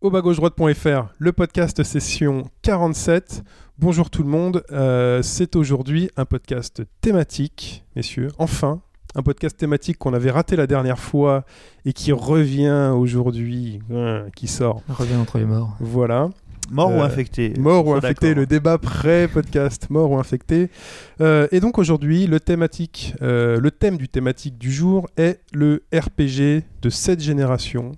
Au bas gauche droite.fr, le podcast session 47. Bonjour tout le monde, Euh, c'est aujourd'hui un podcast thématique, messieurs, enfin, un podcast thématique qu'on avait raté la dernière fois et qui revient aujourd'hui, hein, qui sort. Revient entre les morts. Voilà, Mort ou Euh, infecté mort ou infecté, le débat pré-podcast, mort ou infecté. Euh, et donc aujourd'hui, le thématique, euh, le thème du thématique du jour est le RPG de cette génération.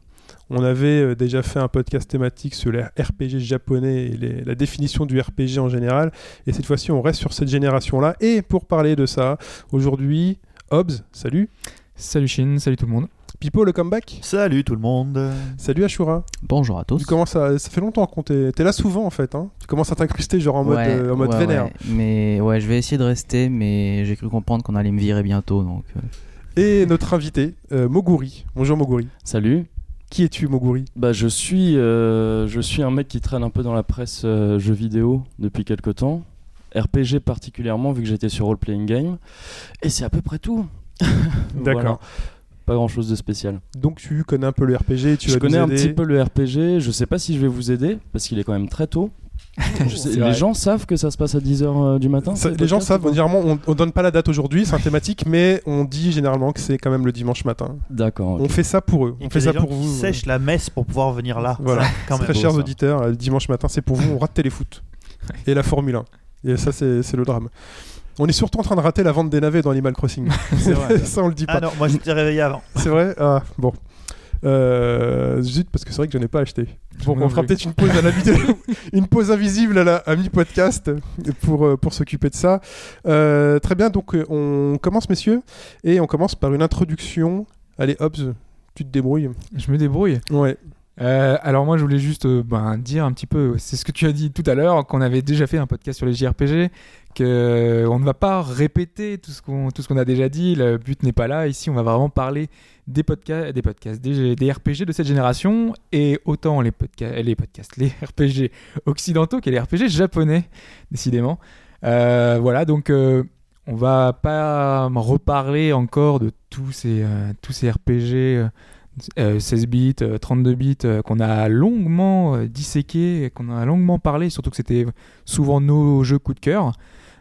On avait euh, déjà fait un podcast thématique sur les RPG japonais et les- la définition du RPG en général. Et cette fois-ci, on reste sur cette génération-là. Et pour parler de ça, aujourd'hui, Hobbs, salut. Salut Shin, salut tout le monde. Pipo, le comeback. Salut tout le monde. Salut Ashura. Bonjour à tous. Tu commences à... Ça fait longtemps qu'on. T'es là souvent en fait. Hein tu commences à t'incruster genre en mode, Ouais, euh, en mode ouais, vénère. ouais. Mais ouais, je vais essayer de rester, mais j'ai cru comprendre qu'on allait me virer bientôt, donc. euh, Et notre invité, euh, Moguri. Bonjour Moguri. Salut. Qui es-tu Moguri? Bah, je suis, euh, je suis un mec qui traîne un peu dans la presse euh, jeux vidéo depuis quelques temps. RPG particulièrement, vu que j'étais sur Role Playing Game. Et c'est à peu près tout. D'accord. Voilà. Pas grand chose de spécial. Donc tu connais un peu le RPG, tu je vas connais nous un petit peu le RPG. Je sais pas si je vais vous aider, parce qu'il est quand même très tôt. Sais- les vrai. gens savent que ça se passe à 10h du matin Ça, les gens savent, généralement on, on donne pas la date aujourd'hui, c'est un thématique, mais on dit généralement que c'est quand même le dimanche matin. D'accord. On fait ça pour eux, on fait ça pour vous. sèchent la messe pour pouvoir venir là. Voilà. Ça, quand même. Très beau, chers ça. auditeurs, euh, le dimanche matin c'est pour vous, on rate téléfoot. Et la Formule 1. Et ça c'est c'est le drame. On est surtout en train de rater la vente des navets dans Animal Crossing. C'est vrai. ça on le dit pas. Ah non, moi j'étais réveillé avant. C'est vrai? Ah, bon. Euh, zut, parce que c'est vrai que j'en ai pas acheté. Bon, on fera peut-être une pause à la vidéo, une pause invisible à la à mi-podcast pour, euh, pour s'occuper de ça. Euh, très bien, donc euh, on commence, messieurs, et on commence par une introduction. Allez, Hobbs, tu te débrouilles. Je me débrouille. Ouais. Euh, alors moi je voulais juste euh, ben, dire un petit peu, c'est ce que tu as dit tout à l'heure, qu'on avait déjà fait un podcast sur les JRPG, que euh, on ne va pas répéter tout ce qu'on a déjà dit, le but n'est pas là. Ici on va vraiment parler des podcasts, des podcasts, des, des RPG de cette génération et autant les podcasts, les podcasts, les RPG occidentaux que les RPG japonais, décidément. Voilà donc. on va pas reparler encore de tous ces, tous ces RPG 16 bits, euh, 32 bits euh, qu'on a longuement euh, disséqué, qu'on a longuement parlé, surtout que c'était souvent nos jeux coup de cœur.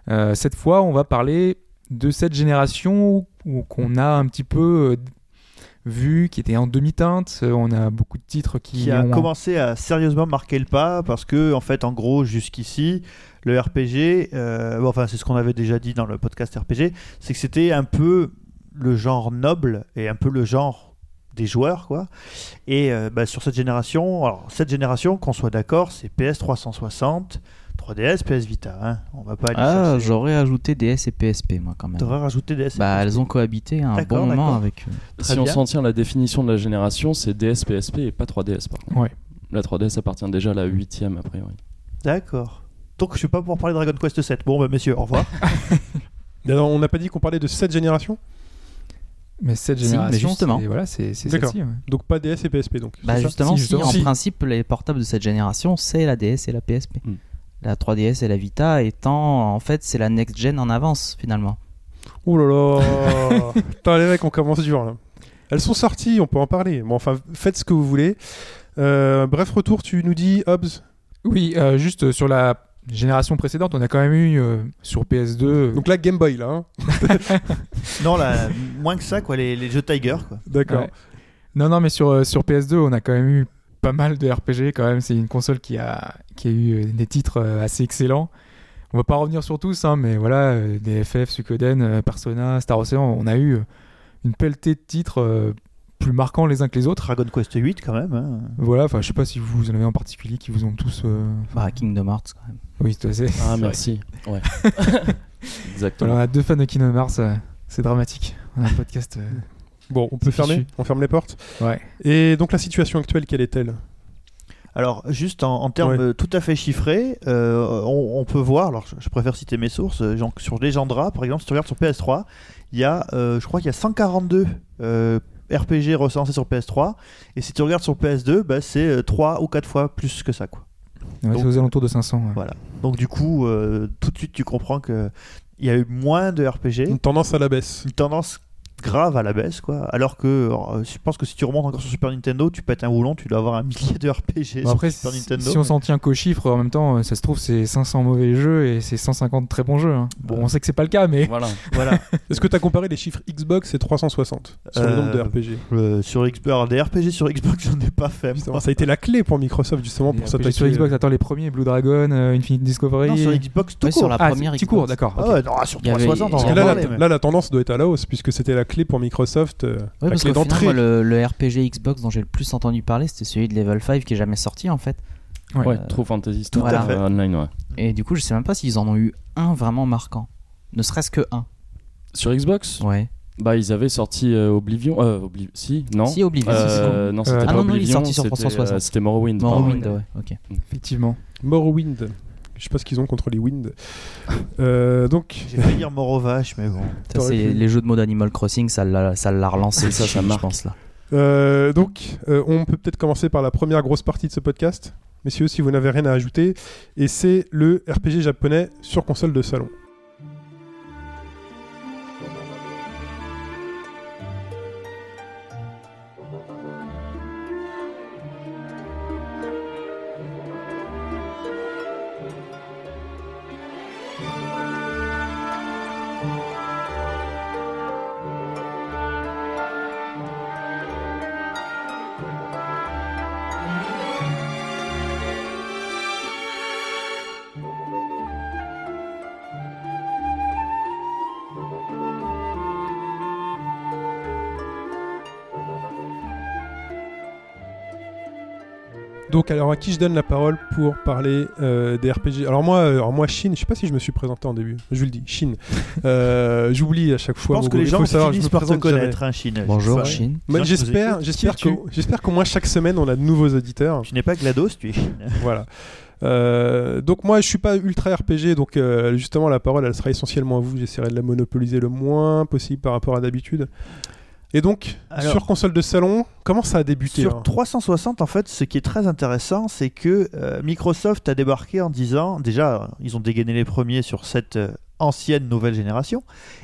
Euh, cette fois, on va parler de cette génération qu'on a un petit peu euh, vu, qui était en demi-teinte. Euh, On a beaucoup de titres qui, Qui a ont- commencé à sérieusement marquer le pas parce que, en fait, en gros, jusqu'ici, le RPG, euh, bon, enfin, c'est ce qu'on avait déjà dit dans le podcast RPG, c'est que c'était un peu le genre noble et un peu le genre des joueurs, quoi. Et euh, bah, sur cette génération, alors cette génération, qu'on soit d'accord, c'est PS 360, 3DS, PS Vita. Hein. On va pas aller Ah, chercher. j'aurais ajouté DS et PSP, moi, quand même. T'aurais rajouté DS. et Bah, PSP. elles ont cohabité un bon moment avec. euh, Très si on s'en tient à la définition de la génération, c'est DS, PSP et pas 3DS par contre. Ouais. La 3DS appartient déjà à la 8ème a priori. D'accord. Donc je vais pas pouvoir parler de Dragon Quest 7. Bon, bah, messieurs, au revoir. Alors, on n'a pas dit qu'on parlait de cette génération? Mais cette Si, mais génération, justement. c'est- voilà, c'est c'est D'accord. celle-ci. ouais. Donc pas DS et PSP, donc. Bah, justement, Si, en Si. principe, les portables de cette génération, c'est la DS et la PSP. Mm. La 3DS et la Vita étant, en fait, c'est la next-gen en avance, finalement. Oh là là Putain, les mecs, on commence dur là. Elles sont sorties, on peut en parler. Bon, enfin, faites ce que vous voulez. Euh, bref, retour, tu nous dis, Hobbs? Oui, euh, juste sur la génération précédente, on a quand même eu euh, sur PS2. euh, Donc là, Game Boy, là. hein. non, là, moins que ça, quoi, les, les jeux Tiger, quoi. D'accord. Ouais. Non, non, mais sur, euh, sur PS2, on a quand même eu pas mal de RPG. Quand même, c'est une console qui a, qui a eu des titres euh, assez excellents. On va pas revenir sur tous, hein, mais voilà, euh, des FF, Suikoden, euh, Persona, Star Ocean, on a eu une pelletée de titres euh, plus marquants les uns que les autres. Dragon Quest 8, quand même. hein. Voilà, enfin, je sais pas si vous en avez en particulier qui vous ont tous. euh, Bah, Kingdom Hearts, quand même. Oui, c'est c'est- Ah, merci. Ouais. Exactement. Voilà, on a deux fans de Kingdom Hearts, euh, c'est dramatique. On a un podcast. euh, Bon, on peut fermer fichu. On ferme les portes. Ouais. Et donc la situation actuelle, quelle est-elle? Alors, juste en, en termes Ouais. euh, tout à fait chiffrés, euh, on, on peut voir, alors je, je préfère citer mes sources, euh, genre, sur Legendra, par exemple, si tu regardes sur PS3, il y a, euh, je crois qu'il y a 142 euh, RPG recensés sur PS3, et si tu regardes sur PS2, bah, c'est 3 ou 4 fois plus que ça. Quoi. Ouais, Donc- c'est aux alentours de 500. ouais. Voilà. Donc, du coup, euh, tout de suite, tu comprends que il y a eu moins de RPG, Une tendance à la baisse. une tendance grave à la baisse, quoi. Alors que euh, je pense que si tu remontes encore sur Super Nintendo, tu pètes un boulon, tu dois avoir un millier de RPG Bon, sur après, Super si, Nintendo. si on s'en tient qu'aux chiffres, en même temps, euh, ça se trouve, c'est 500 mauvais jeux et c'est 150 très bons jeux. hein. Bon, on sait que c'est pas le cas, mais. Voilà. Voilà. Est-ce que tu as comparé les chiffres Xbox et 360 sur le Euh, nombre de RPG Euh, sur Xbox, alors, des RPG sur Xbox, j'en ai pas fait. Moi. Ça a été la clé pour Microsoft justement Les pour s'attaquer. sur Xbox, attends, les premiers, Blue Dragon, euh, Infinite Discovery. Non, sur Xbox, tout Ouais, sur court. la ah, première petit Xbox. court, d'accord. Ah ok. ouais, non, sur Il y avait- 360, on Parce que là, la, là, la tendance doit être à la hausse puisque c'était la clé pour Microsoft. euh, Ouais, la parce moi, le, le RPG Xbox dont j'ai le plus entendu parler, c'était celui de Level 5 qui est jamais sorti en fait. Ouais. Ouais, True Fantasy tout Star à fait. euh, Online, ouais. Et du coup, je sais même pas s'ils en ont eu un vraiment marquant. Ne serait-ce que un. Sur Xbox, Ouais. bah ils avaient sorti euh, Oblivion. Euh, Obli- Si, non. Si, Oblivion. Euh, non, c'était Euh, pas ah non, non, il est Oblivion, sorti sur c'était, 360. euh, C'était Morrowind. Morrowind, ouais. Ok. Effectivement. Morrowind. Je sais pas ce qu'ils ont contre les Wind. Euh, donc, J'ai failli dire mort aux vaches, mais bon. Ça, c'est pu. les jeux de mode Animal Crossing, ça l'a ça l'a relancé. Ça, ça je marque. pense là. euh, donc euh, on peut peut-être commencer par la première grosse partie de ce podcast, messieurs, si vous n'avez rien à ajouter. Et c'est le RPG japonais sur console de salon. Donc, alors à qui je donne la parole pour parler euh, des RPG Alors moi, euh, alors moi, Shin, je sais pas si je me suis présenté en début. Je vous le dis, Shin. Euh, J'oublie à chaque Je fois. pense mon que les gens savoir, je finissent par te connaître, hein, Chine. Bonjour, Chine. J'espère, j'espère qu'au j'espère qu'au moins chaque semaine on a de nouveaux auditeurs. Tu n'es pas GLaDOS, tu es Chine. voilà. Euh, donc moi je suis pas ultra RPG donc euh, justement la parole elle sera essentiellement à vous j'essaierai de la monopoliser le moins possible par rapport à d'habitude et donc Alors- sur console de salon comment ça a débuté Sur hein 360, en fait, ce qui est très intéressant, c'est que euh, Microsoft a débarqué en disant, déjà, ils ont dégainé les premiers sur cette euh, ancienne nouvelle génération,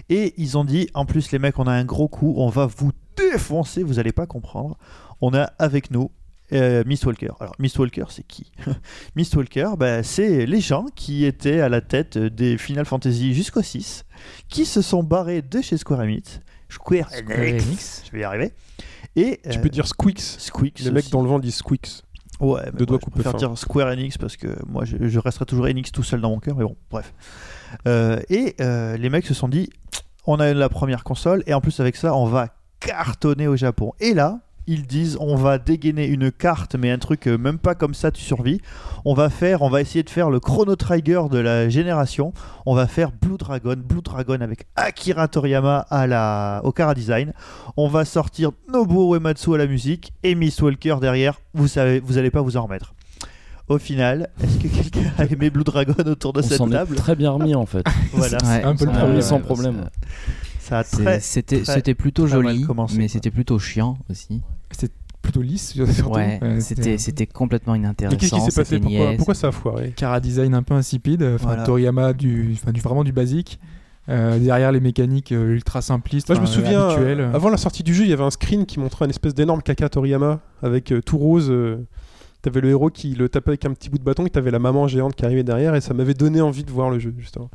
et ils ont dit, en plus les mecs, on a un gros coup, on va vous défoncer, vous allez pas comprendre. On a avec nous euh, Mistwalker. Alors, Mistwalker, c'est qui Mistwalker, bah, c'est les gens qui étaient à la tête des Final Fantasy jusqu'au 6, qui se sont barrés de chez Square Enix. Square, Square Enix. Enix. Je vais y arriver. Et tu euh, peux dire Squeaks Squeaks. les mecs aussi. dans le vent disent Squeaks Ouais, mais Deux moi, doigts je préfère dire Square Enix parce que moi je, je resterai toujours Enix tout seul dans mon cœur, mais bon, bref. Euh, et euh, les mecs se sont dit on a la première console et en plus avec ça, on va cartonner au Japon. Et là, ils disent on va dégainer une carte, mais un truc euh, même pas comme ça, tu survis. On va faire, on va essayer de faire le Chrono Trigger de la génération. On va faire Blue Dragon, Blue Dragon avec Akira Toriyama à la, au Kara Design. On va sortir Nobuo Uematsu à la musique et Miss Walker derrière. Vous savez, vous allez pas vous en remettre. Au final, est-ce que quelqu'un a aimé Blue Dragon autour de On cette s'en est table très bien remis en fait. Voilà, Ouais, un peu le premier sans problème. ça- a très. C'était très, c'était plutôt très joli, commencé, mais quoi. c'était plutôt chiant aussi. Plutôt lisse, surtout. Ouais, Euh, c'était c'était complètement inintéressant. qu'est-ce qui s'est passé c'était pourquoi, ça a foiré Cara design un peu insipide, enfin Voilà. Toriyama du, enfin, du vraiment du basique. Euh, derrière les mécaniques euh, ultra simplistes, Moi, je me souviens, euh, avant la sortie du jeu, il y avait un screen qui montrait un espèce d'énorme caca Toriyama avec euh, tout rose. euh, T'avais le héros qui le tapait avec un petit bout de bâton et t'avais la maman géante qui arrivait derrière et ça m'avait donné envie de voir le jeu justement.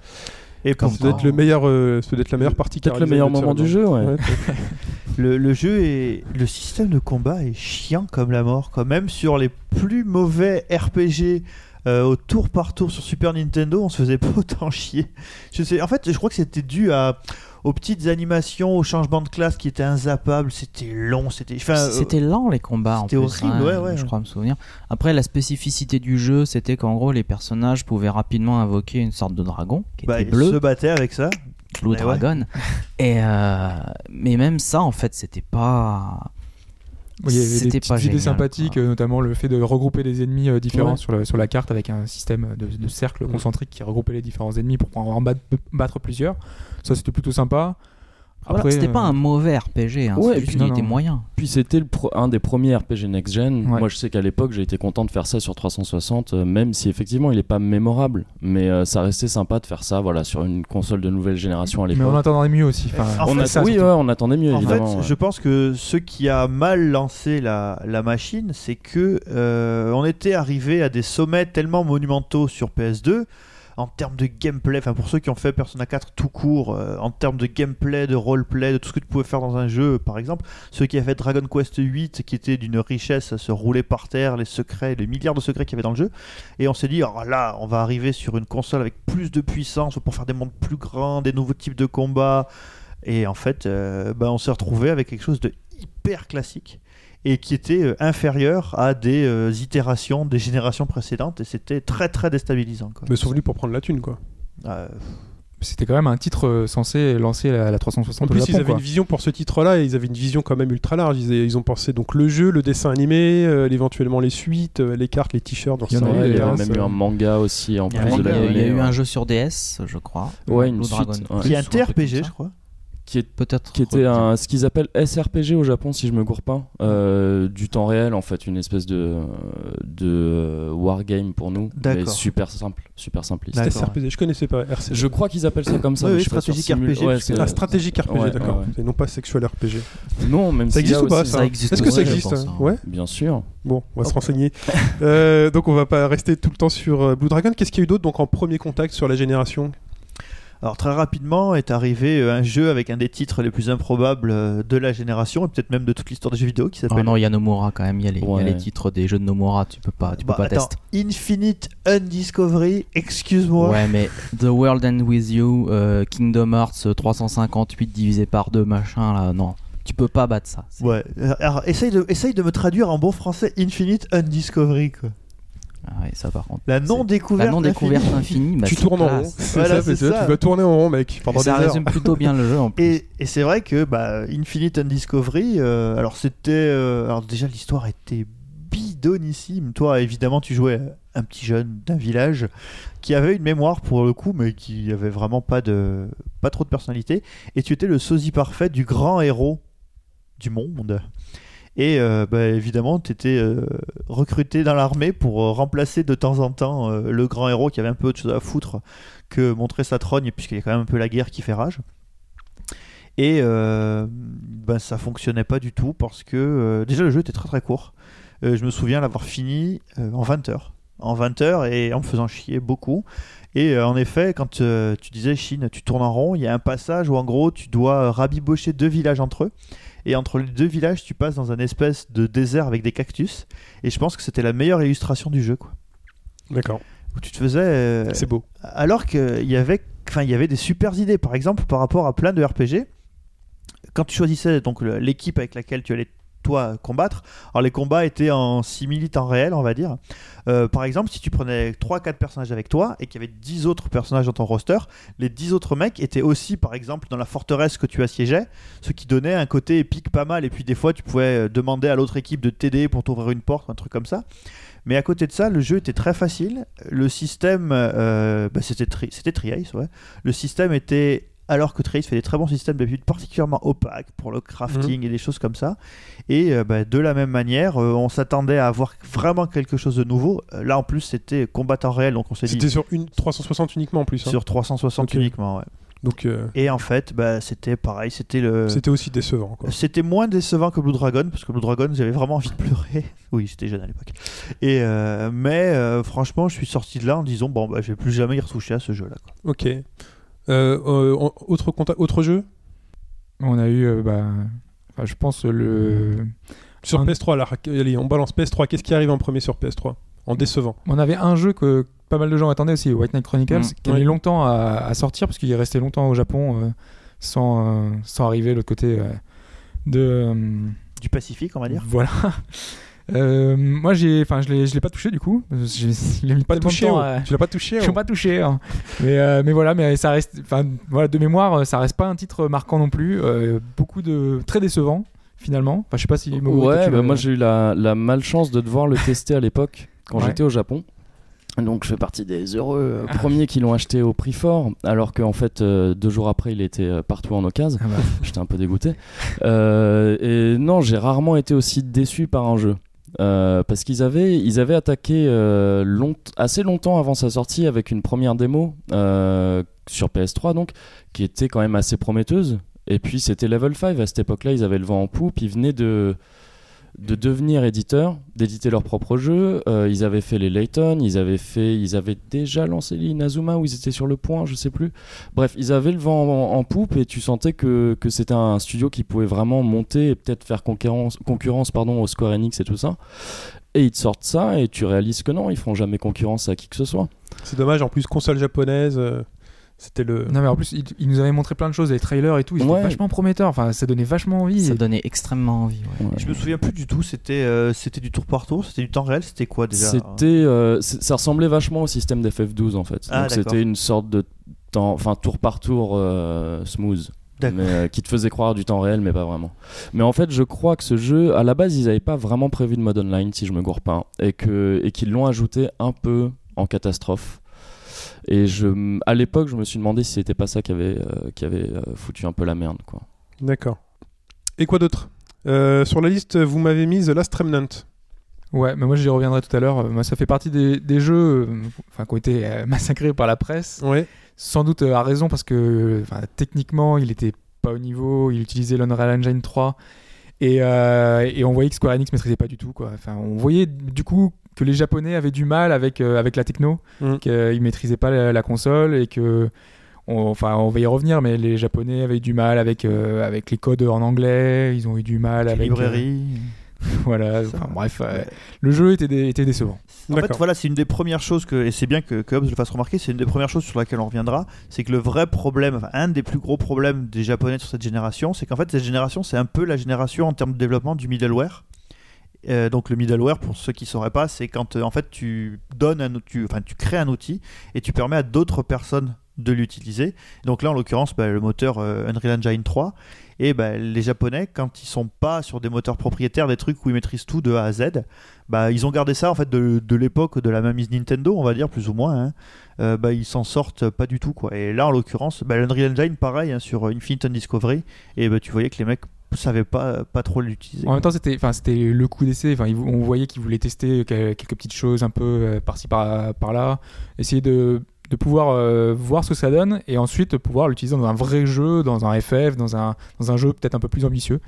Et Comme Ça doit être le meilleur, euh, ça doit être la meilleure partie. Peut-être le meilleur de moment du jeu, ouais. Ouais, peut-être. le, le jeu et le système de combat est chiant comme la mort. Quand même sur les plus mauvais RPG euh, au tour par tour sur Super Nintendo, on se faisait pas autant chier. Je sais, en fait, je crois que c'était dû à aux petites animations, au changement de classe qui étaient inzappables. C'était long, c'était. Enfin, euh, C'était lent les combats en c'était horrible, hein, ouais, ouais. Je crois me souvenir. Après, la spécificité du jeu, c'était qu'en gros, les personnages pouvaient rapidement invoquer une sorte de dragon qui bah, était ils bleu, se battaient avec ça. Blue Mais ouais. Dragon. Et euh, mais même ça, en fait, c'était pas. Il y avait des C'était petites pas idées génial, sympathiques, quoi. euh, notamment le fait de regrouper des ennemis euh, différents Ouais. sur, le- sur la carte avec un système de, de cercles Mm. concentriques qui regroupait les différents ennemis pour pouvoir en battre, battre plusieurs. Ça, c'était plutôt sympa. Voilà, Après, c'était pas euh, un mauvais RPG, hein, Ouais, juste puis qu'il non, était moyen. Puis c'était un des premiers RPG next-gen. Ouais. Moi, je sais qu'à l'époque, j'ai été content de faire ça sur 360, euh, même si effectivement, il est pas mémorable. Mais euh, ça restait sympa de faire ça voilà, sur une console de nouvelle génération à Mais on l'époque. attendait mieux aussi. Enfin, En On fait, ça, oui, ouais, on attendait mieux, En évidemment. fait, ouais. je pense que ce qui a mal lancé la, la machine, c'est que euh, on était arrivé à des sommets tellement monumentaux sur PS2 en termes de gameplay. Enfin, pour ceux qui ont fait Persona 4 tout court, euh, en termes de gameplay, de roleplay, de tout ce que tu pouvais faire dans un jeu, par exemple, ceux qui avaient fait Dragon Quest 8, qui était d'une richesse à se rouler par terre, les secrets, les milliards de secrets qu'il y avait dans le jeu, et on s'est dit, oh là, on va arriver sur une console avec plus de puissance pour faire des mondes plus grands, des nouveaux types de combats. Et en fait, euh, bah, on s'est retrouvé avec quelque chose de hyper classique et qui était euh, inférieur à des euh, itérations des générations précédentes et c'était très très déstabilisant. Quoi. Mais sont venus pour prendre la thune, quoi. Euh, C'était quand même un titre euh, censé lancer la, la 360 En au plus, Japon. ils avaient quoi. une vision pour ce titre-là, et ils avaient une vision quand même ultra large. Ils, ils ont pensé donc le jeu, le dessin animé, euh, éventuellement les suites, euh, les cartes, les t-shirts. Il y en a dans eu, le Ouais, il y a terrasse, même eu un manga aussi en plus de il y a- la il y a eu un jeu sur DS, je crois. Ouais, une Blue suite, Dragon. ouais. qui est un TRPG, je crois. Qui est Peut-être. qui était un, ce qu'ils appellent SRPG au Japon, si je me gourre pas, euh, du temps réel en fait, une espèce de de euh, wargame pour nous, mais super simple, super simpliste. SRPG, je connaissais pas. RC. Je crois qu'ils appellent ça comme ça. Oui, stratégique Simul- RPG, ouais, Ah, stratégique RPG, Ouais, d'accord. ouais, ouais. Et non pas sexual RPG. Non, même Ça a existe ou pas ça Ça existe Est-ce que ça existe pense, hein hein. Ouais. Bien sûr. Bon, on va se renseigner. Euh, donc on va pas rester tout le temps sur Blue Dragon. Qu'est-ce qu'il y a eu d'autre donc en premier contact sur la génération? Alors très rapidement est arrivé euh, un jeu avec un des titres les plus improbables euh, de la génération et peut-être même de toute l'histoire des jeux vidéo qui Oh s'appelle non, il y a Nomura quand même. Il y a les, il y a Ouais. les titres des jeux de Nomura. Tu peux pas, tu Bah, peux pas attends, tester. Infinite Undiscovery, excuse-moi. Ouais, mais The World End With You, euh, Kingdom Hearts euh, 358 divisé par 2, machin, là, non. Tu peux pas battre ça. Ouais. Alors essaye de, essaye de me traduire en bon français Infinite Undiscovery quoi. Ah ouais, ça par contre. La non découverte. La non découverte infinie, bah, Tu c'est tournes en rond. C'est Voilà, ça, c'est c'est ça, ça. Tu vas tourner en rond, mec, pendant ça des heures. résume plutôt bien le jeu en plus. Et, et c'est vrai que bah, Infinite Undiscovery, euh, alors c'était, euh, alors déjà l'histoire était bidonissime. Toi, évidemment, tu jouais un petit jeune d'un village qui avait une mémoire pour le coup, mais qui avait vraiment pas de, pas trop de personnalité. Et tu étais le sosie parfait du grand héros du monde. Et euh, bah, évidemment, tu étais recruté dans l'armée pour euh, remplacer de temps en temps euh, le grand héros qui avait un peu autre chose à foutre que montrer sa trogne, puisqu'il y a quand même un peu la guerre qui fait rage. Et euh, ben, ça fonctionnait pas du tout parce que euh, déjà le jeu était très très court. Euh, je me souviens l'avoir fini euh, en 20 heures. En 20 heures et en me faisant chier beaucoup. Et euh, en effet, quand euh, tu disais Chine, tu tournes en rond, il y a un passage où en gros tu dois rabibocher deux villages entre eux. Et entre les deux villages, tu passes dans un espèce de désert avec des cactus. Et je pense que c'était la meilleure illustration du jeu. Quoi. D'accord. Où tu te faisais. euh, C'est beau. alors qu'il y avait enfin il y avait des super idées par exemple par rapport à plein de RPG quand tu choisissais donc l'équipe avec laquelle tu allais toi combattre alors les combats étaient en simili temps réel on va dire Euh, par exemple si tu prenais 3-4 personnages avec toi et qu'il y avait 10 autres personnages dans ton roster les 10 autres mecs étaient aussi par exemple dans la forteresse que tu assiégeais ce qui donnait un côté épique pas mal et puis des fois tu pouvais euh, demander à l'autre équipe de t'aider pour t'ouvrir une porte un truc comme ça mais à côté de ça, le jeu était très facile. Le système, euh, bah, c'était tri c'était ouais. Le système était, alors que Triace fait des très bons systèmes d'habitude particulièrement opaques pour le crafting et des choses comme ça. Et euh, bah, de la même manière, euh, on s'attendait à avoir vraiment quelque chose de nouveau. Euh, là, en plus, c'était combattant réel, donc on s'est dit C'était sur une 360 uniquement en plus. hein. sur 360 Ok. uniquement. ouais. Donc euh, Et en fait, bah, c'était pareil, c'était le. c'était aussi décevant. C'était moins décevant que Blue Dragon, parce que Blue Dragon, j'avais vraiment envie de pleurer. Oui, j'étais jeune à l'époque. Et euh, mais euh, franchement, je suis sorti de là en disant bon, bah, je vais plus jamais y retoucher à ce jeu-là. Ok. Euh, euh, autre, jeu? On a eu, euh, bah, je pense, le. Sur Un- PS3, là, allez, on balance PS3. Qu'est-ce qui arrive en premier sur PS3 En décevant. On avait un jeu que pas mal de gens attendaient aussi, White Knight Chronicles, Mm. qui a mis longtemps à, à sortir parce qu'il est resté longtemps au Japon euh, sans, euh, sans arriver de l'autre côté euh, de. euh, Du Pacifique, on va dire. Voilà. Euh, moi, j'ai, enfin, je l'ai, je l'ai pas touché du coup. J'ai, je l'ai mis Pas touché, temps oh. Tu l'as pas touché Je oh. suis pas touché, hein. mais, euh, mais voilà, mais ça reste, enfin, voilà, de mémoire, ça reste pas un titre marquant non plus. Euh, beaucoup de très décevant. finalement. Enfin, je sais pas si Ouais, bah moi j'ai eu la, la malchance de devoir le tester à l'époque quand Ouais. j'étais au Japon. Donc je fais partie des heureux euh, premiers qui l'ont acheté au prix fort, alors qu'en fait euh, deux jours après il était euh, partout en occasion. Ah bah, J'étais un peu dégoûté. Euh, et non, j'ai rarement été aussi déçu par un jeu. Euh, parce qu'ils avaient, ils avaient attaqué euh, assez longtemps avant sa sortie avec une première démo euh, sur PS3 donc qui était quand même assez prometteuse. Et puis c'était Level 5 à cette époque-là. Ils avaient le vent en poupe. Ils venaient de de devenir éditeurs, d'éditer leur propre jeu. Euh, ils avaient fait les Layton, ils avaient fait, ils avaient déjà lancé l'Inazuma où ils étaient sur le point, je sais plus. Bref, ils avaient le vent en, en poupe et tu sentais que, que c'était un studio qui pouvait vraiment monter et peut-être faire concurrence, concurrence pardon, au Square Enix et tout ça. Et ils te sortent ça et tu réalises que non, ils feront jamais concurrence à qui que ce soit. C'est dommage, en plus, console japonaise, euh, c'était le. Non mais en plus, il, il nous avait montré plein de choses, les trailers et tout, ils Ouais. étaient vachement prometteurs. Enfin, ça donnait vachement envie. Ça Et- donnait extrêmement envie. ouais. Ouais. Je me souviens plus du tout, c'était euh, c'était du tour par tour, c'était du temps réel, c'était quoi déjà C'était, euh, ça ressemblait vachement au système d'FF12 en fait. Ah, Donc c'était une sorte de temps, enfin tour par tour euh, smooth. Mais euh, qui te faisait croire du temps réel, mais pas vraiment. Mais en fait, je crois que ce jeu, à la base, ils n'avaient pas vraiment prévu de mode online, si je me gourre pas, et que et qu'ils l'ont ajouté un peu en catastrophe. Et je, à l'époque, je me suis demandé si c'était pas ça qui avait, euh, qui avait euh, foutu un peu la merde, quoi. D'accord. Et quoi d'autre? Euh, Sur la liste, vous m'avez mis The Last Remnant. Ouais, mais moi j'y reviendrai tout à l'heure. Moi, ça fait partie des, des jeux euh, enfin, qui ont été euh, massacrés par la presse. Ouais. Sans doute euh, à raison parce que enfin, techniquement, il était pas au niveau. Il utilisait l'Unreal Engine 3 et, euh, et on voyait que Square Enix maîtrisait pas du tout. Quoi. Enfin, on voyait du coup que les Japonais avaient du mal avec, euh, avec la techno, Mm. qu'ils maîtrisaient pas la, la console et que. on- enfin, on va y revenir, mais les Japonais avaient du mal avec, euh, avec les codes en anglais. Ils ont eu du mal Les avec. euh, librairies. voilà. Enfin, bref, euh, ouais. le jeu était, dé- était décevant. En fait, voilà, c'est une des premières choses que, et c'est bien que, que Hobbes le fasse remarquer, c'est une des premières choses sur laquelle on reviendra, c'est que le vrai problème, enfin, un des plus gros problèmes des Japonais sur cette génération, c'est qu'en fait, cette génération, c'est un peu la génération en termes de développement du middleware. Euh, donc le middleware, pour ceux qui ne sauraient pas, c'est quand euh, en fait tu donnes un, tu, enfin, tu crées un outil et tu permets à d'autres personnes de l'utiliser. Donc là, en l'occurrence, bah, le moteur euh, Unreal Engine 3. Et bah, les Japonais, quand ils sont pas sur des moteurs propriétaires, des trucs où ils maîtrisent tout de A à Z, bah, ils ont gardé ça en fait de, l'époque de la mainmise Nintendo, on va dire plus ou moins. hein. Bah, ils s'en sortent pas du tout quoi. Et là, en l'occurrence, bah, l'Unreal Engine, pareil, hein, sur Infinite Discovery, et tu voyais que les mecs savaient pas, pas trop l'utiliser. En même temps, c'était, le coup d'essai. On voyait qu'ils voulaient tester quel- quelques petites choses un peu euh, par-ci par, par-là, essayer de, de pouvoir euh, voir ce que ça donne et ensuite pouvoir l'utiliser dans un vrai jeu, dans un FF, dans un, dans un jeu peut-être un peu plus ambitieux.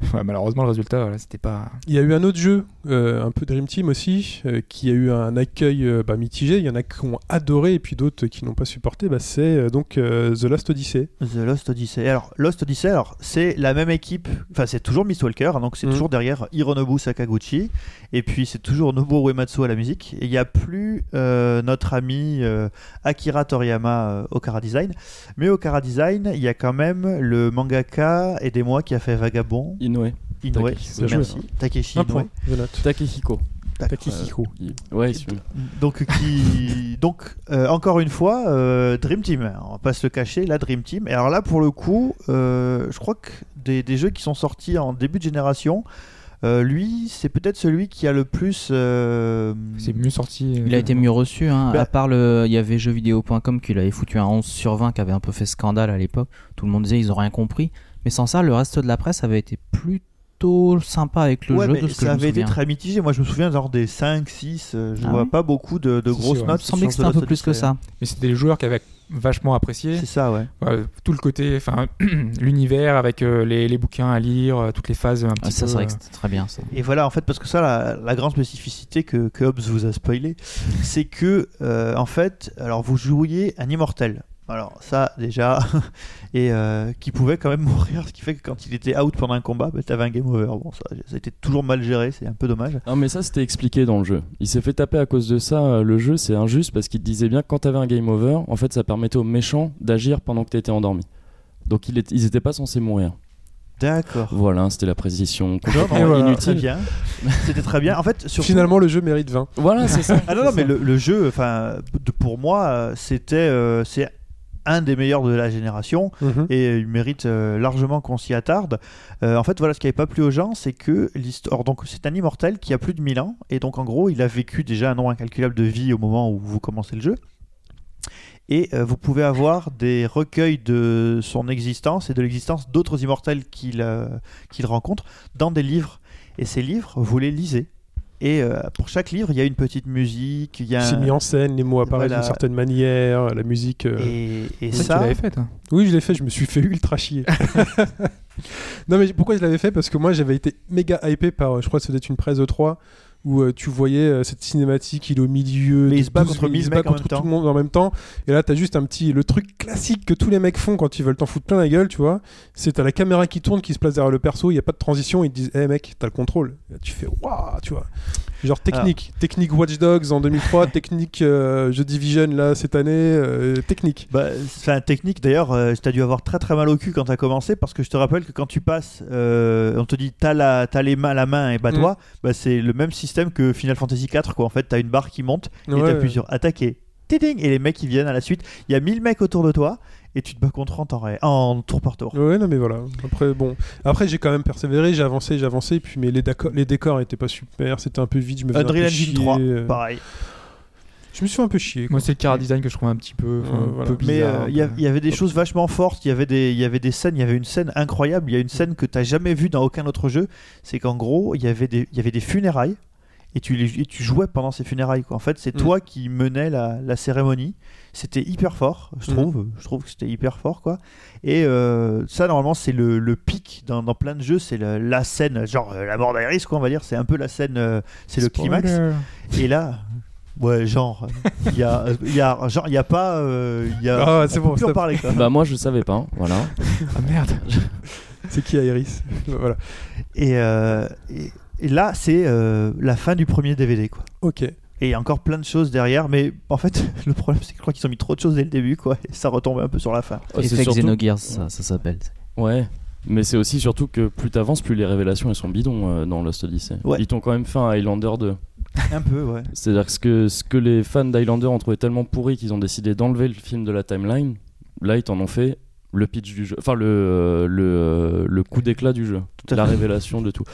Ouais, malheureusement, le résultat, voilà, c'était pas. Il y a eu un autre jeu, euh, un peu Dream Team aussi, euh, qui a eu un accueil euh, bah, mitigé. Il y en a qui ont adoré et puis d'autres qui n'ont pas supporté. Bah, c'est euh, donc euh, The Last Odyssey. The Lost Odyssey. Alors, Lost Odyssey, alors, c'est la même équipe, enfin, c'est toujours Mistwalker, donc c'est Mhm. toujours derrière Hironobu Sakaguchi, et puis c'est toujours Nobuo Uematsu à la musique, et il n'y a plus euh, notre ami euh, Akira Toriyama euh, au Kara Design, mais au Kara Design, il y a quand même le mangaka, aidez-moi, qui a fait Vagabond, Inoue. Inoue, Takeshi, merci, Takeshi Un Inoue. point, je note. Takehiko. Takehiko. Ouais, celui Donc, qui... donc euh, encore une fois, euh, Dream Team. On va pas se le cacher, la Dream Team. Et alors là, pour le coup, euh, je crois que des, des jeux qui sont sortis en début de génération, euh, lui, c'est peut-être celui qui a le plus. euh, C'est mieux sorti. euh, Il a été mieux reçu, hein. Bah- à part le, il y avait jeuxvideo.com qui l'avait foutu un 11 sur 20 qui avait un peu fait scandale à l'époque. Tout le monde disait ils ont rien compris. Mais sans ça, le reste de la presse avait été plutôt sympa avec le ouais, jeu mais de ce que ça avait été très mitigé. Moi, je me souviens genre des 5, 6. euh, je Ah vois oui pas beaucoup de, grosses notes. Il me semblait que c'était un The peu plus que ça. Mais c'était des joueurs qui avaient vachement apprécié. C'est ça, ouais. Ouais, tout le côté, enfin, l'univers avec euh, les, les bouquins à lire, euh, toutes les phases un petit Ah, ça, peu. c'est vrai euh, que c'était très bien ça. Et voilà, en fait, parce que ça, la, la grande spécificité que, que Hobbes vous a spoilé, c'est que, euh, en fait, alors vous jouiez un immortel. Alors ça, déjà, et euh, qui pouvait quand même mourir, ce qui fait que quand il était out pendant un combat, bah, t'avais un game over. Bon, ça, ça a été toujours mal géré, c'est un peu dommage. Non mais ça c'était expliqué dans le jeu. Il s'est fait taper à cause de ça. euh, Le jeu c'est injuste parce qu'il te disait bien que quand t'avais un game over, en fait ça permettait aux méchants d'agir pendant que t'étais endormi. Donc ils étaient pas censés mourir. D'accord. Voilà, c'était la précision complètement voilà. Très inutile. bien. C'était très bien. En fait, surtout, Finalement, le jeu mérite 20. Voilà, c'est ça. Ah non, non, mais le, le jeu, enfin, pour moi, euh, c'était, euh, c'est un des meilleurs de la génération Mhm. et il mérite euh, largement qu'on s'y attarde. Euh, en fait, voilà, ce qui n'avait pas plu aux gens, c'est que l'histoire. Donc, c'est un immortel qui a plus de 1000 ans, et donc en gros, il a vécu déjà un nombre incalculable de vies au moment où vous commencez le jeu. Et euh, vous pouvez avoir des recueils de son existence et de l'existence d'autres immortels qu'il qu'il rencontre dans des livres. Et ces livres, vous les lisez. Et euh, pour chaque livre, il y a une petite musique, il y a C'est un- mis en scène, les mots apparaissent Voilà. d'une certaine manière, la musique. euh, Et, ça, tu l'avais fait, toi. Oui, je l'ai fait, je me suis fait ultra chier. non, mais pourquoi je l'avais fait Parce que moi, j'avais été méga hypé par, euh, je crois que c'était une presse E3, où euh, tu voyais euh, cette cinématique, il est au milieu. Mais il se bat 12 contre il 1000 se bat mecs en contre même tout le monde en même temps. Et là, t'as juste un petit. Le truc classique que tous les mecs font quand ils veulent t'en foutre plein la gueule, tu vois. C'est t'as la caméra qui tourne, qui se place derrière le perso, il n'y a pas de transition, ils te disent, hé mec, t'as le contrôle. Et là, tu fais, waouh, tu vois. Genre technique. Technique Watch Dogs en 2003, technique euh, The Division là cette année, euh, technique. Bah, c'est un technique d'ailleurs, euh, t'as dû avoir très très mal au cul quand t'as commencé parce que je te rappelle que quand tu passes, euh, on te dit t'as la, les mains, la main et bats-toi, bah, c'est le même système que Final Fantasy 4 quoi. En fait, t'as une barre qui monte et Ouais, t'appuies ouais. sur attaquer, Tiding et les mecs qui viennent à la suite. Il y a 1000 mecs autour de toi et tu te bats contre en, temps ré- en tour par tour. Ouais, non, mais voilà. Après, bon. Après, j'ai quand même persévéré, j'ai avancé, j'ai avancé. Puis, mais les, décors- les décors étaient pas super, c'était un peu vide. Je me faisais un Unreal peu Engine chier, 3, euh, pareil. Je me suis fait un peu chier. quoi. Moi, c'est le car design que je trouve un petit peu, enfin, un voilà. peu Mais bizarre. euh, il y, avait des choses vachement fortes. Il y avait des, il y avait des scènes. Il y avait une scène incroyable. Il y a une scène que t'as jamais vue dans aucun autre jeu. C'est qu'en gros, il y avait des, il y avait des funérailles et tu, les- et tu jouais pendant ces funérailles. Quoi. En fait, c'est Mm. toi qui menais la, la cérémonie. C'était hyper fort, je Mm. trouve. Je trouve que c'était hyper fort, quoi. Et euh, ça, normalement, c'est le, le pic dans, dans plein de jeux. C'est la scène, genre euh, la mort d'Aeris, quoi, on va dire. C'est un peu la scène, euh, c'est le climax. Et là, ouais, genre, il y a, il y a, genre, il y a pas, euh, il y a. Ah, c'est on bon, en parler, quoi. Bah moi je savais pas, voilà. Ah merde. C'est qui Iris? Voilà. Et, euh, et, et là, c'est euh, la fin du premier DVD, quoi. Ok. Et il y a encore plein de choses derrière, mais en fait, le problème, c'est que je crois qu'ils ont mis trop de choses dès le début, quoi. Et ça retombait un peu sur la fin. Oh, c'est Effet surtout- Xenogears, ça, ça s'appelle. Ouais. Mais c'est aussi surtout que plus t'avances, plus les révélations elles sont bidons euh, dans Lost Odyssey. Ouais. Ils t'ont quand même fait un Highlander 2. Un peu, ouais. C'est-à-dire que ce, que ce que les fans d'Highlander ont trouvé tellement pourri qu'ils ont décidé d'enlever le film de la timeline, là ils t'en ont fait le pitch du jeu, enfin le, le, le coup d'éclat du jeu, Tout la fait. révélation de tout.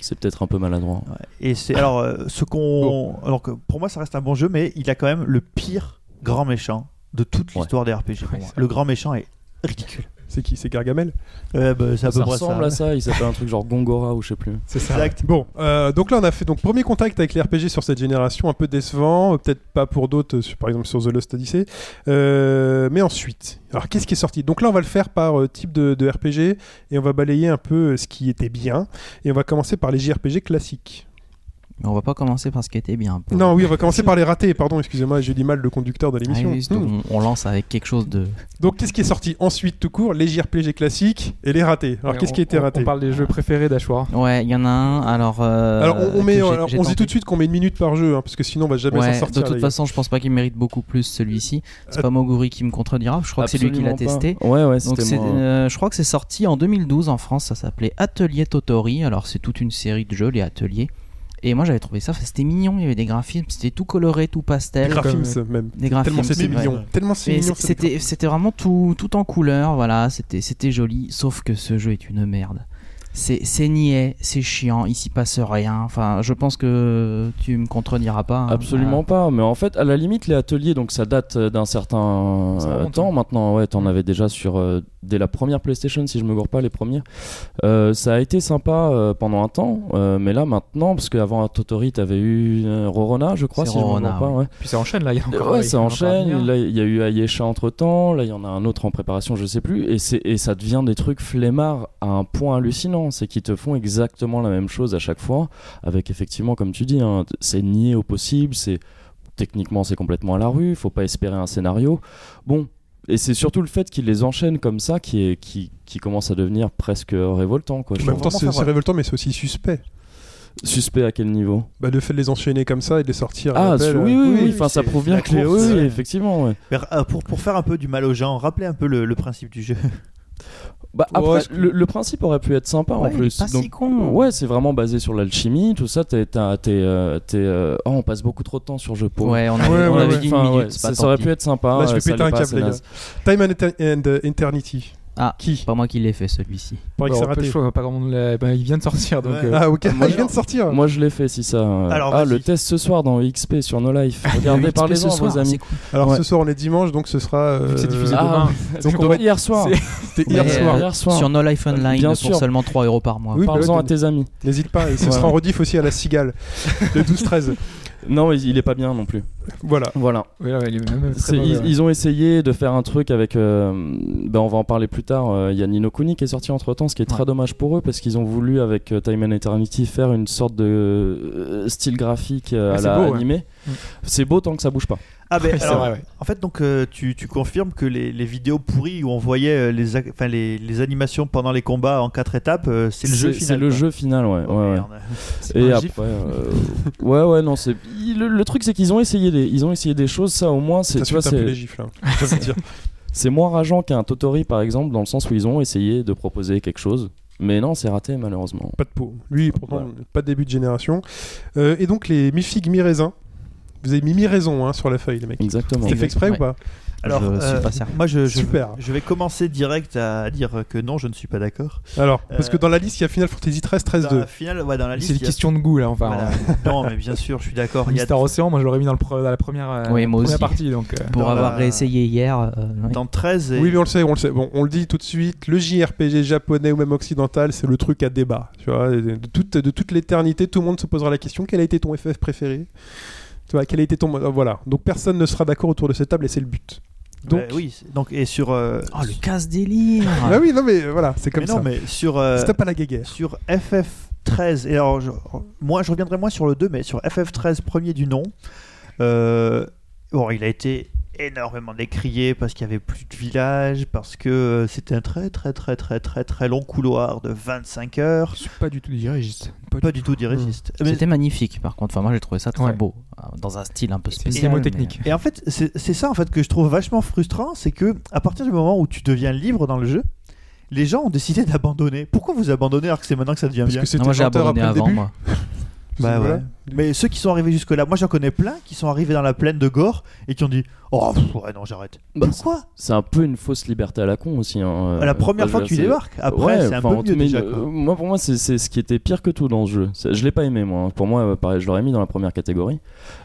C'est peut-être un peu maladroit. Ouais. Et c'est alors euh, ce qu'on, alors que pour moi, ça reste un bon jeu, mais il a quand même le pire grand méchant de toute Ouais. l'histoire des RPG. pour moi. Le grand méchant est ridicule. C'est qui C'est Gargamel Ouais, bah, c'est à peu Ça près ressemble ça. à ça, il s'appelle un truc genre Gongora ou je sais plus. C'est ça. Exact. Bon, euh, donc là on a fait donc premier contact avec les RPG sur cette génération, un peu décevant, peut-être pas pour d'autres, euh, par exemple sur The Lost Odyssey. Euh, mais ensuite, alors qu'est-ce qui est sorti? Donc là on va le faire par euh, type de, de RPG et on va balayer un peu ce qui était bien et on va commencer par les JRPG classiques. Mais on va pas commencer par ce qui était bien. Non, oui, on va commencer par les ratés. Pardon, excusez-moi, j'ai dit mal le conducteur de Ah l'émission. oui, Hmm. on, on lance avec quelque chose de. Donc qu'est-ce qui est sorti ensuite tout court? Les JRPG classiques et les ratés. Alors qu'est-ce qui a été raté? On parle des jeux préférés d'Ashwar. Ouais, il y en a un. Alors. euh, Alors on, met, alors, on se dit tout de suite qu'on met une minute par jeu, hein, parce que sinon on va jamais Ouais, s'en sortir. de toute façon, je pense pas qu'il mérite beaucoup plus celui-ci. C'est Euh, pas Moguri qui me contredira. Je crois que c'est lui qui l'a testé. Ouais, ouais, Donc moi. euh, je crois que c'est sorti en 2012 en France. Ça s'appelait Atelier Totori. Alors c'est toute une série de jeux, les ateliers. Et moi j'avais trouvé ça. C'était mignon. Il y avait des graphismes. C'était tout coloré, tout Des pastel. graphismes comme- même. Des graphismes. Tellement c'était ouais. mignon. Tellement c'était, c'était vraiment tout, tout en couleur, voilà, c'était, c'était joli, sauf que ce jeu est une merde. C'est, niais, c'est chiant, il s'y passe rien. Enfin, je pense que tu me contrediras pas. hein. Absolument pas, mais en fait, à la limite, les ateliers, donc ça date euh, d'un certain euh, temps maintenant. Ouais, t'en Mm. avais déjà sur euh, dès la première PlayStation, si je me gourre pas, les premiers. Euh, ça a été sympa euh, pendant un temps, euh, mais là maintenant, parce qu'avant Totori, t'avais eu euh, Rorona, je crois, si je me Rorona, gourre pas. ouais. Ouais. Puis ça enchaîne là, il y a encore. Ouais, ça enchaîne. Là, il y a eu Ayesha entre temps. Là, il y en a un autre en préparation, je sais plus. Et, c'est- et ça devient des trucs flemmards à un point hallucinant. C'est qu'ils te font exactement la même chose à chaque fois. Avec effectivement, comme tu dis, hein, c'est nié au possible. C'est techniquement, c'est complètement à la rue. Faut pas espérer un scénario. Bon. Et c'est surtout le fait qu'ils les enchaînent comme ça qui, est, qui, qui commence à devenir presque révoltant. Quoi, je En même temps, c'est révoltant, mais c'est aussi suspect. Suspect à quel niveau? Bah, le fait de les enchaîner comme ça et de les sortir. à Ah, oui, euh, oui, oui. oui, Enfin, ça prouve bien que les. Oui, oui, effectivement. ouais. Mais, euh, pour, pour faire un peu du mal aux gens, rappelez un peu le, le principe du jeu. Bah, après, le, le principe aurait pu être sympa en Ouais, plus. pas si con. Ouais, c'est vraiment basé sur l'alchimie, tout ça. T'es, t'as- t'es, euh, t'es, euh, oh, on passe beaucoup trop de temps sur jeu pour. Ouais, on avait, Ouais, on ouais, avait ouais. dit une minute. pas ça, aurait pu être sympa. Là, je vais euh, péter un câble, les gars. Time and, Eter- and, uh, Eternity. Ah, Qui pas moi qui l'ai fait celui-ci. Que c'est raté. pas l'a- bah, il vient de sortir donc. Ouais. euh, Ah, ok. Moi, il vient de sortir. Moi, je l'ai fait, si ça. euh, Alors, ah, vas-y. le test ce soir dans XP sur No Life. Regardez, parlez-en à vos amis. Alors, Ouais. ce soir, on est dimanche, donc ce sera. euh, c'est diffusé Ah, demain. donc on Donc, va- hier soir. c'est- C'était hier Mais, soir. euh, Hier soir. Sur No Life Online Bien pour sûr. seulement 3 euros par mois. Oui, bah, Parle-en ouais, à tes amis. N'hésite pas, et ce Ouais. sera en rediff aussi à la Cigale, le 12-13. Non, mais il est pas bien non plus. Voilà. Voilà. Il est même C'est- ils, ont essayé de faire un truc avec. euh, ben on va en parler plus tard. euh, Il y a Nino Kuni qui est sorti entre temps, ce qui est très dommage pour eux parce qu'ils ont voulu, avec euh, Time and Eternity, faire une sorte de euh, style graphique euh, Ah, à c'est la beau, ouais. animé. Mm. C'est beau tant que ça bouge pas. Ah ben C'est alors, vrai, ouais. en fait donc euh, tu, tu confirmes que les, les vidéos pourries où on voyait euh, les, enfin, les, les animations pendant les combats en quatre étapes, euh, c'est le jeu final. C'est le jeu final, ouais. Oh, ouais, Et après, euh, ouais, ouais, non, c'est. Le, le truc, c'est qu'ils ont essayé des, ils ont essayé des choses. Ça, au moins, c'est, Ça tu vois, c'est, c'est moins rageant qu'un Totori, par exemple, dans le sens où ils ont essayé de proposer quelque chose. Mais non, c'est raté, malheureusement. Pas de peau. Lui, pourtant, pas de début de génération. Euh, et donc, les mi-figues, mi-raisin. Vous avez mis mi-raison hein, sur la feuille, les mecs. Exactement. C'était fait exprès Ouais. ou pas Alors, Je suis euh, pas certain. moi je, je, Super. je vais commencer direct à dire que non, je ne suis pas d'accord. Alors, parce Euh, que dans la liste, il y a Final Fantasy 13, 13, Dans 2. la finale, ouais, dans la liste, C'est une question de goût là, enfin. Voilà. non, mais bien sûr, je suis d'accord. Il y a Star Océan, moi je l'aurais mis dans, le pre- dans la première, euh, Oui, moi première aussi. partie donc. euh, Pour dans avoir la- réessayé hier. euh, ouais. dans 13 et Oui, mais on le sait, on le sait. Bon, on le dit tout de suite, le JRPG japonais ou même occidental, c'est le truc à débat. Tu vois, de toute, de toute l'éternité, tout le monde se posera la question quel a été ton FF préféré? Tu vois, quel a été ton. euh, Voilà. Donc personne ne sera d'accord autour de cette table et c'est le but. Donc. Ouais, oui, donc et sur euh, Oh, le casse-délire Ah oui, non, mais euh, voilà, c'est comme mais ça. non, mais sur euh, Stop à la guéguerre. sur FF13 et alors je, moi je reviendrai moins sur le 2 mais sur FF13 premier du nom euh, bon il a été énormément décrié parce qu'il y avait plus de village parce que euh, c'était un très très très très très très long couloir de 25 heures Je suis pas du tout dirigiste. pas du tout dirigiste Mais- C'était magnifique par contre. Enfin, moi j'ai trouvé ça très Ouais. beau. euh, Dans un style un peu C'est spécial. mais- technique. Et en fait, c'est c'est ça en fait que je trouve vachement frustrant, c'est que à partir du moment où tu deviens libre dans le jeu, les gens ont décidé d'abandonner. Pourquoi vous abandonnez alors que c'est maintenant que ça devient Parce bien que Non, moi j'ai 20 heures abandonné après le avant début. moi. Bah Voilà. ouais. Mais ceux qui sont arrivés jusque là, moi j'en connais plein qui sont arrivés dans la plaine de Gore et qui ont dit Oh pff, ouais non j'arrête. Bah, Pourquoi? C'est un peu une fausse liberté à la con aussi. hein, euh, La première enfin, fois que tu débarques, après Ouais, c'est un peu mieux mais, déjà. euh, quoi. moi, pour moi, c'est c'est ce qui était pire que tout dans ce jeu. Je l'ai pas aimé, moi. Pour moi, euh, pareil, je l'aurais mis dans la première catégorie.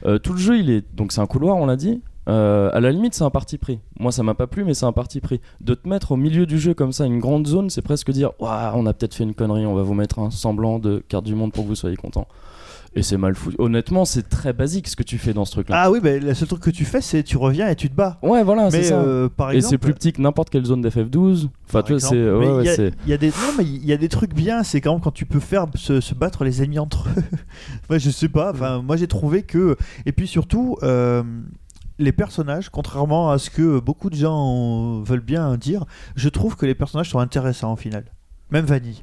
Euh, tout le jeu, il est donc c'est un couloir, on l'a dit. Euh, à la limite, c'est un parti pris. Moi, ça m'a pas plu, mais c'est un parti pris. De te mettre au milieu du jeu comme ça, une grande zone, c'est presque dire Ouah, on a peut-être fait une connerie, on va vous mettre un semblant de carte du monde pour que vous soyez content. Et c'est mal foutu. Honnêtement, c'est très basique ce que tu fais dans ce truc-là. Ah oui, bah, le seul truc que tu fais c'est tu reviens et tu te bats. ouais, voilà, c'est Mais ça. euh, par Et exemple. c'est plus petit que n'importe quelle zone d'FF12. Enfin, tu vois, c'est. Mais ouais, il ouais, y a- c'est- il y a des non mais il y a des trucs bien c'est quand même quand tu peux faire se, se battre les ennemis entre eux moi je sais pas enfin moi j'ai trouvé que et puis surtout euh, les personnages contrairement à ce que beaucoup de gens veulent bien dire je trouve que les personnages sont intéressants au final même Vanille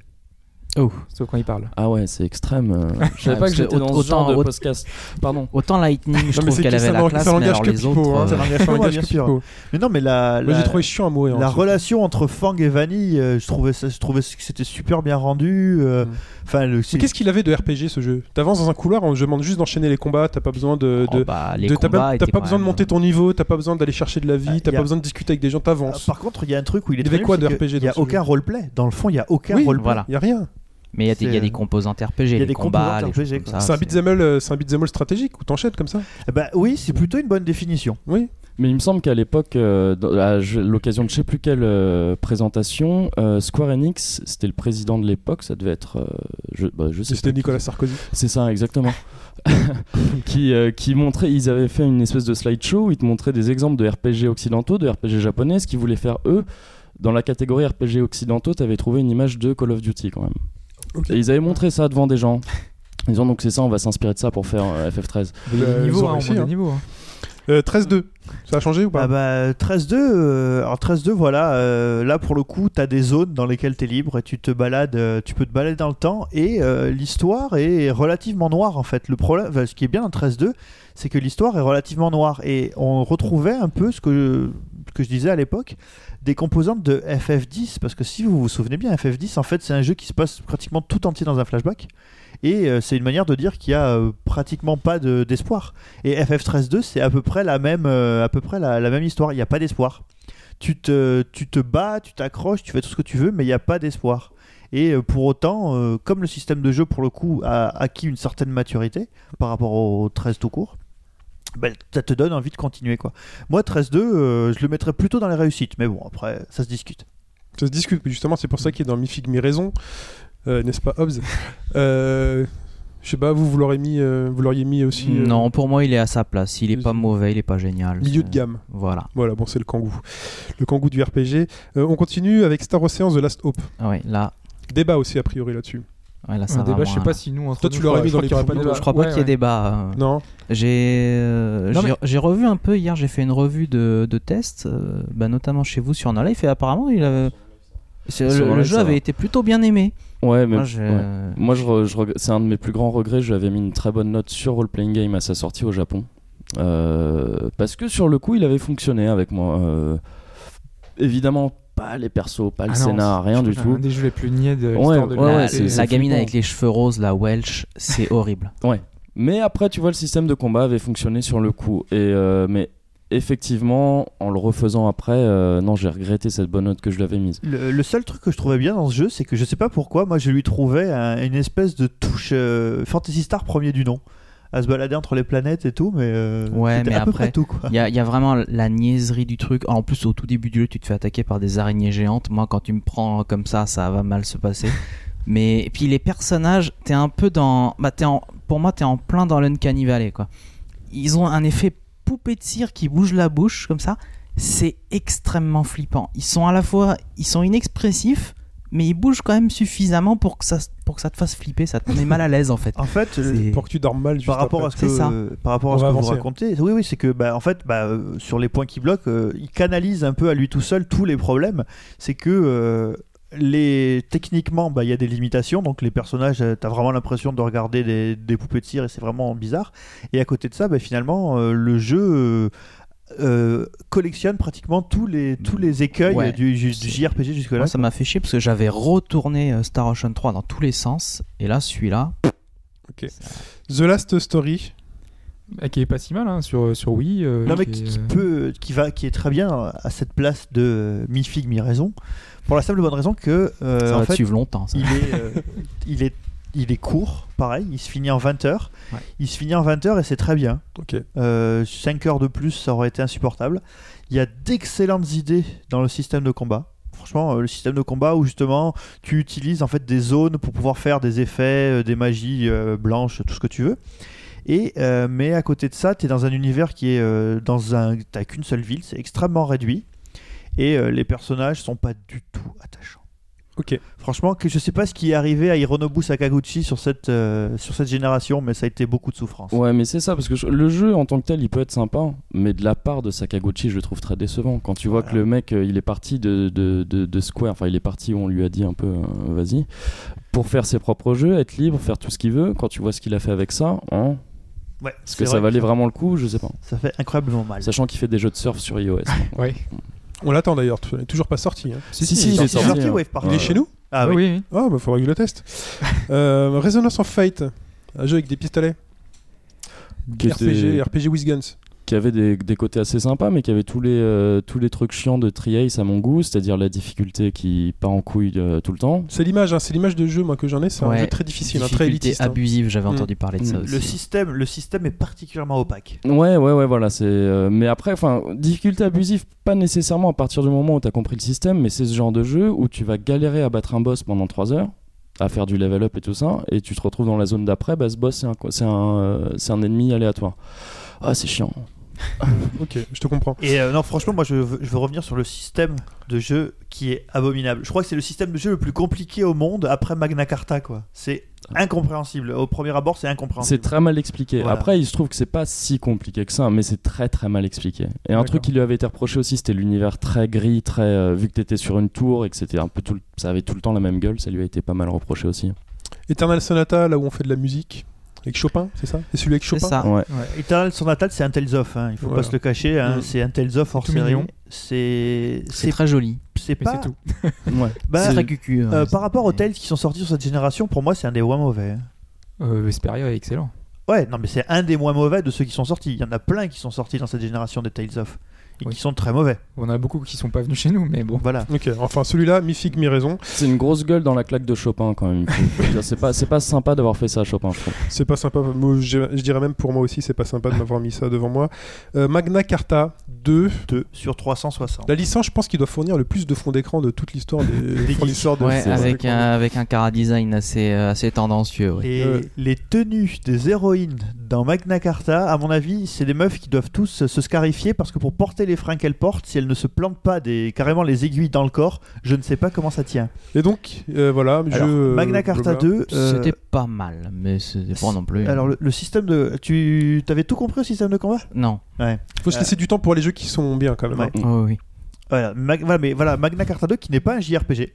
Sauf quand il parle. Ah ouais, c'est extrême. euh, Je savais Ouais, pas que j'étais dans ce autant- genre de podcast. Pardon. Autant Lightning, je trouve qu'elle que avait la classe, ça mais n'engage alors que les autres. hein. euh, mais non mais la, j'ai trouvé chiant à mourir. la ensuite. relation entre Fang et Vanille euh, je trouvais ça je trouvais que c'était super bien rendu euh, Mm. enfin le Mais c'est- qu'est-ce qu'il avait de RPG ce jeu? T'avances dans un couloir, on te demande juste d'enchaîner les combats, t'as pas besoin de. oh, de- bah, les de- t'as combats pas, besoin de monter ton niveau, t'as pas besoin d'aller chercher de la vie, Ah, t'as pas besoin de discuter avec des gens, t'avances. par contre il y a un truc où il est Il y avait quoi de RPG il y a aucun roleplay dans le fond il y a aucun Oui, roleplay Voilà. Y a rien. Mais il y a des- il y, a C'est- des composantes RPG, y a des combats, RPG, comme quoi. ça, c'est un beat'em all, c'est un beat'em stratégique où t'enchaînes comme ça? Ben oui, c'est plutôt une bonne définition. Oui. Mais il me semble qu'à l'époque, euh, à l'occasion de je sais plus quelle euh, présentation, euh, Square Enix, c'était le président de l'époque, ça devait être. euh, je, bah, je sais C'était. Nicolas Sarkozy. C'est ça, exactement. qui, euh, qui montrait, ils avaient fait une espèce de slideshow où ils te montraient des exemples de RPG occidentaux, de RPG japonais, ce qu'ils voulaient faire eux. Dans la catégorie RPG occidentaux, tu avais trouvé une image de Call of Duty quand même. Et ils avaient montré ça devant des gens. Ils ont donc c'est ça, on va s'inspirer de ça pour faire euh, FF13. Il y a Euh, des ils niveaux, ont hein, réussi, hein. hein. Euh, 13-2. Ça a changé ou pas? Ah bah 13-2, euh, alors 13-2, voilà, euh, là pour le coup, t'as des zones dans lesquelles t'es libre et tu te balades, euh, tu peux te balader dans le temps et euh, l'histoire est relativement noire en fait. Le problème, enfin, ce qui est bien dans 13-2, c'est que l'histoire est relativement noire et on retrouvait un peu ce que que je disais à l'époque, des composantes de FF10, parce que si vous vous souvenez bien, FF10, en fait, c'est un jeu qui se passe pratiquement tout entier dans un flashback. Et euh, c'est une manière de dire qu'il y a euh, pratiquement pas de- d'espoir. et FF13-2, c'est à peu près la même, euh, à peu près la, même histoire. Il n'y a pas d'espoir. Tu te, tu te bats, tu t'accroches, tu fais tout ce que tu veux, mais il n'y a pas d'espoir. Et pour autant, comme le système de jeu, pour le coup, a acquis une certaine maturité par rapport au 13 tout court, ben, ça te donne envie de continuer. quoi. Moi, 13-2, euh, je le mettrais plutôt dans les réussites. Mais bon, après, ça se discute. Ça se discute, mais justement, c'est pour ça qu'il est dans Mi Fig Mi Raison, euh, n'est-ce pas, Hobbs Euh, Je sais pas, vous, vous l'aurez mis, euh, vous l'auriez mis aussi. euh, Non, pour moi, il est à sa place. Il est pas mauvais, il est pas génial. Milieu de gamme. Voilà. Voilà, bon, c'est le kangou. Le kangou du RPG. Euh, on continue avec Star Ocean The Last Hope. Ah Ouais, là, Débat aussi, a priori, là-dessus. Ouais, là ça Un va débat, je moins, sais pas là. si nous entre Toi, nous, tu je l'aurais mis je dans crois les pas de. Je crois pas Ouais, qu'il y ait débat. euh. Non J'ai euh, j'ai- mais- revu un peu hier, j'ai fait une revue de, de tests, euh, bah, notamment chez vous sur Life, et apparemment il avait- le, jeu avait va. été plutôt bien aimé. Ouais, mais Moi, j'ai- ouais. Moi, je je c'est un de mes plus grands regrets. Je lui avais mis une très bonne note sur Role Playing Game à sa sortie au Japon. Euh, parce que sur le coup, il avait fonctionné avec moi. Euh, évidemment, pas les persos, pas le Ah scénar, rien du tout. Un des jeux les plus niais de Ouais, l'histoire de ouais, ouais, la, gamine avec les cheveux roses, la Welsh, c'est horrible. Mais après, tu vois, le système de combat avait fonctionné sur le coup. Et, euh, mais effectivement, en le refaisant après, euh, non, j'ai regretté cette bonne note que je lui avais mise. Le, le seul truc que je trouvais bien dans ce jeu, c'est que je sais pas pourquoi, moi je lui trouvais un- une espèce de touche euh, Fantasy Star premier du nom. À se balader entre les planètes et tout, mais, euh, Ouais, mais à peu après, près tout. Quoi. Il y a, il y a vraiment la niaiserie du truc. En plus, au tout début du jeu, tu te fais attaquer par des araignées géantes. Moi, quand tu me prends comme ça, ça va mal se passer. Mais et puis les personnages, t'es un peu dans. Bah, t'es en... Pour moi, t'es en plein dans l'Uncanny Valley, quoi. Ils ont un effet poupée de cire qui bouge la bouche comme ça. C'est extrêmement flippant. Ils sont à la fois. Ils sont inexpressifs, mais ils bougent quand même suffisamment pour que ça, pour que ça te fasse flipper. Ça te met mal à l'aise, en fait. En fait, Pour que tu dormes mal juste par rapport après. à ce que, ça. euh, par rapport On à ce va que vous racontez, oui, oui, c'est que, bah, en fait, bah, euh, sur les points qui bloquent, euh, il canalise un peu à lui tout seul tous les problèmes. C'est que euh, les techniquement, bah, il y a des limitations, donc les personnages, euh, t'as vraiment l'impression de regarder des, des poupées de cire et c'est vraiment bizarre. Et à côté de ça, bah, finalement, euh, le jeu. euh, euh, collectionne pratiquement tous les, tous les écueils Ouais. du, JRPG jusque-là. Moi, ça m'a fait chier parce que j'avais retourné euh, Star Ocean 3 dans tous les sens. Et là, celui-là, The Last Story. Ah, Qui est pas si mal hein, sur, sur Wii. euh, Non mais qui est, qui euh, peut, qui va, qui est très bien à cette place de euh, mi figue mi raison, pour la simple bonne raison que euh, ça en va te suivre longtemps. Ça. il est, euh, il est, il est court, pareil, il se finit en 20 heures, Ouais. il se finit en 20 heures et c'est très bien. Ok. Euh, 5 heures de plus, ça aurait été insupportable. Il y a d'excellentes idées dans le système de combat. Franchement, euh, le système de combat où justement tu utilises en fait des zones pour pouvoir faire des effets, euh, des magies blanches, tout ce que tu veux. Et mais à côté de ça, tu es dans un univers qui est dans un, t'as qu'une seule ville, c'est extrêmement réduit et les personnages sont pas du tout attachants. Ok. Franchement, que je sais pas ce qui est arrivé à Hironobu Sakaguchi sur cette euh, sur cette génération, mais ça a été beaucoup de souffrance. Ouais, mais c'est ça, parce que je- le jeu en tant que tel, il peut être sympa, mais de la part de Sakaguchi, je le trouve très décevant. Quand tu vois Voilà. que le mec, euh, il est parti de, de, de- de Square, enfin, il est parti où on lui a dit un peu, euh, vas-y, pour faire ses propres jeux, être libre, faire tout ce qu'il veut. Quand tu vois ce qu'il a fait avec ça, hein, Ouais, est-ce c'est que ça vrai valait ça- vraiment le coup? Je sais pas. Ça fait incroyablement mal. Sachant qu'il fait des jeux de surf sur iOS. Ouais. On l'attend d'ailleurs, il n'est toujours pas sorti. hein. si, si, si, il il est est sorti, hein. Wave Park. Il est chez nous Ah oui, oui. oui. Ah, bah faudra que je le teste. euh, Resonance of Fate, un jeu avec des pistolets. Était- RPG, RPG with Guns. Qui avait des, des côtés assez sympas, mais qui avait tous les, euh, tous les trucs chiants de Triace à mon goût, c'est-à-dire la difficulté qui part en couille euh, tout le temps. C'est l'image, hein, c'est l'image de jeu moi que j'en ai. C'est un jeu très difficile, hein, très Difficulté élitiste. hein. abusive, j'avais Mm. entendu parler de ça Mm. aussi. Le système, le système est particulièrement opaque. Ouais, ouais, ouais, voilà. C'est. euh, mais après, enfin, difficulté abusive, pas nécessairement à partir du moment où t'as compris le système, mais c'est ce genre de jeu où tu vas galérer à battre un boss pendant 3 heures, à faire du level up et tout ça, et tu te retrouves dans la zone d'après, bah ce boss c'est un, c'est un, euh, c'est un ennemi aléatoire. Ah, c'est chiant. Ok, je te comprends. Et euh, non, franchement, moi, je veux, je veux revenir sur le système de jeu qui est abominable. Je crois que c'est le système de jeu le plus compliqué au monde après Magna Carta, quoi. C'est incompréhensible. Au premier abord, c'est C'est incompréhensible. très mal expliqué. Voilà. Après, il se trouve que c'est pas si compliqué que ça, mais c'est très très mal expliqué. Et un truc qui lui avait été reproché aussi, c'était l'univers très gris, très euh, vu que t'étais sur une tour et que c'était un peu tout, le- ça avait tout le temps la même gueule, ça lui a été pas mal reproché aussi. Eternal Sonata, là où on fait de la musique. Avec Chopin, c'est ça? C'est celui avec C'est Chopin? ça. Ouais. Eternal Sonata, c'est un Tales of, hein, il faut Voilà. pas se le cacher, hein, Mm. c'est un Tales of hors série. C'est très joli. c'est pas c'est tout. Ouais. bah, c'est très cucu. euh, ouais. par rapport aux Tales qui sont sortis sur cette génération, pour moi c'est un des moins mauvais. hein. Euh, Vesperia est excellent. Ouais, non mais c'est un des moins mauvais de ceux qui sont sortis. Il y en a plein qui sont sortis dans cette génération des Tales of et Oui. qui sont très mauvais. On en a beaucoup qui sont pas venus chez nous, mais bon. Voilà. Ok, enfin celui-là, mi figue, mi raison. C'est une grosse gueule dans la claque de Chopin quand même. C'est pas, c'est pas sympa d'avoir fait ça à Chopin, je trouve. C'est pas sympa. Moi, je, je dirais même pour moi aussi, c'est pas sympa de m'avoir mis ça devant moi. Euh, Magna Carta 2. 2 sur 360. La licence, je pense qu'il doit fournir le plus de fonds d'écran de toute l'histoire des Des fournisseurs de Ouais, avec un, avec un cara design assez, euh, assez tendancieux. ouais. Et Euh. les tenues des héroïnes dans Magna Carta, à mon avis, c'est des meufs qui doivent tous se scarifier parce que pour porter les freins qu'elles portent, si elles ne se plantent pas des, carrément les aiguilles dans le corps, je ne sais pas comment ça tient. Et donc, euh, voilà, Alors, jeu. Magna Carta blabla. 2. euh, C'était pas mal, mais c'était pas non plus. Alors, le, le système de. Tu avais tout compris au système de combat? Non. Faut se laisser du temps pour les jeux qui sont bien quand même. Ouais. hein. Oh, oui. Voilà, Mag- voilà, mais voilà, Magna Carta 2 qui n'est pas un JRPG.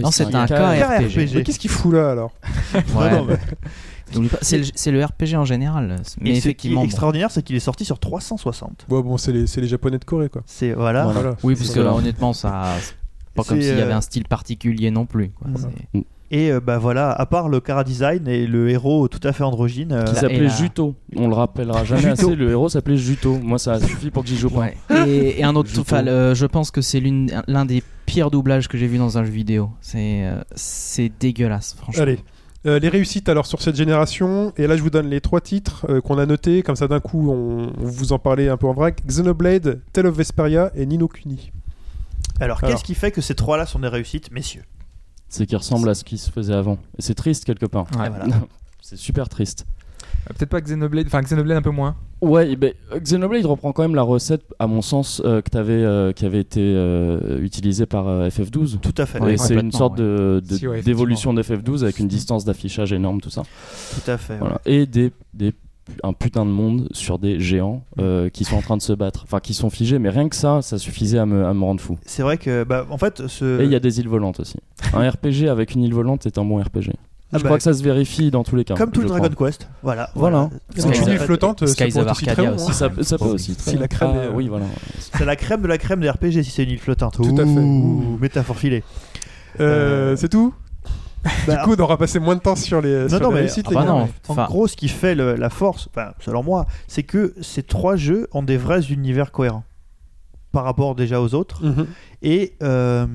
Non, c'est un cas- KRPG. Mais qu'est-ce qu'il fout là alors Ouais. non, mais- C'est le, c'est le RPG en général. Mais Et ce qui effectivement. est bon. extraordinaire, c'est qu'il est sorti sur 360. Bon, bon c'est les, c'est les japonais de Corée quoi. C'est voilà. Voilà. Oui, parce que honnêtement, ça. c'est Pas comme C'est, s'il y avait euh, un style particulier non plus. quoi. Voilà. C'est- Et euh, bah voilà, à part le cara design et le héros tout à fait androgyne. euh, Qui Et s'appelait la- Juto. On le rappellera jamais Juto. assez. Le héros s'appelait Juto. Moi, ça a suffi pour que j'y joue pas. Ouais. Et, et un autre, Juto. enfin, le- je pense que c'est l'une- l'un des pires doublages que j'ai vu dans un jeu vidéo. C'est euh, c'est dégueulasse, franchement. Allez. Euh, les réussites alors sur cette génération, et là je vous donne les trois titres euh, qu'on a notés, comme ça d'un coup on, on vous en parlait un peu en vrac Xenoblade, Tale of Vesperia et Nino Kuni. Alors, Alors. qu'est-ce qui fait que ces trois-là sont des réussites, messieurs? C'est qui ressemble à ce qui se faisait avant. Et c'est triste quelque part. Ouais. Et voilà. c'est super triste. Euh, Peut-être pas Xenoblade, enfin Xenoblade un peu moins. Ouais, et ben, Xenoblade reprend quand même la recette, à mon sens, euh, que t'avais, euh, qui avait été euh, utilisée par euh, FF12. Tout à fait. Ouais, c'est une sorte de, de- Si, ouais, d'évolution d'FF12 avec une distance d'affichage énorme, tout ça. Tout à fait. Voilà. Et des, des, un putain de monde sur des géants euh, qui sont en train de se battre. Enfin, qui sont figés, mais rien que ça, ça suffisait à me, à me rendre fou. C'est vrai que, bah, en fait, ce. Et il y a des îles volantes aussi. Un RPG avec une île volante est un bon RPG. Ah je bah, crois que ça se vérifie dans tous les cas. Comme tout le crois. Dragon Quest. Voilà. Voilà. C'est Ouais, une flottante, Arcadia aussi. Ça, ça peut aussi. très Si la crème Ah, est- oui, voilà. C'est la crème de la crème des RPG si c'est une île flottante. Tout à fait. Ouh, métaphore filée. Euh, Euh, C'est tout Bah, Du coup, on aura passé moins de temps sur les, sur non, les mais- réussites, ah les bah gars. non. En gros, ce qui fait le- la force, enfin, selon moi, c'est que ces trois jeux ont des vrais univers cohérents par rapport déjà aux autres. Mhm. Et euh,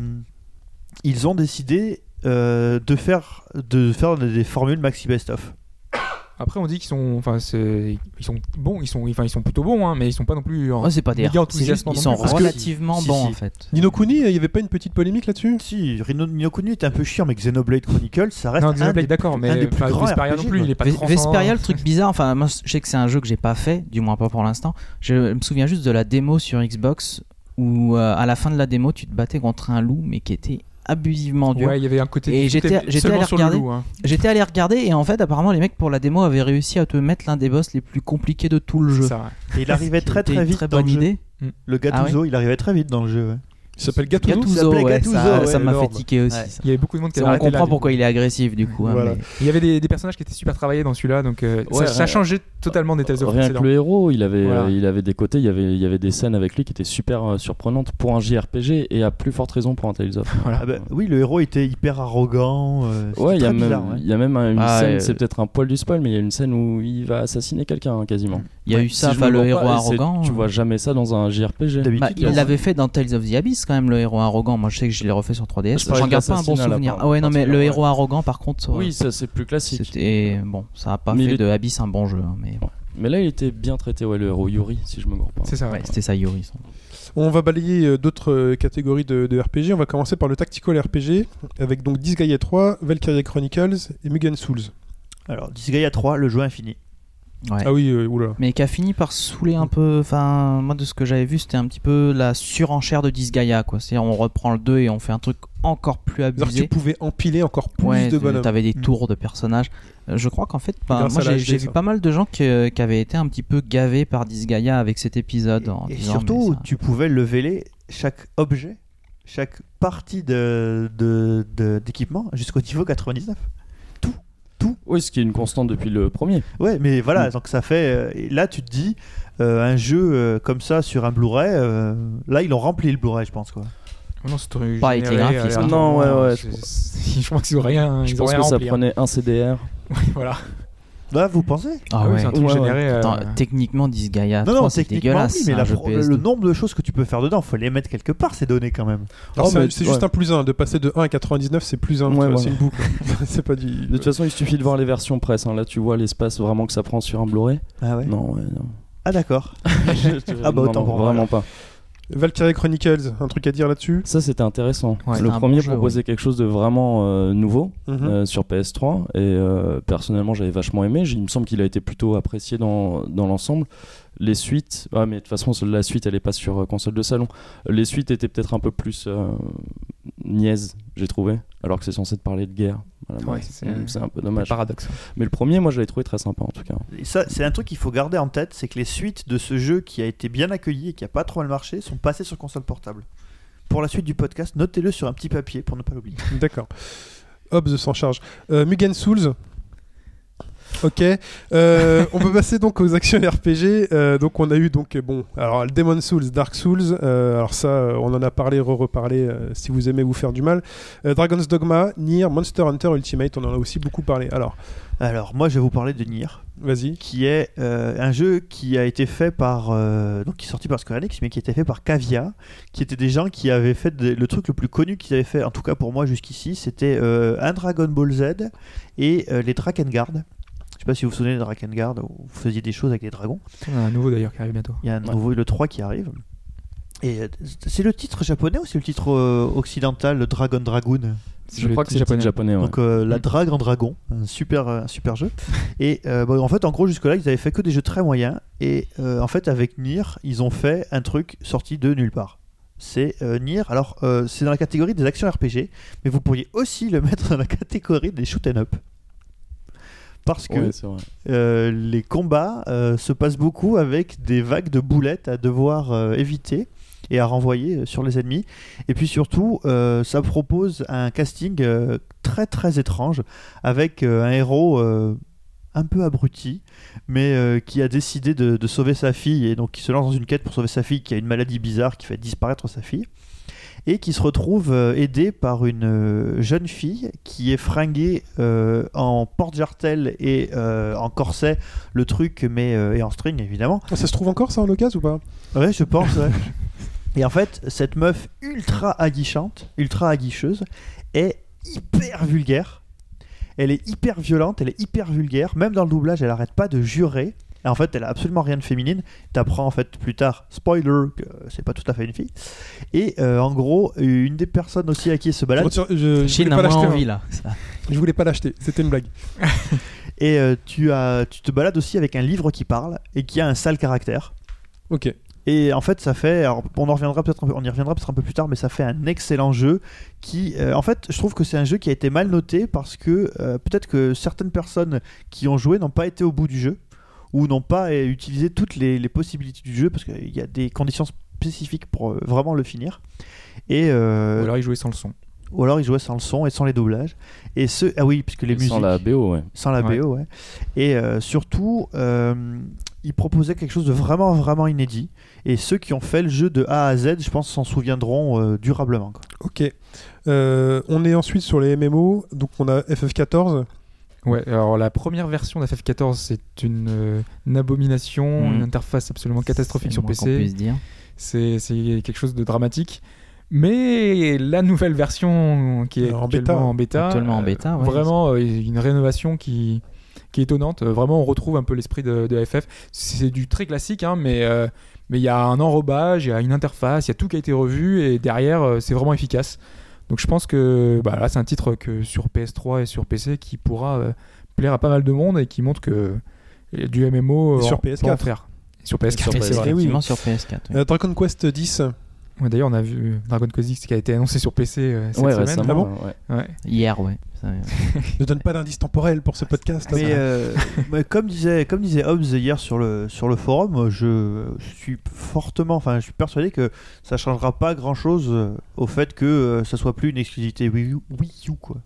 ils ont décidé euh, de faire, de faire des, formules maxi best-of. Après, on dit qu'ils sont, enfin, ils sont bons, ils sont, enfin, ils sont plutôt bons, hein, mais ils sont pas non plus. en- Ouais, c'est pas des enthousiasmants ils non sont relativement si, bons si. en fait. Nino Kuni, il n'y avait pas une petite polémique là-dessus? Si, Rino Nino Kuni est un peu chiant, mais Xenoblade Chronicles, ça reste Non, un Xenoblade, des- d'accord, mais un des plus enfin, grands Vesperia RPG, non plus, il est pas transcendant. Vesperia, le truc bizarre, enfin, moi je sais que c'est un jeu que j'ai pas fait, du moins pas pour l'instant. Je me souviens juste de la démo sur Xbox où euh, à la fin de la démo tu te battais contre un loup mais qui était abusivement dur. Ouais, il y avait un côté. Et j'étais- j'étais allé sur le regarder. loup, hein. J'étais allé regarder et en fait apparemment les mecs pour la démo avaient réussi à te mettre l'un des boss les plus compliqués de tout le jeu. Ça, ouais. Et il arrivait très très vite Très dans bonne le jeu. idée. Le Gattuso, il arrivait très vite dans le jeu. Il s'appelle Gattuso Gattuso, ouais, Gattuso, ça ouais, ça m'a tiquer aussi. Ouais. ça. Il y avait beaucoup de monde qui avait On là, comprend pourquoi coup. il est agressif du coup. hein, Voilà. mais- Il y avait des, des personnages qui étaient super travaillés dans celui-là, donc euh, Ouais, ça, ça ouais. changeait totalement des Tales of Rien que le héros, il avait, Voilà. euh, il avait des côtés, il y avait, il y avait des scènes avec lui qui étaient super euh, surprenantes pour un JRPG et à plus forte raison pour un Tales of. Voilà. Ah bah, oui, le héros était hyper arrogant. euh, Ouais, il y, a même- bizarre, ouais. il y a même une Ah, scène, c'est peut-être un poil du spoil, mais il y a une scène où il va assassiner quelqu'un hein, quasiment. Il y a Ouais. eu ça, Si le héros pas, et arrogant. Tu euh, vois jamais ça dans un JRPG. D'habitude, Bah, il l'avait fait dans Tales of the Abyss quand même le héros arrogant. Moi je sais que je l'ai refait sur 3DS. Je parlais J'en de garde pas un bon souvenir. Ah ouais non mais le héros arrogant par contre. Oui, ouais, ça c'est plus classique. C'était bon, ça a pas Mais fait est- de Abyss un bon jeu. hein, mais Mais là, il était bien traité, ouais, le héros Yuri, si je me gourre pas. C'est ça, ouais. ouais, c'était ça Yuri. On va balayer euh, d'autres euh, catégories de, de RPG. On va commencer par le Tactical RPG, avec donc Disgaea 3, Valkyria Chronicles et Mugen Souls. Alors, Disgaea 3, le jeu infini. Ouais. Ah oui, euh, oula. Mais qui a fini par saouler un peu. Enfin, moi de ce que j'avais vu, c'était un petit peu la surenchère de Disgaea quoi. C'est on reprend le 2 et on fait un truc encore plus C'est-à-dire que tu abusé. pouvais empiler encore plus Ouais, de bonhommes. t'avais des Mm. tours de personnages. Euh, Je crois qu'en fait, ben, moi j'ai vu pas mal de gens qui, qui avaient été un petit peu gavés par Disgaea avec cet épisode. en Et disant, surtout, ça- tu pouvais leveler chaque objet, chaque partie de, de- de- d'équipement jusqu'au niveau 99. Oui, ce qui est une constante depuis le premier. Ouais, mais voilà, Mm. donc ça fait. euh, et là, tu te dis, euh, un jeu euh, comme ça sur un Blu-ray, euh, là, ils ont rempli le Blu-ray, je pense, quoi. Non, c'est Pas avec les graphismes. Non, ouais, ouais, Je pense qu'ils ont rien. Je ils ont pense rien que ça hein. prenait un CDR. Voilà. Là, vous pensez Ah oui, c'est un truc Ouais, ouais. généré. euh, Attends, techniquement, Disgaea 3, Non, non, c'est techniquement, dégueulasse. oui, mais c'est un la jeu pro- PS2. le nombre de choses que tu peux faire dedans, faut les mettre quelque part, ces données, quand même. Alors, Oh, c'est c'est juste un plus 1. De passer de 1 à 99, c'est plus 1. Ouais, c'est une boucle. c'est pas du. De toute façon, il suffit de voir les versions presse. hein. Là, tu vois l'espace vraiment que ça prend sur un Blu-ray. Ah ouais Non, ouais, non. Ah, d'accord. Ah bah, autant non, pour moi, Vraiment pas. Valkyrie Chronicles, un truc à dire là-dessus Ça, c'était intéressant. Ouais, le premier bon jeu, proposait quelque chose de vraiment euh, nouveau Mhm. euh, sur PS3 et euh, personnellement, j'avais vachement aimé. Il me semble qu'il a été plutôt apprécié dans, dans l'ensemble. Les suites, ah, mais de toute façon, la suite, elle est pas sur euh, console de salon. Les suites étaient peut-être un peu plus euh, niaises, j'ai trouvé, alors que c'est censé te parler de guerre. Voilà, Ouais, bref, c'est- un peu dommage. paradoxe. Mais le premier, moi, je l'avais trouvé très sympa en tout cas. Et ça, c'est un truc qu'il faut garder en tête, c'est que les suites de ce jeu qui a été bien accueilli et qui a pas trop mal marché sont passées sur console portable. Pour la suite du podcast, notez-le sur un petit papier pour ne pas l'oublier. D'accord. Hobbs s'en charge. Euh, Mugen Souls. Ok. Euh, on peut passer donc aux actions RPG. Euh, donc on a eu donc bon alors Demon Souls, Dark Souls. euh, alors ça on en a parlé, re-reparlé. si vous aimez vous faire du mal. Dragon's Dogma, Nier, Monster Hunter Ultimate. On en a aussi beaucoup parlé. Alors Alors, moi, je vais vous parler de Nier, vas-y. qui est un jeu qui a été fait par. donc, qui est sorti par Square Enix, mais qui a été fait par Cavia, qui étaient des gens qui avaient fait des- le truc le plus connu qu'ils avaient fait, en tout cas pour moi jusqu'ici, c'était un Dragon Ball Z et les Drakengard. Je sais pas si vous vous souvenez des Drakengard, où vous faisiez des choses avec des dragons. On a un nouveau d'ailleurs qui arrive bientôt. Il y a un Ouais. nouveau, le 3 qui arrive. Et euh, c'est le titre japonais ou c'est le titre euh, occidental, le Dragon Dragoon? Je crois que c'est japonais. japonais ouais. Donc euh, la Mm. drague en dragon, un super, un super jeu. Et euh, bon, en fait, en gros, jusque-là, ils avaient fait que des jeux très moyens. Et euh, en fait, avec Nier, ils ont fait un truc sorti de nulle part. C'est euh, Nier. Alors, euh, c'est dans la catégorie des actions RPG, mais vous pourriez aussi le mettre dans la catégorie des shoot 'em up. Parce que Ouais, euh, les combats euh, se passent beaucoup avec des vagues de boulettes à devoir euh, éviter et à renvoyer sur les ennemis. Et puis surtout, ça propose un casting très très étrange avec un héros un peu abruti, mais euh, qui a décidé de, de sauver sa fille et donc qui se lance dans une quête pour sauver sa fille qui a une maladie bizarre qui fait disparaître sa fille et qui se retrouve euh, aidé par une euh, jeune fille qui est fringuée euh, en porte-jartel et en corset, le truc, mais et en string évidemment. Ah, Ça se trouve encore ça en occasion ou pas? Ouais, je pense. ouais. et en fait, cette meuf ultra aguichante, ultra aguicheuse, est hyper vulgaire. Elle est hyper violente, elle est hyper vulgaire. Même dans le doublage, elle arrête pas de jurer. Et en fait, elle a absolument rien de féminine. T'apprends en fait plus tard, spoiler, que c'est pas tout à fait une fille. Et euh, en gros, une des personnes aussi à qui elle se je, balade, je, je Chine voulais pas l'acheter. envie hein. là. Ça. Je voulais pas l'acheter. C'était une blague. et euh, tu, as, tu te balades aussi avec un livre qui parle et qui a un sale caractère. Ok. Et en fait, ça fait, alors, on en reviendra peut-être, un peu- on y reviendra peut-être un peu plus tard, mais ça fait un excellent jeu qui, euh, en fait, je trouve que c'est un jeu qui a été mal noté parce que euh, peut-être que certaines personnes qui ont joué n'ont pas été au bout du jeu ou n'ont pas utilisé toutes les, les possibilités du jeu parce qu'il y a des conditions spécifiques pour euh, vraiment le finir. Et euh, Ou alors il jouait sans le son. ou alors ils jouaient sans le son et sans les doublages. Et ce, ah oui, puisque les Et musiques Sans la BO, ouais. sans la Ouais. BO, ouais. Et euh, surtout, euh, il proposait quelque chose de vraiment, vraiment inédit. Et ceux qui ont fait le jeu de A à Z, je pense, s'en souviendront euh, durablement. quoi. Ok. Euh, on est ensuite sur les MMO. Donc on a FF14. Ouais, alors la première version d'FF14, c'est une, euh, une abomination, Mhm. une interface absolument catastrophique C'est sur PC. puisse dire. C'est c'est quelque chose de dramatique. Mais la nouvelle version qui est En bêta. en bêta, Actuellement en euh, bêta, ouais. vraiment euh, une rénovation qui, qui est étonnante. Euh, Vraiment, on retrouve un peu l'esprit de, de FF. C'est du très classique, hein, mais euh, mais il y a un enrobage, il y a une interface, il y a tout qui a été revu et derrière, euh, c'est vraiment efficace. Donc je pense que bah, là, c'est un titre que sur PS3 et sur PC qui pourra euh, plaire à pas mal de monde et qui montre que euh, du MMO Et sur en- peut PS4. en faire. Et sur PS4, Sur Et c'est c'est vrai. effectivement sur PS4. oui. Euh, Dragon Quest 10. Ouais, D'ailleurs, on a vu Dragon Quest X qui a été annoncé sur PC euh, cette Ouais, semaine. récemment. Ah bon ouais. Ouais. Hier, ouais. Ça- Ne donne pas d'indice temporel pour ce podcast. Mais, euh, mais comme disait, comme disait Hobbes hier sur le, sur le forum, je, suis fortement, enfin, je suis persuadé que ça changera pas grand chose au fait que euh, ça soit plus une exclusivité Wii U, Wii U, quoi.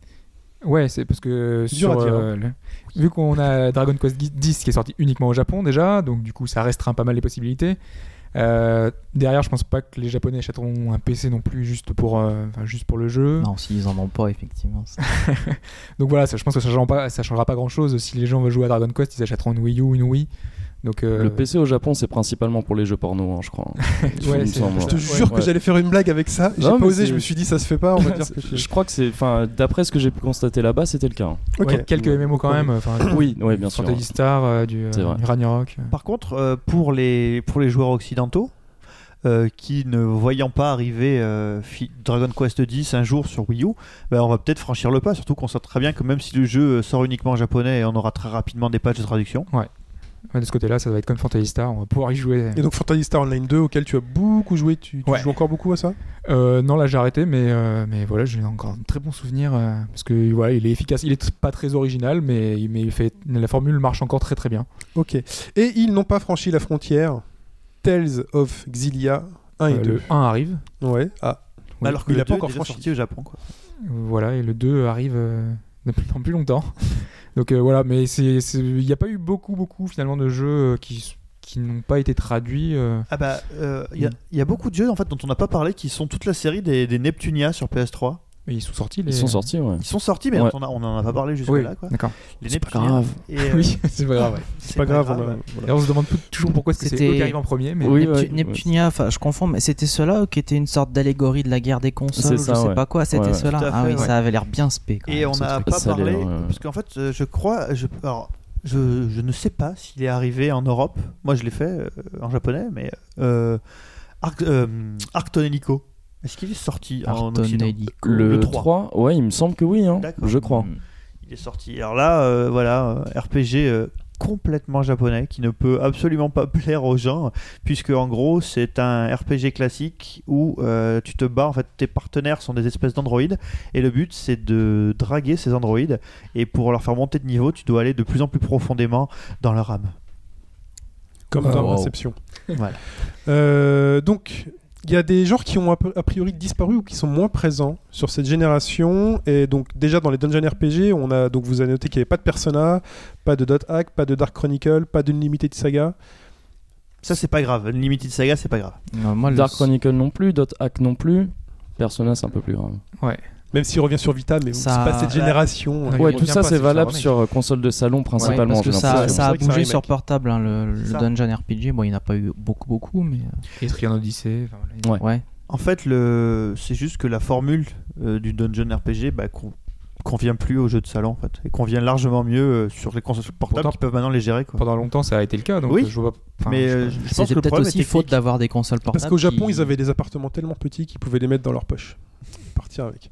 Ouais, c'est parce que sur, dire, euh, le- vu qu'on a Dragon Quest X qui est sorti uniquement au Japon déjà, donc du coup ça restreint pas mal les possibilités. Euh, derrière, je pense pas que les Japonais achèteront un PC non plus juste pour, euh, enfin, juste pour le jeu. Non, s'ils en ont pas, effectivement. Donc voilà, ça, je pense que ça changera pas, ça changera pas grand chose. Si les gens veulent jouer à Dragon Quest, ils achèteront une Wii U ou une Wii. Donc euh, Le PC au Japon, c'est principalement pour les jeux porno, hein, je crois. Ouais, Je te ouais. jure que j'allais faire une blague avec ça. J'ai Non, pas osé, je me suis dit ça se fait pas. On va dire que je crois que c'est, enfin, d'après ce que j'ai pu constater là-bas, c'était le cas. hein. Ouais, quelques MMO quand même. Enfin, Oui, oui, bien sûr. Fantasy Star, euh, du, euh, du Ragnarok. Par contre, pour, les, pour les joueurs occidentaux, euh, qui ne voyant pas arriver euh, Dragon Quest X un jour sur Wii U, ben, on va peut-être franchir le pas, surtout qu'on sait très bien que même si le jeu sort uniquement en japonais, on aura très rapidement des patchs de traduction. Ouais, de ce côté-là, ça va être comme Fantasy Star. On va pouvoir y jouer. Et donc Fantasy Star Online 2, auquel tu as beaucoup joué, tu, tu Ouais. joues encore beaucoup à ça? Euh, non, là j'ai arrêté, mais, euh, mais voilà, j'ai encore un très bon souvenir euh, parce que voilà, il est efficace. Il est pas très original, mais, mais il fait, la formule marche encore très très bien. Ok. Et ils n'ont pas franchi la frontière. Tales of Xillia 1 et Euh, 2. le 1 arrive, Ouais. Ah. Oui. Alors que Il le a pas 2 est encore franchi. sorti au Japon. Quoi. voilà, et le 2 arrive plus longtemps. Donc euh, voilà, mais il n'y a pas eu beaucoup beaucoup finalement de jeux euh, qui qui n'ont pas été traduits. euh. Ah bah, il y, y a beaucoup de jeux en fait dont on n'a pas parlé qui sont toute la série des, des Neptunia sur PS3. Mais ils sont sortis. Les... Ils sont sortis, ouais. Ils sont sortis, mais Ouais. on, a- on en a pas parlé jusque Oui, là. Quoi. d'accord. Les C'est pas grave. Et, euh, Oui, c'est pas grave. ouais. c'est Pas grave. on a- ouais. voilà. D'ailleurs, on se demande toujours pourquoi que c'est C'était- eux qui arrivent en premier. Mais Oui, Neptu- ouais, Neptunia, enfin, je confonds, mais c'était ceux-là qui était une sorte d'allégorie de la guerre des consoles C'est ou ça, je sais ouais. pas quoi, c'était ceux-là. À Ah oui, ouais. ça avait l'air bien spé. quand Et même, on n'a pas parlé, parce qu'en fait, euh, je crois, je, alors, je, je ne sais pas s'il est arrivé en Europe. Moi, je l'ai fait euh, en japonais, mais euh, Arc, euh, Arctonelico, est-ce qu'il est sorti en Occident. Le, Le 3. ouais, il me semble que oui, hein, D'accord. je crois. Mm. Il est sorti. Alors là, euh, voilà, euh, RPG euh, complètement japonais qui ne peut absolument pas plaire aux gens, puisque en gros, c'est un RPG classique où euh, tu te bats. En fait, tes partenaires sont des espèces d'androïdes, et le but c'est de draguer ces androïdes. Et pour leur faire monter de niveau, tu dois aller de plus en plus profondément dans leur âme. Comme Ah, dans wow. Inception. Voilà. Euh, donc, il y a des genres qui ont a, priori disparu ou qui sont moins présents sur cette génération. Et donc, déjà dans les Dungeon RPG, on a donc vous avez noté qu'il n'y avait pas de Persona, pas de Dot Hack, pas de Dark Chronicle, pas d'Unlimited Saga. Ça, c'est pas grave. Limited Saga, c'est pas grave. Non, moi, le- Dark Chronicle non plus, Dot Hack non plus. Persona, c'est un peu plus grave. Même s'il revient sur Vita, mais Ça- c'est pas cette génération. Ouais, euh, tout ça c'est valable sur euh, console de salon Ouais, principalement. parce que ça, a bougé sur portable, hein, le. Dungeon RPG. Bon, il n'y en a pas eu beaucoup, beaucoup, mais euh, Et Trian Odyssey. Ouais. ouais. En fait, le... c'est juste que la formule euh, du Dungeon RPG bah, con- convient plus aux jeux de salon en fait, et convient largement mieux euh, sur les consoles portables Pourtant- qui peuvent maintenant les gérer. Quoi. Pendant longtemps, ça a été le cas. Donc Oui, euh, je vois pas. enfin, Mais je euh, pense que peut-être aussi faute d'avoir des consoles portables. Parce qu'au Japon, qui- ils avaient des appartements tellement petits qu'ils pouvaient les mettre dans leur poche. Partir avec.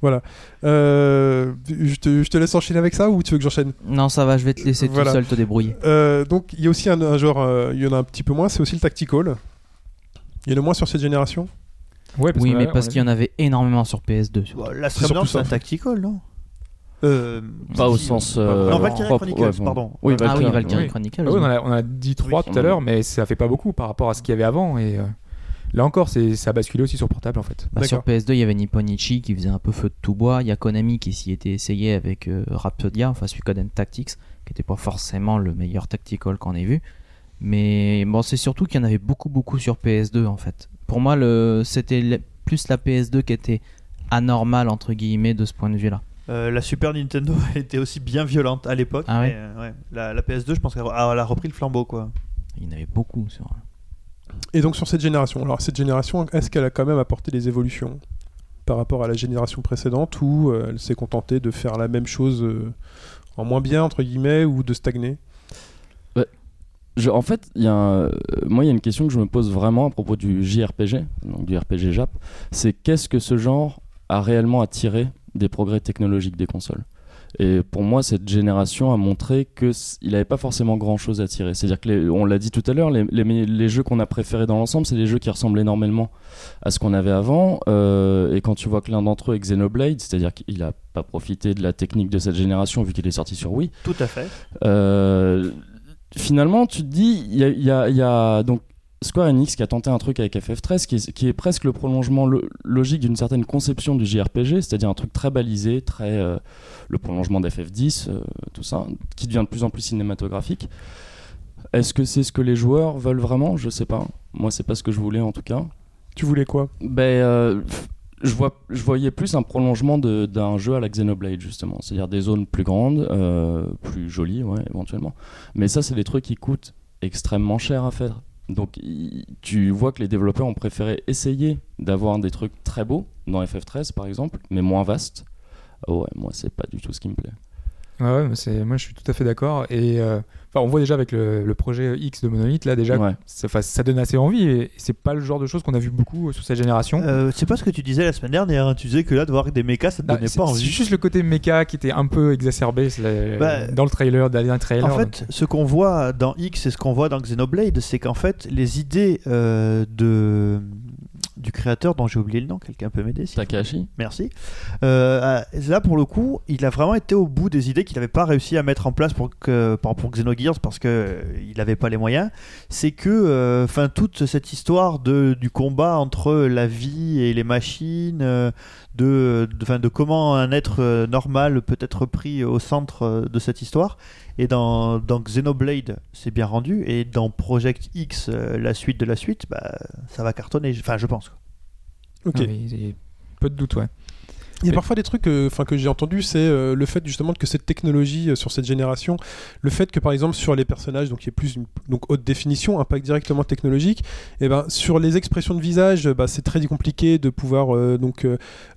Voilà. Euh, je, te, je te laisse enchaîner avec ça ou tu veux que j'enchaîne? Non, ça va, je vais te laisser Voilà. tout seul te débrouiller. Euh, donc il y a aussi un, un genre, euh, il y en a un petit peu moins, c'est aussi le tactical. Il y en a moins sur cette génération? Ouais, parce Oui, mais a- parce qu'il y en avait énormément sur PS2. Bah, la C'est surtout Stromdance, c'est ça. un tactical, non? Euh, Pas au sens. euh. Non, Valkyrie propre, Chronicles, ouais, bon. pardon. Oui, Ah oui, Valkyrie, Valkyrie oui. Chronicles. Ah oui, on, a, on a dit 3 Oui. tout à l'heure, mais ça fait pas beaucoup par rapport à ce qu'il y avait avant. Et euh, là encore, c'est ça a basculé aussi sur portable en fait. Bah, sur D'accord. PS2, il y avait Nipponichi qui faisait un peu feu de tout bois. Il y a Konami qui s'y était essayé avec euh, Rhapsodia, enfin Suikoden Tactics, qui n'était pas forcément le meilleur tactical qu'on ait vu. Mais bon, c'est surtout qu'il y en avait beaucoup, beaucoup sur PS2 en fait. Pour moi, le... c'était le- plus la PS2 qui était anormale entre guillemets de ce point de vue-là. Euh, la Super Nintendo était aussi bien violente à l'époque. Ah ouais euh, ouais. La, la PS2, je pense qu'elle a, repris le flambeau. quoi. Il y en avait beaucoup sur. Et donc sur cette génération. Alors cette génération, est-ce qu'elle a quand même apporté des évolutions par rapport à la génération précédente ou euh, elle s'est contentée de faire la même chose euh, en moins bien entre guillemets ou de stagner? En fait, euh, moi, il y a une question que je me pose vraiment à propos du JRPG, donc du RPG Jap. C'est qu'est-ce que ce genre a réellement attiré des progrès technologiques des consoles? Et pour moi, cette génération a montré que c- il n'avait pas forcément grand-chose à tirer. C'est-à-dire que, les- on l'a dit tout à l'heure, les, les- les jeux qu'on a préférés dans l'ensemble, c'est des jeux qui ressemblent énormément à ce qu'on avait avant. Euh, et quand tu vois que l'un d'entre eux est Xenoblade, c'est-à-dire qu'il n'a pas profité de la technique de cette génération vu qu'il est sorti sur Wii. Tout à fait. Euh, finalement, tu te dis, il y a, a- y a- donc Square Enix qui a tenté un truc avec FF13 qui est, qui est presque le prolongement lo- logique d'une certaine conception du JRPG, c'est-à-dire un truc très balisé, très euh, le prolongement d'FF10, euh, tout ça, qui devient de plus en plus cinématographique. Est-ce que c'est ce que les joueurs veulent vraiment? Je sais pas. Moi, c'est pas ce que je voulais en tout cas. Tu voulais quoi? Ben, euh, je, vois, je voyais plus un prolongement d'un jeu à la Xenoblade, justement. C'est-à-dire des zones plus grandes, plus jolies, ouais, éventuellement. Mais ça, c'est des trucs qui coûtent extrêmement cher à faire. Donc, tu vois que les développeurs ont préféré essayer d'avoir des trucs très beaux, dans FF13 par exemple, mais moins vastes. Ah ouais, moi, c'est pas du tout ce qui me plaît. Ouais, ouais, moi je suis tout à fait d'accord. Et euh, enfin, on voit déjà avec le, le projet X de Monolith, là déjà, Ouais. ça, enfin, ça donne assez envie. Et c'est pas le genre de choses qu'on a vu beaucoup sur cette génération. Euh, c'est pas ce que tu disais la semaine dernière. hein. Tu disais que là, de voir des mechas, ça te Ah, donnait c'est, pas c'est envie. juste le côté méca qui était un peu exacerbé c'est la- Bah, dans le trailer, dans le trailer. En donc, fait, ce qu'on voit dans X et ce qu'on voit dans Xenoblade, c'est qu'en fait, les idées euh, de du créateur dont j'ai oublié le nom, quelqu'un peut m'aider plaît Takahashi Merci. Euh, là, pour le coup, il a vraiment été au bout des idées qu'il n'avait pas réussi à mettre en place pour, que, pour, pour Xenogears parce qu'il n'avait pas les moyens. C'est que euh, toute cette histoire de, du combat entre la vie et les machines, euh, de, de, 'fin, de comment un être euh, normal peut être pris au centre euh, de cette histoire. Et dans, dans Xenoblade, c'est bien rendu. Et dans Project X, euh, la suite de la suite, bah, ça va cartonner. Enfin, je pense. Ok. ah oui, peu de doute, ouais. Il y a Mais- parfois des trucs euh, que j'ai entendu, c'est euh, le fait justement que cette technologie euh, sur cette génération, le fait que par exemple sur les personnages, donc il y a plus une donc, haute définition, impact directement technologique, et ben sur les expressions de visage, bah, c'est très compliqué de pouvoir euh, donc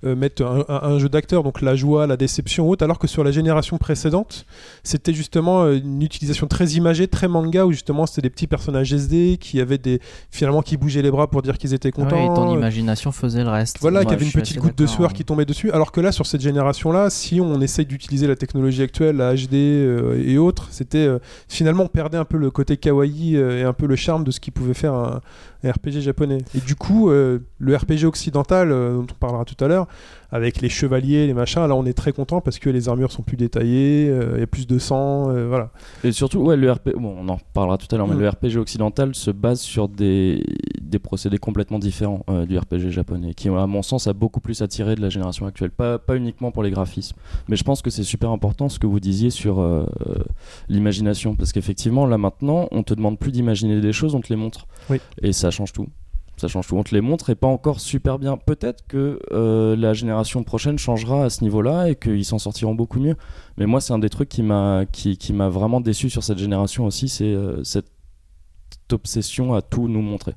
mettre un, un- un jeu d'acteur, donc la joie, la déception haute, alors que sur la génération précédente, c'était justement une utilisation très imagée, très manga, où justement c'était des petits personnages SD qui avaient des finalement qui bougeaient les bras pour dire qu'ils étaient Ah contents. ouais, et ton imagination faisait le reste. voilà, y avait une petite goutte de sueur qui tombait dessus. Alors que là, sur cette génération-là, si on essaye d'utiliser la technologie actuelle, la HD euh, et autres, c'était euh, finalement on perdait un peu le côté kawaii euh, et un peu le charme de ce qui pouvait faire un, un RPG japonais. Et du coup, euh, le RPG occidental, euh, dont on parlera tout à l'heure, avec les chevaliers, les machins, là on est très content parce que les armures sont plus détaillées, euh, il y a plus de sang, voilà. Et surtout, ouais, le RP... bon, on en reparlera tout à l'heure, mais Mm. le RPG occidental se base sur des, des procédés complètement différents du RPG japonais, qui, à mon sens, a beaucoup plus attiré de la génération actuelle. Pas, pas uniquement pour les graphismes, mais je pense que c'est super important ce que vous disiez sur l'imagination, parce qu'effectivement, là maintenant, on te demande plus d'imaginer des choses, on te les montre. Oui. Et ça change tout. Ça change tout. On te les montre et pas encore super bien. Peut-être que euh, la génération prochaine changera à ce niveau-là et qu'ils s'en sortiront beaucoup mieux. Mais moi, c'est un des trucs qui m'a qui, qui m'a vraiment déçu sur cette génération aussi, c'est euh, cette obsession à tout nous montrer.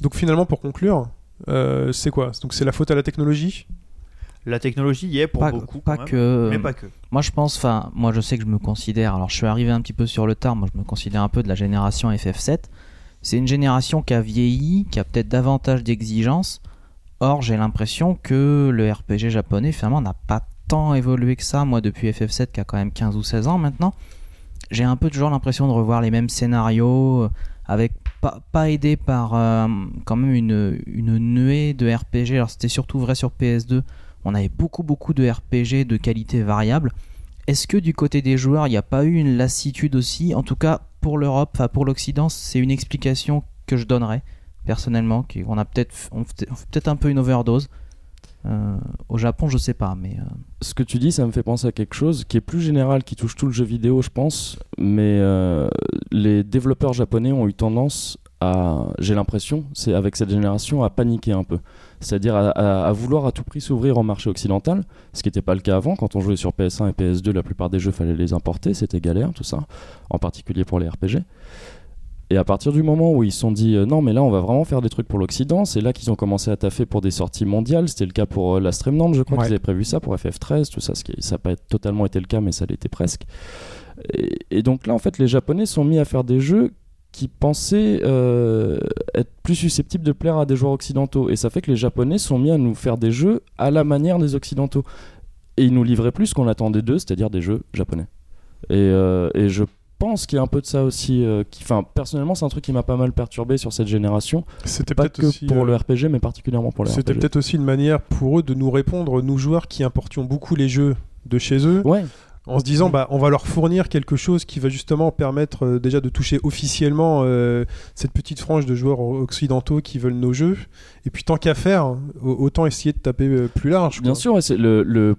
Donc finalement, pour conclure, euh, c'est quoi? Donc c'est la faute à la technologie? La technologie y est pour Pas, beaucoup. pas même, que. Mais pas que. Moi, je pense, enfin, moi, je sais que je me considère. Alors, je suis arrivé un petit peu sur le tard. Moi, je me considère un peu de la génération FF7. C'est une génération qui a vieilli, qui a peut-être davantage d'exigences. Or, j'ai l'impression que le RPG japonais, finalement, n'a pas tant évolué que ça. Moi, depuis FF7, qui a quand même 15 ou 16 ans maintenant, j'ai un peu toujours l'impression de revoir les mêmes scénarios, euh, avec pas, aidé par euh, quand même une, une nuée de RPG. Alors, c'était surtout vrai sur PS2 on avait beaucoup beaucoup de RPG de qualité variable. Est-ce que du côté des joueurs, il n'y a pas eu une lassitude aussi? En tout cas, pour l'Europe, pour l'Occident, c'est une explication que je donnerais personnellement. qu'on a peut-être on on peut-être un peu une overdose. Euh, au Japon, je sais pas, mais euh, Ce que tu dis, ça me fait penser à quelque chose qui est plus général, qui touche tout le jeu vidéo, je pense. Mais euh, les développeurs japonais ont eu tendance à, j'ai l'impression, c'est avec cette génération, à paniquer un peu. C'est-à-dire à, à- à vouloir à tout prix s'ouvrir au marché occidental, ce qui n'était pas le cas avant. Quand on jouait sur PS1 et PS2, la plupart des jeux fallait les importer, c'était galère, tout ça, en particulier pour les RPG. Et à partir du moment où ils se sont dit euh, non mais là on va vraiment faire des trucs pour l'Occident, c'est là qu'ils ont commencé à taffer pour des sorties mondiales. C'était le cas pour euh, la Stream Nantes, je crois Ouais. qu'ils avaient prévu ça pour FF13, tout ça, ce qui ça n'a pas totalement été le cas mais ça l'était presque. Et, et donc là en fait les Japonais sont mis à faire des jeux qui pensaient euh, être plus susceptibles de plaire à des joueurs occidentaux. Et ça fait que les Japonais sont mis à nous faire des jeux à la manière des Occidentaux. Et ils nous livraient plus qu'on attendait d'eux, c'est-à-dire des jeux japonais. Et, euh, et je pense qu'il y a un peu de ça aussi. euh, Enfin, personnellement, c'est un truc qui m'a pas mal perturbé sur cette génération. C'était Pas peut-être que aussi. pour euh, le RPG, mais particulièrement pour le C'était peut-être aussi une manière pour eux de nous répondre, nous joueurs qui importions beaucoup les jeux de chez eux, Ouais, en se disant bah on va leur fournir quelque chose qui va justement permettre euh, déjà de toucher officiellement euh, cette petite frange de joueurs occidentaux qui veulent nos jeux. Et puis tant qu'à faire au- autant essayer de taper euh, plus large Bien sûr, c'est le, le,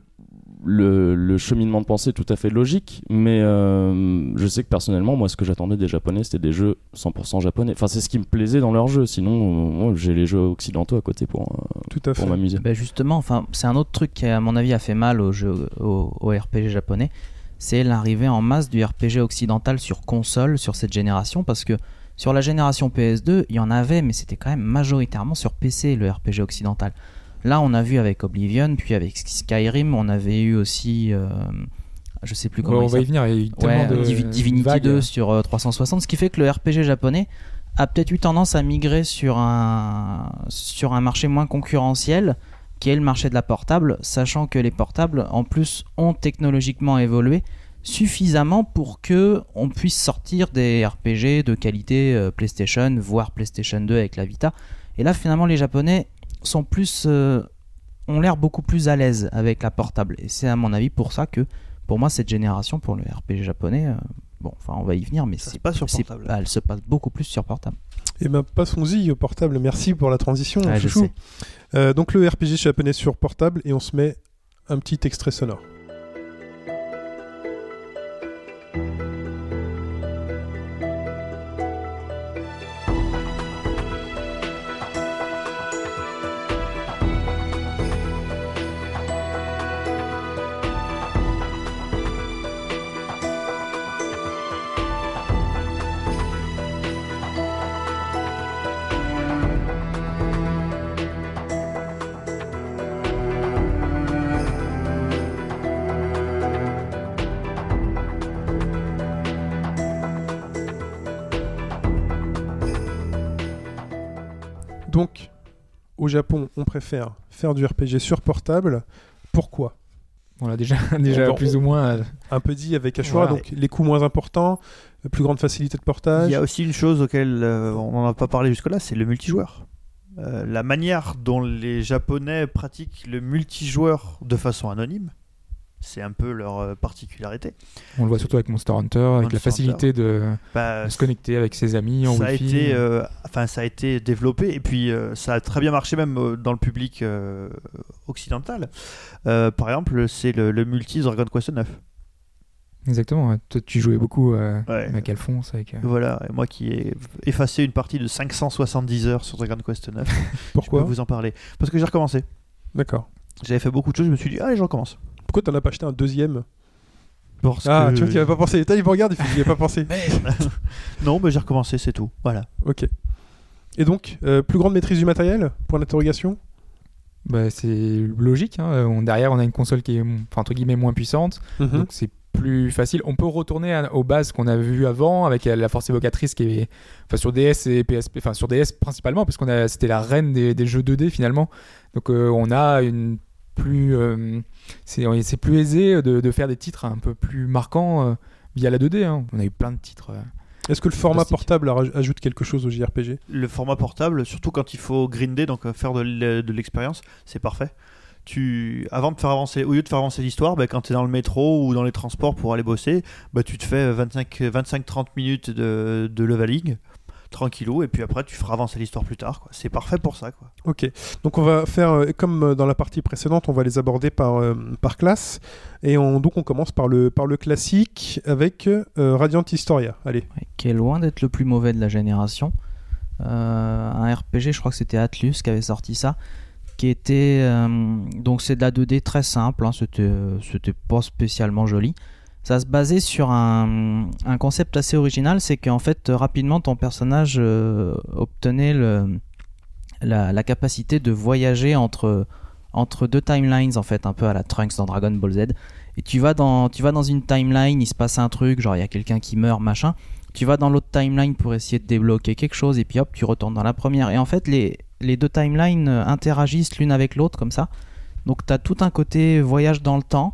le, le cheminement de pensée est tout à fait logique, mais euh, je sais que personnellement, moi, ce que j'attendais des Japonais, c'était des jeux 100% japonais. Enfin, c'est ce qui me plaisait dans leurs jeux. Sinon, euh, moi, j'ai les jeux occidentaux à côté pour, euh, tout à fait pour m'amuser. Bah justement, enfin, c'est un autre truc qui, à mon avis, a fait mal au, jeu, au, au RPG japonais. C'est l'arrivée en masse du RPG occidental sur console sur cette génération. Parce que sur la génération PS2, il y en avait, mais c'était quand même majoritairement sur PC le RPG occidental. Là, on a vu avec Oblivion, puis avec Skyrim, on avait eu aussi. euh, je sais plus comment on va y venir. Il y a eu tellement Ouais, de Divi- Divinity vagues. 2 sur euh, 360, ce qui fait que le RPG japonais a peut-être eu tendance à migrer sur un, sur un marché moins concurrentiel, qui est le marché de la portable, sachant que les portables, en plus, ont technologiquement évolué suffisamment pour que on puisse sortir des RPG de qualité euh, PlayStation, voire PlayStation 2 avec la Vita. Et là, finalement, les Japonais sont plus, euh, ont l'air beaucoup plus à l'aise avec la portable. Et c'est à mon avis pour ça que pour moi, cette génération, pour le RPG japonais, euh, bon, enfin, on va y venir, mais c'est sur portable. ah, elle se passe beaucoup plus sur portable. et ben passons-y au portable merci pour la transition je sais. Euh, donc le RPG japonais sur portable et on se met un petit extrait sonore donc au Japon on préfère faire du RPG sur portable pourquoi? On l'a déjà, déjà Bon, plus ou moins. euh, un peu dit avec Ashura, Voilà. donc les coûts moins importants, plus grande facilité de portage. Il y a aussi une chose auquel euh, on n'en a pas parlé jusque-là, c'est le multijoueur. Euh, la manière dont les Japonais pratiquent le multijoueur de façon anonyme, c'est un peu leur euh, particularité. On le voit surtout avec Monster Hunter, avec Monster la facilité de, Bah, de se connecter avec ses amis en ça a Wi-Fi. été, euh, enfin, ça a été développé et puis euh, ça a très bien marché même dans le public euh, occidental. Par exemple, c'est le, le multi Dragon Quest 9. Exactement. Toi, tu jouais beaucoup euh, Ouais. avec Alphonse. Avec, euh, Voilà, et moi qui ai effacé une partie de 570 heures sur Dragon Quest 9, je Pourquoi? peux vous en parler. Parce que j'ai recommencé. D'accord. J'avais fait beaucoup de choses, je me suis dit, allez, je recommence. Pourquoi t'en as pas acheté un deuxième Parce Ah, que- tu vois qu'il avait pas pensé. Putain, il me regarde, il fait j'y ai pas pensé. non, mais j'ai recommencé, c'est tout. Voilà. Ok. Et donc, euh, plus grande maîtrise du matériel? Point d'interrogation? Bah, c'est logique. hein. On- derrière, on a une console qui est enfin, entre guillemets moins puissante. Mhm. Donc c'est plus facile. On peut retourner à- aux bases qu'on a vues avant avec euh, la force évocatrice qui est enfin, sur DS et PSP, enfin sur DS principalement parce qu'on a c'était la reine des, des jeux 2D finalement. Donc euh, on a une plus euh, c'est plus aisé de, de faire des titres un peu plus marquants euh, via la 2D. hein. On a eu plein de titres. euh. Est-ce que le format portable ajoute quelque chose au JRPG Le format portable, surtout quand il faut grinder, donc faire de l'expérience, c'est parfait. Tu, avant de faire avancer, au lieu de faire avancer l'histoire, bah, quand tu es dans le métro ou dans les transports pour aller bosser, bah, tu te fais 25-30 minutes de, de leveling, tranquillou, et puis après tu feras avancer l'histoire plus tard. quoi. C'est parfait pour ça. Quoi. Ok. Donc on va faire, euh, comme euh, dans la partie précédente, on va les aborder par, euh, par classe. Et on, donc on commence par le, par le classique avec euh, Radiant Historia. Allez. Ouais, qui est loin d'être le plus mauvais de la génération. Euh, un RPG, je crois que c'était Atlus qui avait sorti ça, qui était euh, donc c'est de la 2D très simple, hein, c'était c'était pas spécialement joli. Ça se basait sur un, concept assez original, c'est qu'en fait rapidement ton personnage euh, obtenait la, capacité de voyager entre deux timelines en fait, un peu à la Trunks dans Dragon Ball Z. Et tu vas dans tu vas dans une timeline, il se passe un truc, genre il y a quelqu'un qui meurt, machin. Tu vas dans l'autre timeline pour essayer de débloquer quelque chose et puis hop tu retournes dans la première. Et en fait les, les deux timelines euh, interagissent l'une avec l'autre comme ça. Donc tu as tout un côté voyage dans le temps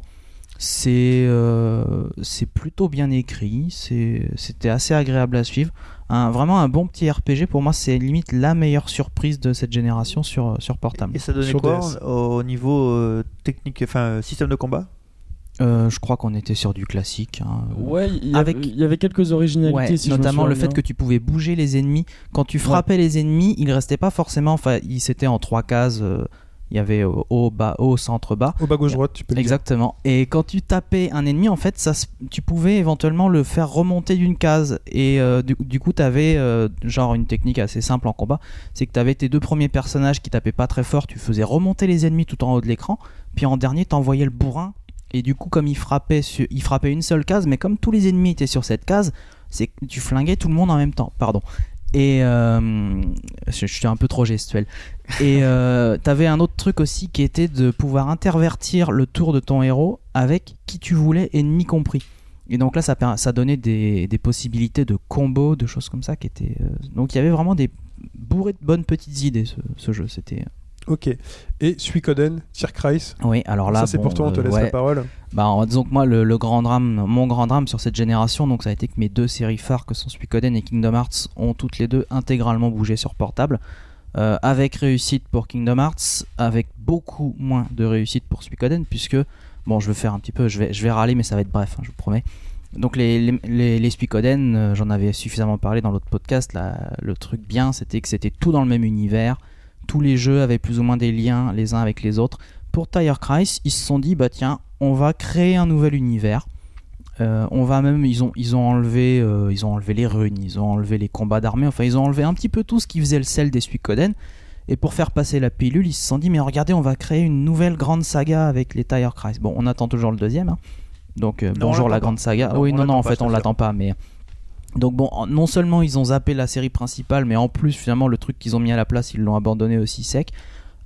c'est euh, c'est plutôt bien écrit c'est c'était assez agréable à suivre un, vraiment un bon petit RPG pour moi c'est limite la meilleure surprise de cette génération sur, sur portable Et ça donnait Sur quoi DS. au niveau euh, technique, enfin euh, système de combat? Euh, je crois qu'on était sur du classique. hein. Ouais, il y, Avec- y avait quelques originalités, Ouais, si notamment le fait bien. que tu pouvais bouger les ennemis. Quand tu frappais les ennemis, ils restaient pas forcément. Enfin, ils c'était en trois cases. euh, Il y avait euh, haut, bas, haut, centre, bas. Au bas gauche droite, tu peux le dire. Exactement. Et quand tu tapais un ennemi, en fait, ça, tu pouvais éventuellement le faire remonter d'une case. Et euh, du, du coup, tu avais genre une technique assez simple en combat. C'est que tu avais tes deux premiers personnages qui tapaient pas très fort. Tu faisais remonter les ennemis tout en haut de l'écran. Puis en dernier, tu envoyais le bourrin. Et du coup, comme il frappait, sur- il frappait une seule case, mais comme tous les ennemis étaient sur cette case, c'est que tu flinguais tout le monde en même temps. Pardon. Et euh, je, je suis un peu trop gestuel. Et euh, t'avais un autre truc aussi qui était de pouvoir intervertir le tour de ton héros avec qui tu voulais, ennemi compris. Et donc là, ça, ça donnait des, des possibilités de combos, de choses comme ça qui étaient. euh, Donc il y avait vraiment des bourrées de bonnes petites idées ce, ce jeu. C'était. Ok. Et Suikoden, Tierkreis. Oui, alors là. ça, c'est bon, pour toi, on te euh, laisse ouais. la parole. Bah, disons que moi, le, le grand drame, mon grand drame sur cette génération, donc ça a été que mes deux séries phares, que sont Suikoden et Kingdom Hearts, ont toutes les deux intégralement bougé sur portable. Euh, avec réussite pour Kingdom Hearts, avec beaucoup moins de réussite pour Suikoden, puisque, bon, je vais faire un petit peu, je vais, je vais râler, mais ça va être bref, hein, je vous promets. Donc les, les, les, les Suikoden, euh, j'en avais suffisamment parlé dans l'autre podcast, là, le truc bien, c'était que c'était tout dans le même univers, tous les jeux avaient plus ou moins des liens les uns avec les autres. Pour Tire Christ, ils se sont dit, bah tiens, on va créer un nouvel univers. Euh, on va même, ils ont, ils ont enlevé, euh, ils ont enlevé les runes, ils ont enlevé les combats d'armée. Enfin, ils ont enlevé un petit peu tout ce qui faisait le sel des Suikoden. Et pour faire passer la pilule, ils se sont dit, mais regardez, on va créer une nouvelle grande saga avec les Tire Christ. Bon, on attend toujours le deuxième. hein. Donc, euh, Non, bonjour la grande saga. Non, oui, on non, non, en fait, on l'attend pas, mais. Donc bon, non seulement ils ont zappé la série principale, mais en plus finalement le truc qu'ils ont mis à la place, ils l'ont abandonné aussi sec.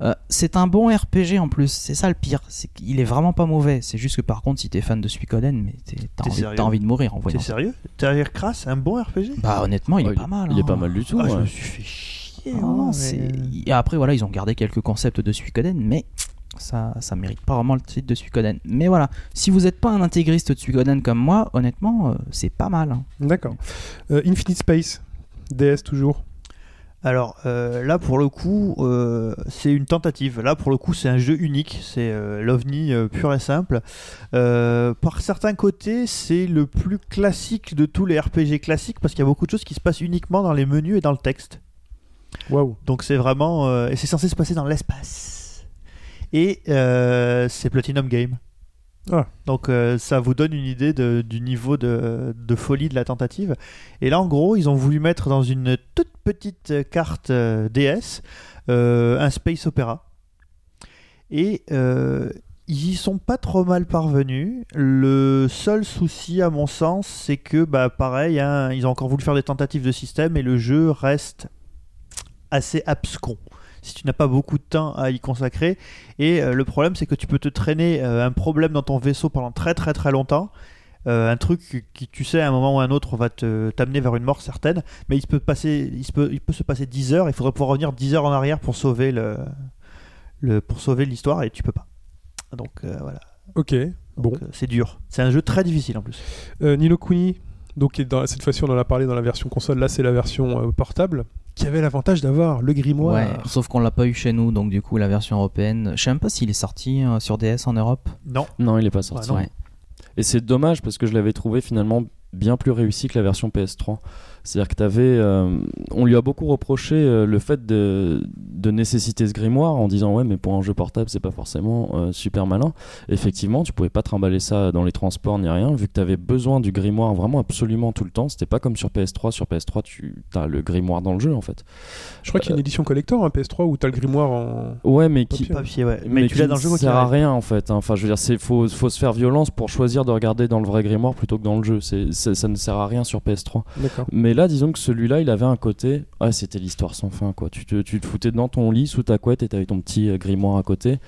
Euh, c'est un bon RPG en plus, c'est ça le pire, c'est qu'il est vraiment pas mauvais. C'est juste que par contre, si t'es fan de Suikoden, mais t'es- t'as T'es envie, sérieux? t'as envie de mourir en T'es voyant ça. sérieux? Derrière Crass, un bon RPG Bah honnêtement, il Ouais, est pas mal. Il est hein. pas mal du tout. Ah, Je me suis fait chier. Ah, mais- Et après voilà, ils ont gardé quelques concepts de Suikoden, mais ça, ça mérite pas vraiment le titre de Suikoden. Mais voilà, si vous n'êtes pas un intégriste de Suikoden comme moi, honnêtement, euh, c'est pas mal. hein. D'accord. Euh, Infinite Space, DS toujours. Alors euh, là pour le coup euh, c'est une tentative. Là pour le coup c'est un jeu unique, c'est euh, l'OVNI euh, pur et simple. Euh, par certains côtés c'est le plus classique de tous les RPG classiques parce qu'il y a beaucoup de choses qui se passent uniquement dans les menus et dans le texte. Waouh. Donc c'est vraiment euh, et c'est censé se passer dans l'espace. Et euh, c'est Platinum Game. Ah. Donc euh, ça vous donne une idée de- du niveau de, de folie de la tentative. Et là en gros ils ont voulu mettre dans une toute petite carte euh, DS euh, un space opéra. Et ils y sont pas trop mal parvenus. Le seul souci à mon sens c'est que bah pareil hein, ils ont encore voulu faire des tentatives de système et le jeu reste assez abscon si tu n'as pas beaucoup de temps à y consacrer. Et euh, le problème, c'est que tu peux te traîner euh, un problème dans ton vaisseau pendant très très très longtemps. Euh, un truc qui, tu sais, à un moment ou à un autre, va te- t'amener vers une mort certaine. Mais il, peut passer, il, se peut, il peut se passer 10 heures. Il faudrait pouvoir revenir 10 heures en arrière pour sauver le, le pour sauver l'histoire et tu peux pas. Donc euh, voilà. Ok. Bon. Euh, c'est dur. C'est un jeu très difficile en plus. Nino Kuni, donc dans- cette fois-ci on en a parlé dans la version console, là c'est la version euh, portable, qui avait l'avantage d'avoir le grimoire. Ouais, sauf qu'on l'a pas eu chez nous, donc du coup la version européenne, je sais même pas s'il est sorti euh, sur DS en Europe. Non. Non, il est pas sorti. Ah. Ouais. Et c'est dommage parce que je l'avais trouvé finalement bien plus réussi que la version PS3. C'est-à-dire que t'avais, euh, on lui a beaucoup reproché euh, le fait de, de nécessiter ce grimoire en disant ouais mais pour un jeu portable c'est pas forcément euh, super malin. Effectivement tu pouvais pas trimballer ça dans les transports ni rien vu que t'avais besoin du grimoire vraiment absolument tout le temps. C'était pas comme sur PS3. Sur PS3 tu as le grimoire dans le jeu en fait. Je crois qu'il y a une édition collector, un PS3, où t'as le grimoire en. Ouais mais qui, Papier. Ouais. Mais, tu l'as dans le jeu sert à rien en fait. hein. Enfin, je veux dire, c'est faut, faut se faire violence pour choisir de regarder dans le vrai grimoire plutôt que dans le jeu. C'est, ça ne sert à rien sur PS3. D'accord. Mais là, disons que celui-là, il avait un côté. Ah, c'était l'histoire sans fin quoi. Tu te, foutais dans ton lit sous ta couette et t'avais ton petit euh, grimoire à côté.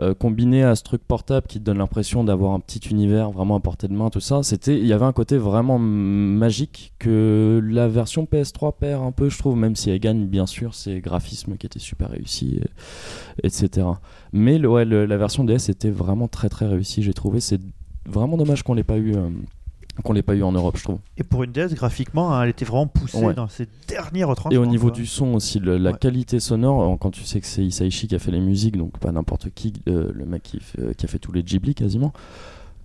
Euh, combiné à ce truc portable qui te donne l'impression d'avoir un petit univers vraiment à portée de main, tout ça, c'était, il y avait un côté vraiment magique que la version PS3 perd un peu, je trouve, même si elle gagne bien sûr ses graphismes qui étaient super réussis, etc. Mais ouais, la version DS était vraiment très très réussie, j'ai trouvé. C'est vraiment dommage qu'on l'ait pas eu, euh, qu'on l'ait pas eu en Europe, je trouve. Et pour une DS, graphiquement, hein, elle était vraiment poussée Ouais. dans ses derniers retranchements. Et au niveau quoi. du son aussi, le- la Ouais. qualité sonore, euh, quand tu sais que c'est Isaichi qui a fait les musiques, donc pas n'importe qui, euh, le mec qui, fait- qui a fait tous les Ghibli quasiment.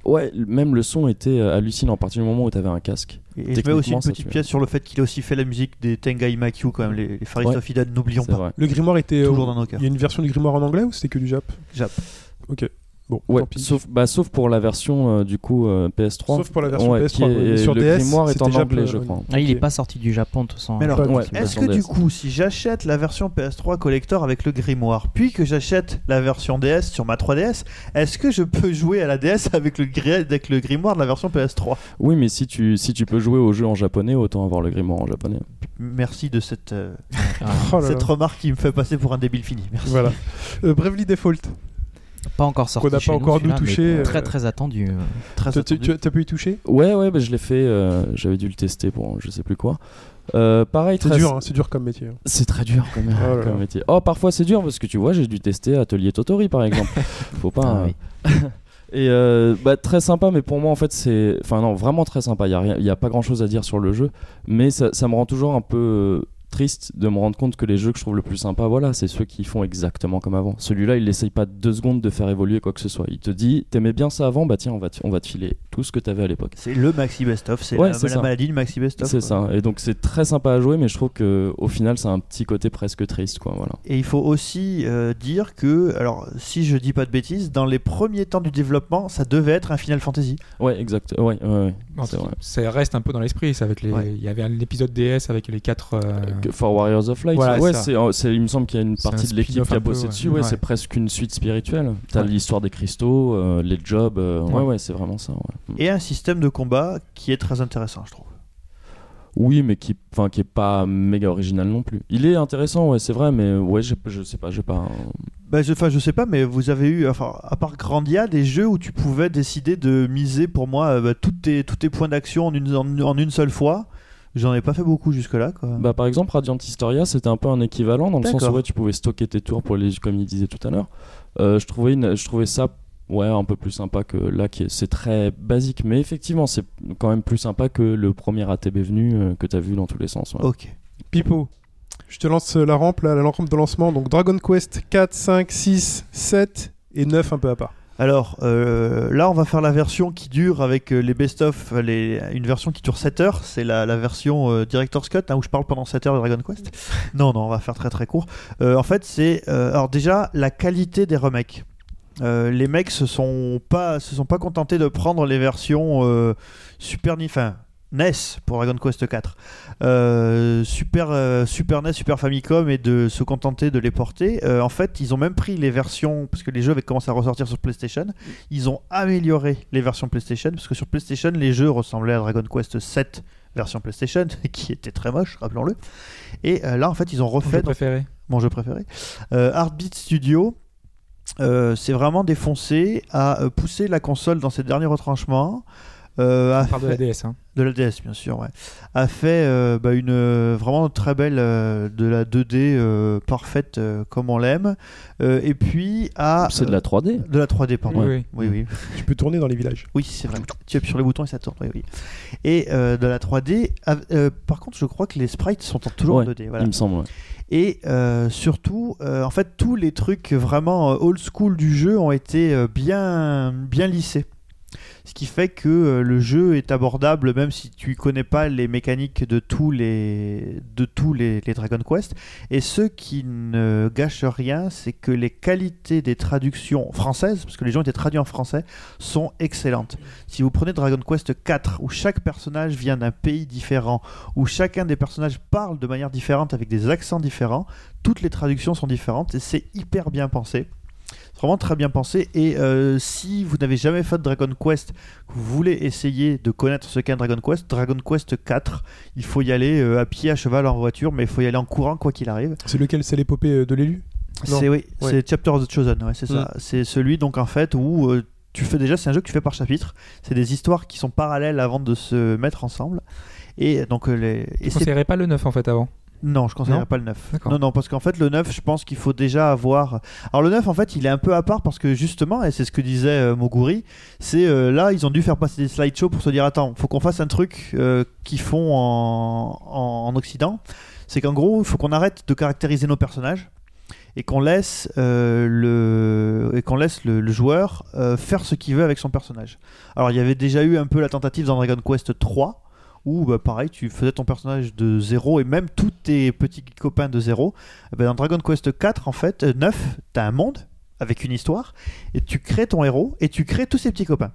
Ouais, même le son était euh, hallucinant à partir du moment où tu avais un casque. Et je mets aussi une petite pièce sur le fait qu'il a aussi fait la musique des Tengai Makyu, quand même, les, les Faris Ouais. of Eden, n'oublions pas. vrai. Le grimoire était. Toujours euh, dans nos cœurs. Il y a une version du grimoire en anglais ou c'était que du Jap? Jap. Ok. Bon, Ouais, sauf, bah, sauf pour la version euh, du coup euh, PS3. Sauf pour la version Ouais, PS3, qui est- ouais. Mais sur le DS, grimoire est en anglais, je crois. Ah, il est pas sorti du Japon de toute façon. Mais alors, Pas- Ouais, Est-ce version que du coup, si j'achète la version PS3 collector avec le grimoire, puis que j'achète la version DS sur ma 3DS, est-ce que je peux jouer à la DS avec le, gri- avec le grimoire de la version PS3 Oui, mais si tu, si tu peux jouer au jeu en japonais, autant avoir le grimoire en japonais. Merci de cette, euh, Ah, Oh là cette là. remarque qui me fait passer pour un débile fini. Merci. Voilà. Euh, Bravely Default. Pas encore sorti. Qu'on n'a pas encore nous touché, euh, Très très attendu. euh. Très tu attendu. tu- t'as pu y toucher? Ouais, ouais, bah, je l'ai fait. euh, J'avais dû le tester pour je sais plus quoi. Euh, pareil, C'est très- dur, hein, c'est dur comme métier. hein. C'est très dur. Oh là comme là. métier. Oh, parfois c'est dur parce que tu vois, j'ai dû tester Atelier Totori par exemple. Faut pas. Ah euh, oui. Et euh, bah, très sympa, mais pour moi en fait c'est. Enfin non, vraiment très sympa. Il y a, rien... y a pas grand chose à dire sur le jeu, mais ça, ça me rend toujours un peu euh, triste de me rendre compte que les jeux que je trouve le plus sympa, voilà, c'est ceux qui font exactement comme avant. Celui-là, il n'essaye pas deux secondes de faire évoluer quoi que ce soit. Il te dit, t'aimais bien ça avant, bah tiens, on va on va te filer tout ce que t'avais à l'époque. C'est le maxi best-of, c'est Ouais, la, c'est la ça. maladie du maxi best-of. C'est ça. Et donc c'est très sympa à jouer, mais je trouve que au final, c'est un petit côté presque triste, quoi. Voilà. Et il faut aussi euh, dire que, alors si je dis pas de bêtises, dans les premiers temps du développement, ça devait être un Final Fantasy. Ouais, exact. Ouais, ouais. Ça reste un peu dans l'esprit. Avec les, Ouais. il y avait un épisode DS avec les quatre. euh, Que For Warriors of Light. Voilà, ouais, ça. c'est, euh, c'est- il me semble qu'il y a une partie un de l'équipe qui a bossé dessus. Ouais, Ouais. c'est presque une suite spirituelle. T'as Ouais. l'histoire des cristaux, euh, les jobs. euh, ouais, Ouais. ouais, c'est vraiment ça. ouais. Et un système de combat qui est très intéressant, je trouve. Oui, mais qui, enfin, qui est pas méga original non plus. Il est intéressant, ouais, c'est vrai, mais ouais, j'ai- je sais pas, j'ai pas. un- Bah, je, enfin, je sais pas, mais vous avez eu, enfin, à part Grandia, des jeux où tu pouvais décider de miser pour moi euh, bah, tous, tes, tous tes points d'action en une, en, en une seule fois. J'en ai pas fait beaucoup jusque-là. Bah, par exemple, Radiant Historia, c'était un peu un équivalent dans le sens où ouais, tu pouvais stocker tes tours pour les, comme il disait tout à l'heure. Euh, je trouvais, une- je trouvais ça, ouais, un peu plus sympa que là, qui est- c'est très basique, mais effectivement, c'est quand même plus sympa que le premier ATB venu euh, que t'as vu dans tous les sens. ouais. Ok. Pipo, je te lance la rampe, là, la rampe de lancement. Donc Dragon Quest 4, 5, 6, 7 et 9 un peu à part. Alors euh, là, on va faire la version qui dure avec euh, les best-of, euh, les- une version qui dure 7 heures. C'est la, la version euh, Director's Cut, hein, où je parle pendant 7 heures de Dragon Quest. non, non, on va faire très très court. Euh, en fait, c'est. euh, alors déjà, la qualité des remakes. Euh, les mecs se sont pas se sont pas contentés de prendre les versions euh, Super NES pour Dragon Quest 4 euh, Super Super NES Super Famicom et de se contenter de les porter en fait ils ont même pris les versions parce que les jeux avaient commencé à ressortir sur PlayStation ils ont amélioré les versions PlayStation parce que sur PlayStation les jeux ressemblaient à Dragon Quest 7 version PlayStation qui était très moche rappelons-le et là en fait ils ont Mon jeu refait préféré. mon jeu préféré. Heartbeat Studio, c'est vraiment défoncé à euh, pousser la console dans ses derniers retranchements. Euh, a On parle de la DS. hein. de la DS, bien sûr, ouais. A fait euh, bah, une euh, vraiment très belle euh, de la 2D euh, parfaite euh, comme on l'aime. Euh, et puis à C'est de la 3D. de la 3D, pardon. Oui, oui. oui, oui. Tu peux tourner dans les villages. Oui, c'est vrai. Tu appuies sur les boutons et ça tourne. Oui, oui. Et euh, de la 3D. av- euh, par contre, je crois que les sprites sont toujours Ouais, en 2D. Voilà. Il me semble. ouais. Et euh, surtout, euh, en fait, tous les trucs vraiment old school du jeu ont été bien, bien lissés. Ce qui fait que euh, le jeu est abordable même si tu connais pas les mécaniques de tous les Dragon Quest. Et ce qui ne gâche rien, c'est que les qualités des traductions françaises, parce que les gens étaient traduits en français, sont excellentes. Si vous prenez Dragon Quest 4, où chaque personnage vient d'un pays différent, où chacun des personnages parle de manière différente avec des accents différents, toutes les traductions sont différentes et c'est hyper bien pensé. C'est vraiment très bien pensé. Et euh, si vous n'avez jamais fait de Dragon Quest, que vous voulez essayer de connaître ce qu'est Dragon Quest, Dragon Quest 4, il faut y aller euh, à pied, à cheval, en voiture, mais il faut y aller en courant quoi qu'il arrive. C'est lequel? C'est l'épopée euh, de l'élu? C'est oui, Ouais. c'est Chapter of the Chosen, ouais, c'est ça. C'est celui donc en fait où euh, tu fais déjà, c'est un jeu que tu fais par chapitre. C'est des histoires qui sont parallèles avant de se mettre ensemble. Et donc les. et pas le 9 en fait avant? Non, je conseillerais Non pas le 9. D'accord. Non, non, parce qu'en fait, le 9, je pense qu'il faut déjà avoir. Alors, le 9, en fait, il est un peu à part parce que justement, et c'est ce que disait euh, Moguri, c'est euh, là, ils ont dû faire passer des slideshows pour se dire attends, faut qu'on fasse un truc euh, qu'ils font en, en, en Occident. C'est qu'en gros, il faut qu'on arrête de caractériser nos personnages et qu'on laisse euh, le et qu'on laisse le, le joueur euh, faire ce qu'il veut avec son personnage. Alors il y avait déjà eu un peu la tentative dans Dragon Quest 3 où bah, pareil tu faisais ton personnage de zéro et même tous tes petits copains de zéro. Eh ben, dans Dragon Quest 4 en fait euh, 9 t'as un monde avec une histoire et tu crées ton héros et tu crées tous ses petits copains.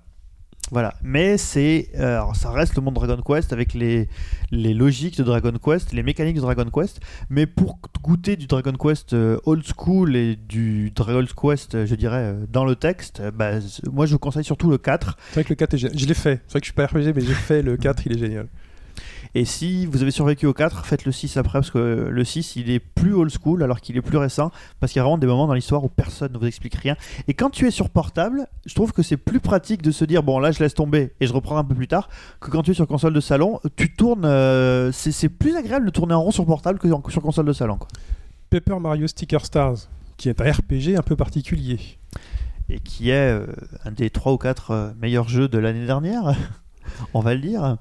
Voilà, mais c'est euh, ça reste le monde Dragon Quest avec les, les logiques de Dragon Quest, les mécaniques de Dragon Quest, mais pour goûter du Dragon Quest euh, old school et du Dragon Quest, euh, je dirais, dans le texte, bah, moi je vous conseille surtout le 4. C'est vrai que le 4 est génial. Je l'ai fait. C'est vrai que je suis pas RPG, mais j'ai fait le 4, il est génial. Et si vous avez survécu au 4, faites le 6 après, parce que euh, le 6 il est plus old school alors qu'il est plus récent, parce qu'il y a vraiment des moments dans l'histoire où personne ne vous explique rien. Et quand tu es sur portable, je trouve que c'est plus pratique de se dire bon là je laisse tomber et je reprends un peu plus tard, que quand tu es sur console de salon, tu tournes, euh, c'est plus agréable de tourner en rond sur portable que sur console de salon. Quoi. Paper Mario Sticker Stars, qui est un RPG un peu particulier. Et qui est euh, un des 3 ou 4 meilleurs jeux de l'année dernière, on va le dire.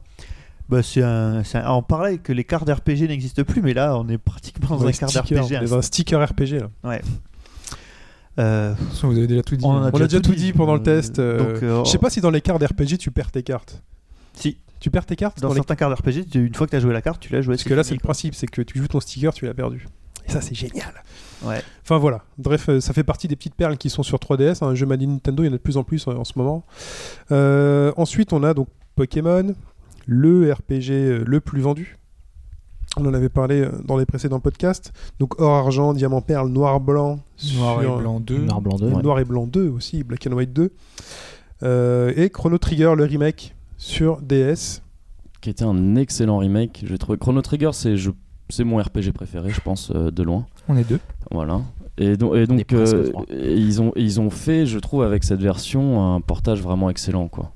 Bah, c'est un, c'est un- on parlait que les cartes RPG n'existent plus, mais là on est pratiquement dans un sticker, RPG. on est dans un sticker RPG là. Euh, De toute façon, vous avez déjà tout dit. On en hein. a On a déjà tout dit pendant le test. euh, Donc, euh, Je sais pas si dans les cartes RPG tu perds tes cartes. Si. Tu perds tes cartes Dans dans les- certains cartes RPG, tu- une fois que tu as joué la carte, tu l'as joué. Parce que là c'est le principe, c'est que tu joues ton sticker, tu l'as perdu. Et ça c'est génial. Ouais. Enfin voilà. Bref, euh, ça fait partie des petites perles qui sont sur 3DS. Un jeu made in Nintendo, il y en a de plus en plus euh, en, en ce moment. Euh, ensuite, on a donc Pokémon, le RPG euh, le plus vendu. On en avait parlé euh, dans les précédents podcasts. Donc or, argent, diamant, perle, noir, blanc. Noir sur- et blanc 2. Noir blanc 2. et Noir et blanc 2 aussi, Black and White 2. Euh, et Chrono Trigger, le remake sur DS. qui était un excellent remake. J'ai trouvé Chrono Trigger, c'est je- c'est mon RPG préféré, je pense, euh, de loin. On est deux. Voilà. Et, donc- et donc, euh, ils, ont, ils ont fait, je trouve, avec cette version, un portage vraiment excellent. quoi.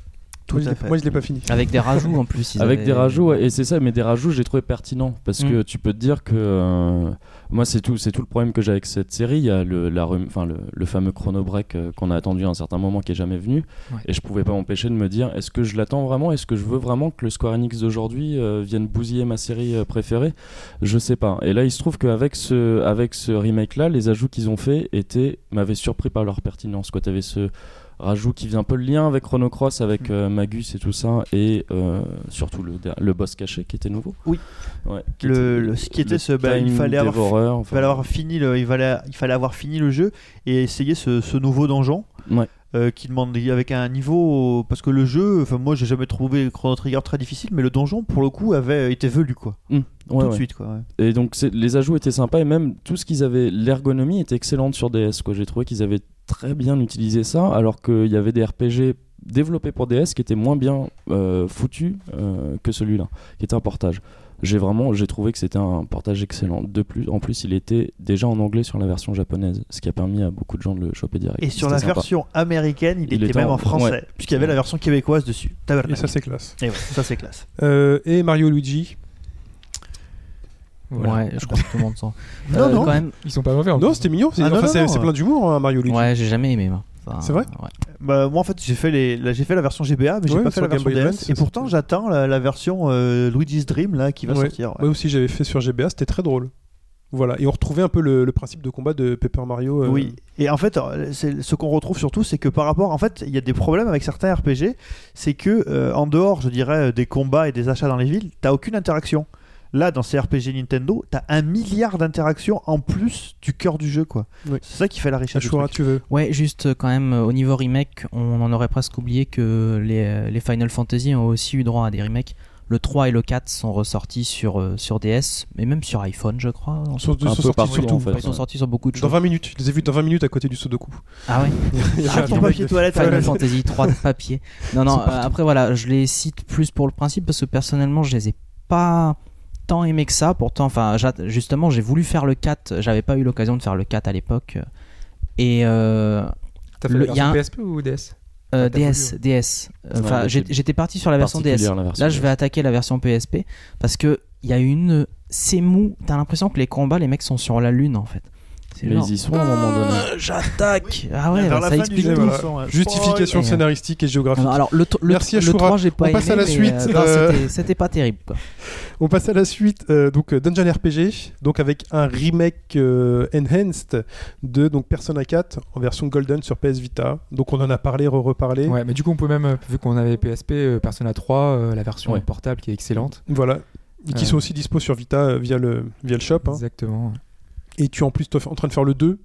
Tout moi, je à l'ai- fait. Moi je l'ai pas fini. Avec des rajouts en plus. Avec avaient- des rajouts, ouais, et c'est ça, mais des rajouts, j'ai trouvé pertinent. Parce Mm. que tu peux te dire que. euh, moi, c'est tout, c'est tout le problème que j'ai avec cette série. Il y a le, la, rem- enfin, le, le fameux chrono break euh, qu'on a attendu à un certain moment qui est jamais venu. Ouais. Et je pouvais pas m'empêcher de me dire est-ce que je l'attends vraiment? Est-ce que je veux vraiment que le Square Enix d'aujourd'hui euh, vienne bousiller ma série euh, préférée? Je sais pas. Et là, il se trouve qu'avec ce, avec ce remake-là, les ajouts qu'ils ont fait étaient m'avaient surpris par leur pertinence. Tu avais ce rajout qui faisait un peu le lien avec Chrono Cross, avec euh, Magus et tout ça, et euh, surtout le, le boss caché qui était nouveau. Oui. Ouais, qui Le- était- le- ce qui était ce- bah, il fallait avoir- enfin, fallait avoir fini le, il fallait, il fallait avoir fini le jeu et essayer ce, ce nouveau donjon. Ouais. euh, qui demande avec un niveau parce que le jeu enfin moi j'ai jamais trouvé Chrono Trigger très difficile mais le donjon pour le coup avait été velu quoi ouais, tout de suite quoi ouais. Et donc les ajouts étaient sympas et même tout ce qu'ils avaient, l'ergonomie était excellente sur DS. Quoi. J'ai trouvé qu'ils avaient très bien utilisé ça alors qu'il y avait des RPG développés pour DS qui étaient moins bien euh, foutus euh, que celui-là, qui était un portage. J'ai vraiment, j'ai trouvé que c'était un portage excellent. De plus, en plus, il était déjà en anglais sur la version japonaise, ce qui a permis à beaucoup de gens de le choper direct. et sur la sympa. version américaine il, Il était était même en- en français ouais. puisqu'il y avait la version québécoise dessus. Et ça c'est classe. Et ouais, ça c'est classe Euh, et Mario Luigi. Voilà. Ouais, je crois que tout le monde sent. non Euh, non Quand même, Ils sont pas mauvais en Non, c'était mignon. c'est- Ah, enfin, c'est plein d'humour, hein, Mario Luigi. ouais, j'ai jamais aimé. moi. Enfin, C'est vrai ouais. Bah, moi en fait j'ai fait les j'ai fait la version GBA mais j'ai Ouais, pas fait la Game version DS Advance, et pourtant j'attends la, la version euh, Luigi's Dream là qui va Ouais. sortir ouais. Moi aussi j'avais fait sur GBA, c'était très drôle. Voilà, et on retrouvait un peu le, le principe de combat de Paper Mario. euh, Oui, et en fait, euh, ce qu'on retrouve surtout, c'est que par rapport, en fait, il y a des problèmes avec certains RPG, c'est que euh, en dehors, je dirais, des combats et des achats dans les villes, t'as aucune interaction. Là, dans ces RPG Nintendo, t'as un milliard d'interactions en plus du cœur du jeu, quoi. Oui. C'est ça qui fait la richesse. du Ashura, truc. tu veux Ouais, juste euh, quand même, euh, au niveau remake, on en aurait presque oublié que les, euh, les Final Fantasy ont aussi eu droit à des remakes. Le 3 et le 4 sont ressortis sur, euh, sur DS, mais même sur iPhone, je crois. Un sont peu sortis partout, sur tout. en fait. Ils sont sortis sur beaucoup de Dans choses. 20 minutes, je les ai vus dans 20 minutes à côté du Sudoku. Ah ouais Il y avait Ah, un papier de- toilette, Final. Fantasy 3 de papier. Non, non, euh, après voilà, je les cite plus pour le principe parce que personnellement, je les ai pas tant aimés que ça. Pourtant, enfin, justement, j'ai voulu faire le 4, j'avais pas eu l'occasion de faire le 4 à l'époque. Et euh, T'as fait Le- la y a version PSP ou DS euh, DS, DS. Enfin, Ouais, j'étais parti sur la version DS. Particulière, la version Là, je vais attaquer la version PSP parce que il y a une. C'est mou. T'as l'impression que les combats, les mecs sont sur la lune en fait. Mais genre, ils y sont à un moment donné. Euh, J'attaque Ah ouais, bah, ça explique tout. voilà. euh, Justification scénaristique et géographique. Alors le, le, Merci, le Ashura. 3 j'ai pas On aimé passe à la suite, euh, euh, c'était- pas terrible quoi. On passe à la suite, euh, donc euh, Dungeon RPG, donc avec un remake euh, enhanced de donc Persona 4 en version Golden sur PS Vita. Donc on en a parlé, re-reparlé. Ouais, mais du coup, on peut même, vu qu'on avait PSP, euh, Persona 3, euh, la version Ouais. portable qui est excellente. Voilà. Et qui Euh. sont aussi dispo sur Vita euh, via, le, via le shop. hein. Et tu es en plus en train de faire le 2.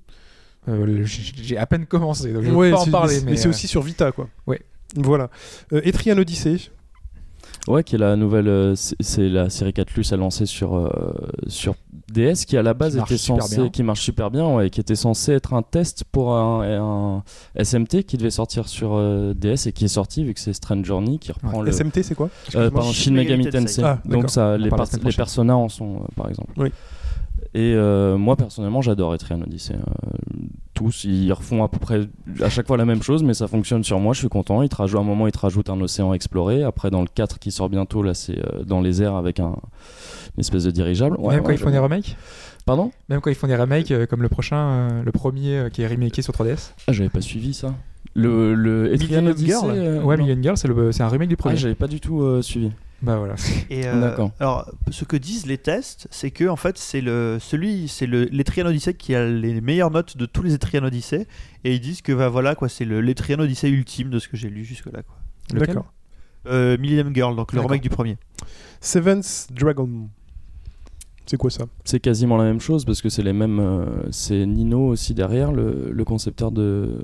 Euh, J'ai à peine commencé, donc je Ouais, peux pas en parler. mais, c'est euh, aussi sur Vita, quoi. Ouais. Voilà. Euh, Etrian Odyssey. Ouais, qui est la nouvelle. c'est la série 4 Plus à lancer sur, euh, sur DS, qui à la base Qui était super censé. bien. Qui marche super bien, ouais, qui était censé être un test pour un, un SMT qui devait sortir sur euh, DS et qui est sorti, vu que c'est Strange Journey qui reprend le. SMT, c'est quoi? Euh, pardon, Shin Megami Tensei. Ah. Donc ça, On les, les personnages en sont, euh, par exemple. Oui. Et euh, moi personnellement, j'adore Etrian Odyssey. Euh, tous, ils refont à peu près à chaque fois la même chose, mais ça fonctionne sur moi. Je suis content. Ils te rajoutent, à un moment, ils te rajoutent un océan exploré. Après, dans le 4 qui sort bientôt, là, c'est euh, dans les airs avec un, une espèce de dirigeable. Ouais, même quand ouais, ils font des remakes Pardon? Même quand ils font des remakes, euh, comme le prochain, euh, le premier euh, qui est remaké sur 3DS. Ah, j'avais pas suivi ça. Le, le Etrian Millennium Odyssey. Girl euh, ouais, non. Million Girl, c'est un remake du Ah, premier. j'avais pas du tout euh, suivi. Bah voilà. Et euh, alors, ce que disent les tests, c'est que en fait, c'est le celui, c'est le l'Etrian Odyssey qui a les meilleures notes de tous les Etrian Odyssey, et ils disent que bah, voilà quoi, c'est le l'Etrian Odyssey ultime de ce que j'ai lu jusque là quoi. D'accord. Euh, Millennium Girl, donc le remake du premier. Seventh Dragon. C'est quoi ça? C'est quasiment la même chose parce que c'est les mêmes. euh, c'est Nino aussi derrière, le, le concepteur de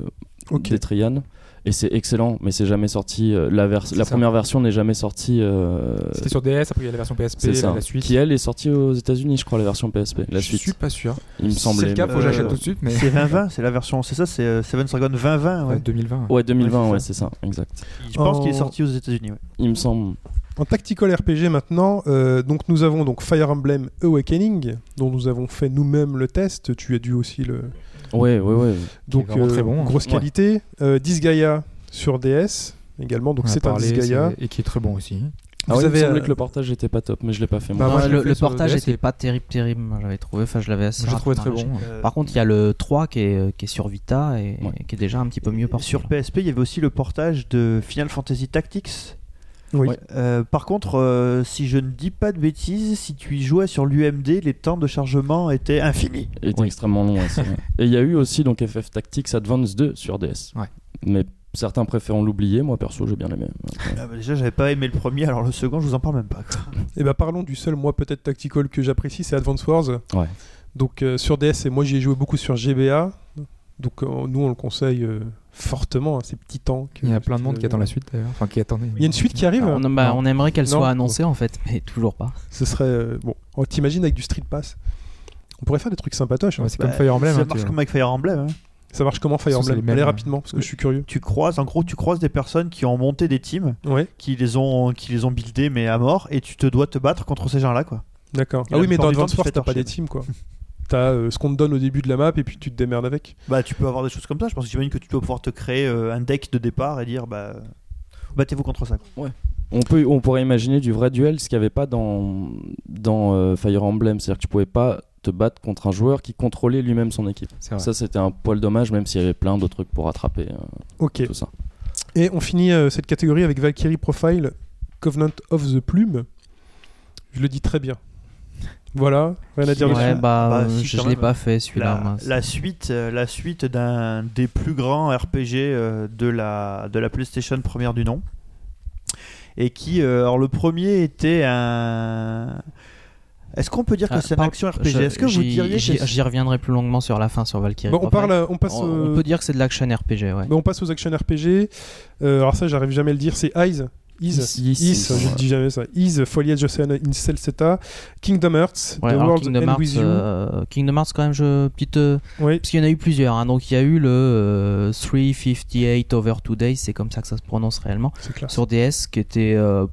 Ok. d'Etrian. Et c'est excellent, mais c'est jamais sorti. euh, la vers- C'est la ça. première version n'est jamais sortie. euh, C'était sur DS, après il y a la version PSP, c'est ça. la, la suite. Qui elle est sortie aux États-Unis, je crois, la version PSP. La Je suite, suis pas sûr. il me semblait. c'est le cas, faut que Euh, j'achète tout de suite, mais C'est 2020, c'est la version, c'est ça, c'est euh, Seven Dragon 2020. Ouais. Ouais, 2020. Ouais, 2020, Ouais, ouais, c'est ça, exact. Je pense qu'il est sorti aux États-Unis. Ouais. Il me semble. En tactical RPG maintenant, euh, donc nous avons donc Fire Emblem Awakening, dont nous avons fait nous-mêmes le test. Tu as dû aussi le. Ouais, ouais, ouais. Donc très bon, hein. grosse Ouais. qualité. Euh, Disgaea sur DS également, donc c'est un Disgaea. Et qui est très bon aussi. Ah Vous ouais, avez, il me semblait euh, que le portage était pas top, mais je l'ai pas fait Bah, moi. moi, Non, je le, fait portage DS, était pas terrible, terrible. J'avais trouvé, enfin, je l'avais assez. J'ai trouvé très bon. Euh, Par contre, il y a le 3 qui est, qui est sur Vita et, Ouais. et qui est déjà un petit peu mieux porté. Sur PSP, il y avait aussi le portage de Final Fantasy Tactics. Oui. Ouais. Euh, par contre, euh, si je ne dis pas de bêtises, si tu y jouais sur l'UMD, les temps de chargement étaient infinis. Il était Oui. extrêmement long. ouais, c'est vrai. Et il y a eu aussi donc FF Tactics Advance 2 sur DS. Ouais. Mais certains préfèrent l'oublier. Moi perso, j'ai bien aimé. Ah bah déjà, j'avais pas aimé le premier, alors le second, je vous en parle même pas. quoi. Et bah parlons du seul moi peut-être tactical que j'apprécie, c'est Advance Wars. Ouais. Donc euh, sur DS et moi j'y ai joué beaucoup sur GBA. Donc euh, nous on le conseille euh, fortement, hein, ces petits tanks. Il y a plein de monde qui attend la suite d'ailleurs. Enfin, qui attendait. Il y a une suite qui arrive. Alors, on, bah, on aimerait qu'elle soit annoncée en fait, mais toujours pas. Ce serait euh, bon. Oh, T'imagines avec du Street Pass On pourrait faire des trucs sympatoches. hein. Ouais, c'est Bah, comme Fire Emblem. Ça hein, marche comme avec Fire Emblem. hein. Ça marche comment Fire Emblem Allez hein. rapidement parce que je suis curieux. Tu croises, en gros, tu croises des personnes qui ont monté des teams, Ouais, qui les ont, qui les ont buildés mais à mort, et tu te dois te battre contre ces gens-là, quoi. d'accord. Ah oui, mais dans temps, Advance Wars t'as pas des teams quoi. T'as euh, ce qu'on te donne au début de la map et puis tu te démerdes avec. Bah, tu peux avoir des choses comme ça. Je pense que j'imagine que tu dois pouvoir te créer euh, un deck de départ et dire, bah, battez-vous contre ça. quoi. On, peut, on pourrait imaginer du vrai duel, ce qu'il n'y avait pas dans, dans euh, Fire Emblem. C'est-à-dire que tu pouvais pas te battre contre un joueur qui contrôlait lui-même son équipe. C'est vrai. Ça, c'était un poil dommage, même s'il y avait plein d'autres trucs pour rattraper euh, Ok. tout ça. Et on finit euh, cette catégorie avec Valkyrie Profile Covenant of the Plume. Je le dis très bien. Voilà, rien à dire Ouais, dessus. Ouais, bah, Bah, euh, si, je, je l'ai pas fait celui-là. La, suite, euh, la suite d'un des plus grands RPG euh, de la de la PlayStation première du nom, et qui, euh, alors le premier était un. Est-ce qu'on peut dire que Ah, c'est un par- action RPG Est-ce que vous j'y- diriez j'y- que J'y reviendrai plus longuement sur la fin sur Valkyrie. Bon, on, parle, on passe, On, euh, on peut dire que c'est de l'action RPG, ouais. on passe aux action RPG. Euh, alors ça, j'arrive jamais à le dire. C'est Eyes. Is, Is, Is, Is, je dis jamais ça. Is, Foliage Ocean in Celceta, Kingdom Hearts, Ouais, The World Kingdom Hearts, With You. euh, Kingdom Hearts, quand même, je petite. euh, Oui, parce qu'il y en a eu plusieurs. hein. Donc il y a eu le euh, 358 Over Two Days, c'est comme ça que ça se prononce réellement, sur DS, qui était. euh,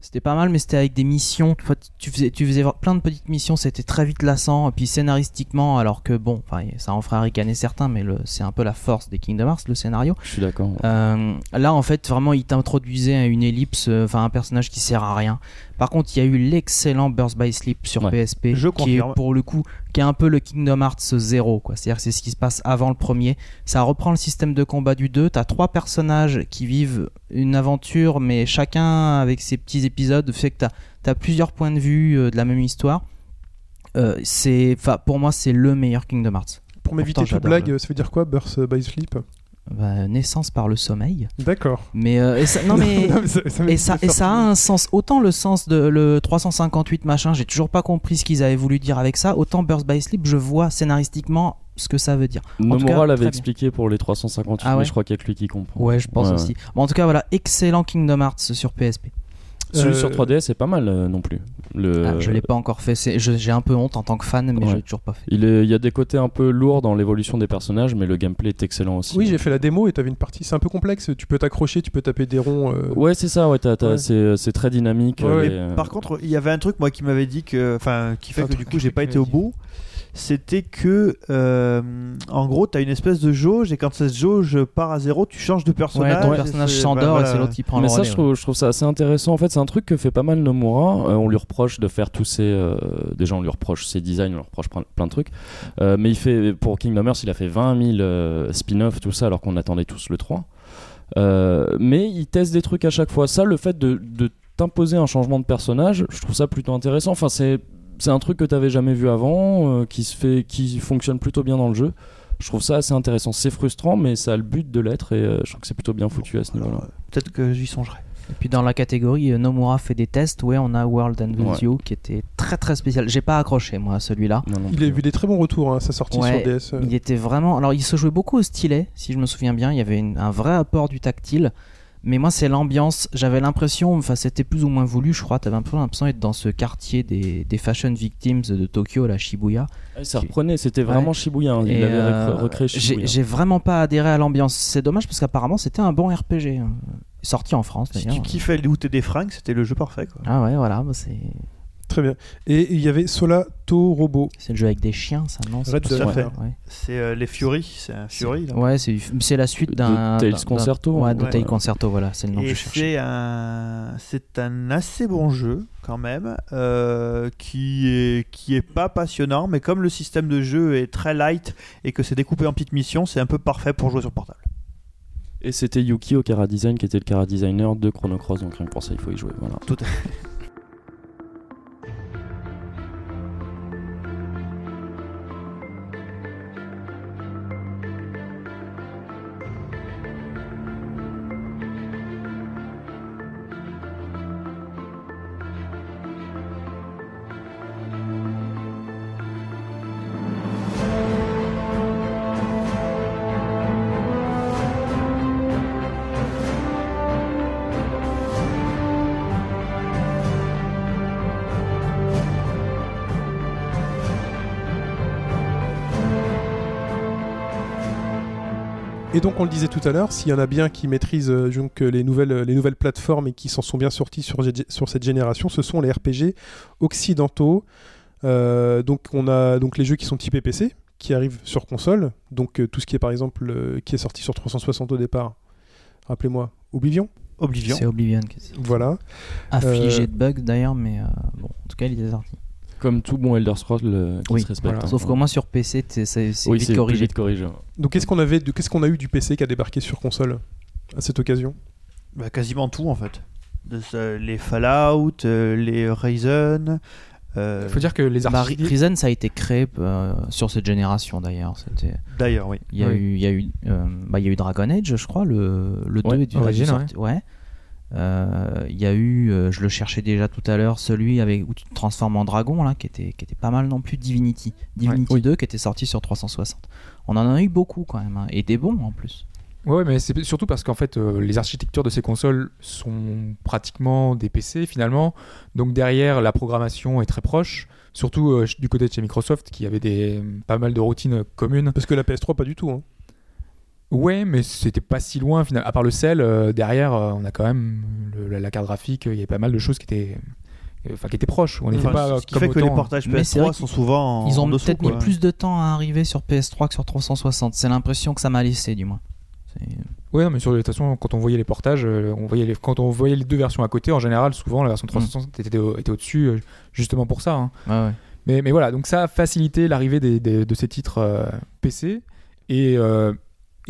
c'était pas mal, mais c'était avec des missions. Tu faisais, tu faisais plein de petites missions, c'était très vite lassant. Et puis scénaristiquement, alors que bon, enfin, ça en ferait ricaner certains, mais c'est un peu la force des Kingdom Hearts, le scénario. Je suis d'accord. Euh, là, en fait, vraiment, il t'introduisait à une ellipse, euh, enfin un personnage qui sert à rien. Par contre, il y a eu l'excellent Burst by Sleep sur Ouais. PSP, Je qui est pour le coup, qui est un peu le Kingdom Hearts 0, quoi. C'est-à-dire que c'est ce qui se passe avant le premier. Ça reprend le système de combat du 2. T'as trois personnages qui vivent une aventure, mais chacun avec ses petits épisodes fait que t'as as plusieurs points de vue euh, de la même histoire. Euh, c'est, enfin, pour moi, c'est le meilleur Kingdom Hearts. Pour m'éviter toute blague, ça veut dire quoi, Burst by Sleep? Bah, naissance par le sommeil. D'accord. Mais, euh, et ça- non mais. Non, mais ça- ça Et ça, et ça a un sens, autant le sens de le 358 machin, j'ai toujours pas compris ce qu'ils avaient voulu dire avec ça, autant Burst by Sleep, je vois scénaristiquement ce que ça veut dire. Nomura l'avait expliqué pour les 358, Ah ouais mais je crois qu'il y a que lui qui comprend. Ouais, je pense Ouais, aussi. Bon, en tout cas, voilà, excellent Kingdom Hearts sur PSP. Celui Euh, sur 3DS c'est pas mal euh, non plus. Le... Ah, je l'ai pas encore fait, j'ai un peu honte en tant que fan, mais Ouais. je l'ai toujours pas fait. Il, est- il y a des côtés un peu lourds dans l'évolution des personnages, mais le gameplay est excellent aussi. Oui, j'ai fait la démo et t'avais une partie. C'est un peu complexe. Tu peux t'accrocher, tu peux taper des ronds. euh, Ouais, c'est ça, ouais, c'est très dynamique. Ouais, euh, ouais. et, Par contre, il y avait un truc moi qui m'avait dit que, enfin, qui fait que du coup j'ai pas été au bout. C'était que, euh, en gros, t'as une espèce de jauge et quand cette jauge part à zéro, tu changes de Ouais, personnage. ton et personnage c'est- s'endort bah, et voilà. c'est l'autre qui prend Mais le ça, relais. je ouais. trouve, je trouve ça assez intéressant. En fait, c'est un truc que fait pas mal Nomura. Euh, on lui reproche de faire tous ses. euh, déjà, on lui reproche ses designs, on lui reproche plein, plein de trucs. Euh, mais il fait, pour Kingdom Hearts, il a fait 20 000 euh, spin-off, tout ça, alors qu'on attendait tous le 3. Euh, mais il teste des trucs à chaque fois. Ça, le fait de, de t'imposer un changement de personnage, je trouve ça plutôt intéressant. Enfin, c'est. C'est un truc que t'avais jamais vu avant, euh, qui se fait, qui fonctionne plutôt bien dans le jeu. Je trouve ça assez intéressant. C'est frustrant, mais ça a le but de l'être et euh, je trouve que c'est plutôt bien foutu à ce niveau-là. euh, Peut-être que j'y songerai. Et puis dans la catégorie euh, Nomura fait des tests, ouais, on a World and Ouais. You qui était très très spécial. J'ai pas accroché moi à celui-là. Il a eu des très bons retours hein, à sa sortie Ouais, sur DS. Il était vraiment. Alors, il se jouait beaucoup au stylet, si je me souviens bien. Il y avait une- un vrai apport du tactile. Mais moi, c'est l'ambiance. J'avais l'impression, enfin, c'était plus ou moins voulu, je crois. T'avais un peu l'impression d'être dans ce quartier des, des fashion victims de Tokyo, la Shibuya. Ouais, ça reprenait, c'était vraiment Ouais. Shibuya. hein. Il euh, recré- recréé j'ai Shibuya. j'ai vraiment pas adhéré à l'ambiance. C'est dommage parce qu'apparemment, c'était un bon RPG. hein. Sorti en France Si d'ailleurs. tu kiffais looter des fringues, c'était le jeu parfait. Quoi. Ah ouais, voilà. bah, c'est Très bien. Et il y avait Solato Robo. c'est le jeu avec des chiens, ça, non c'est. Ouais. C'est euh, les Fury, c'est un Fury. là. Ouais, c'est c'est la suite d'un. Tales Concerto, Ouais, hein. de Ouais. Tales Concerto, voilà, c'est le nom que Et je cherchais. c'est un, c'est un assez bon jeu quand même, euh, qui est qui est pas passionnant, mais comme le système de jeu est très light et que c'est découpé en petites missions, c'est un peu parfait pour jouer sur portable. Et c'était Yuki au Kara Design qui était le Kara Designer de Chrono Cross, donc rien que pour ça il faut y jouer. Voilà. Tout à fait. Et donc on le disait tout à l'heure, s'il y en a bien qui maîtrisent euh, donc, euh, les, nouvelles, euh, les nouvelles plateformes et qui s'en sont bien sortis sur, sur cette génération, ce sont les RPG occidentaux. Euh, donc on a donc les jeux qui sont typés PC, qui arrivent sur console. Donc euh, tout ce qui est par exemple euh, qui est sorti sur 360 au départ. Rappelez-moi, Oblivion. Oblivion. C'est Oblivion qui est sorti. Voilà. Affligé Euh, de bugs d'ailleurs, mais euh, bon, en tout cas, il est sorti. Comme tout bon Elder Scrolls euh, qui Oui, se respecte. voilà. hein. Sauf qu'au moins sur PC, c'est oui, vite c'est corrigé. vite corrigé. Donc qu'est-ce qu'on avait, qu'est-ce qu'on a eu du PC qui a débarqué sur console à cette occasion? Bah, quasiment tout en fait. De ce- les Fallout, euh, les Ryzen. euh, Il faut dire que les Bah, artistes. Ri- Risen, ça a été créé euh, sur cette génération d'ailleurs. D'ailleurs, oui. Il y a Oui. eu, il y a eu, euh, bah, il y a eu Dragon Age, je crois, le, le 2 Ouais, est du sorti- ouais. Euh, Il y a eu, euh, je le cherchais déjà tout à l'heure, celui avec où tu te transformes en dragon là, qui était, qui était pas mal non plus, Divinity, Divinity Oui. 2 qui était sorti sur 360. On en a eu beaucoup quand même, hein, et des bons en plus. Ouais, mais c'est surtout parce qu'en fait, euh, les architectures de ces consoles sont pratiquement des PC finalement. Donc derrière, la programmation est très proche. Surtout euh, du côté de chez Microsoft, qui avait des, pas mal de routines communes. Parce que la PS3 pas du tout. hein. Ouais, mais c'était pas si loin. finalement. À part le sel, euh, derrière, euh, on a quand même le- la, la carte graphique. Il y avait pas mal de choses qui étaient, euh, enfin, qui étaient proches. On n'était Enfin, pas ce qui comme fait que les portages Mais c'est PS3 vrai sont souvent en Ils ont peut-être mis plus de temps à arriver sur PS3 que sur 360. C'est l'impression que ça m'a laissé du moins. Ouais, non, mais sur de toute façon, quand on voyait les portages, euh, on voyait les, quand on voyait les deux versions à côté, en général, souvent la version 360 était, au- était au-dessus, euh, justement pour ça. hein. Ouais. Mais, mais voilà, donc ça a facilité l'arrivée des- des- de ces titres euh, PC. Et, euh,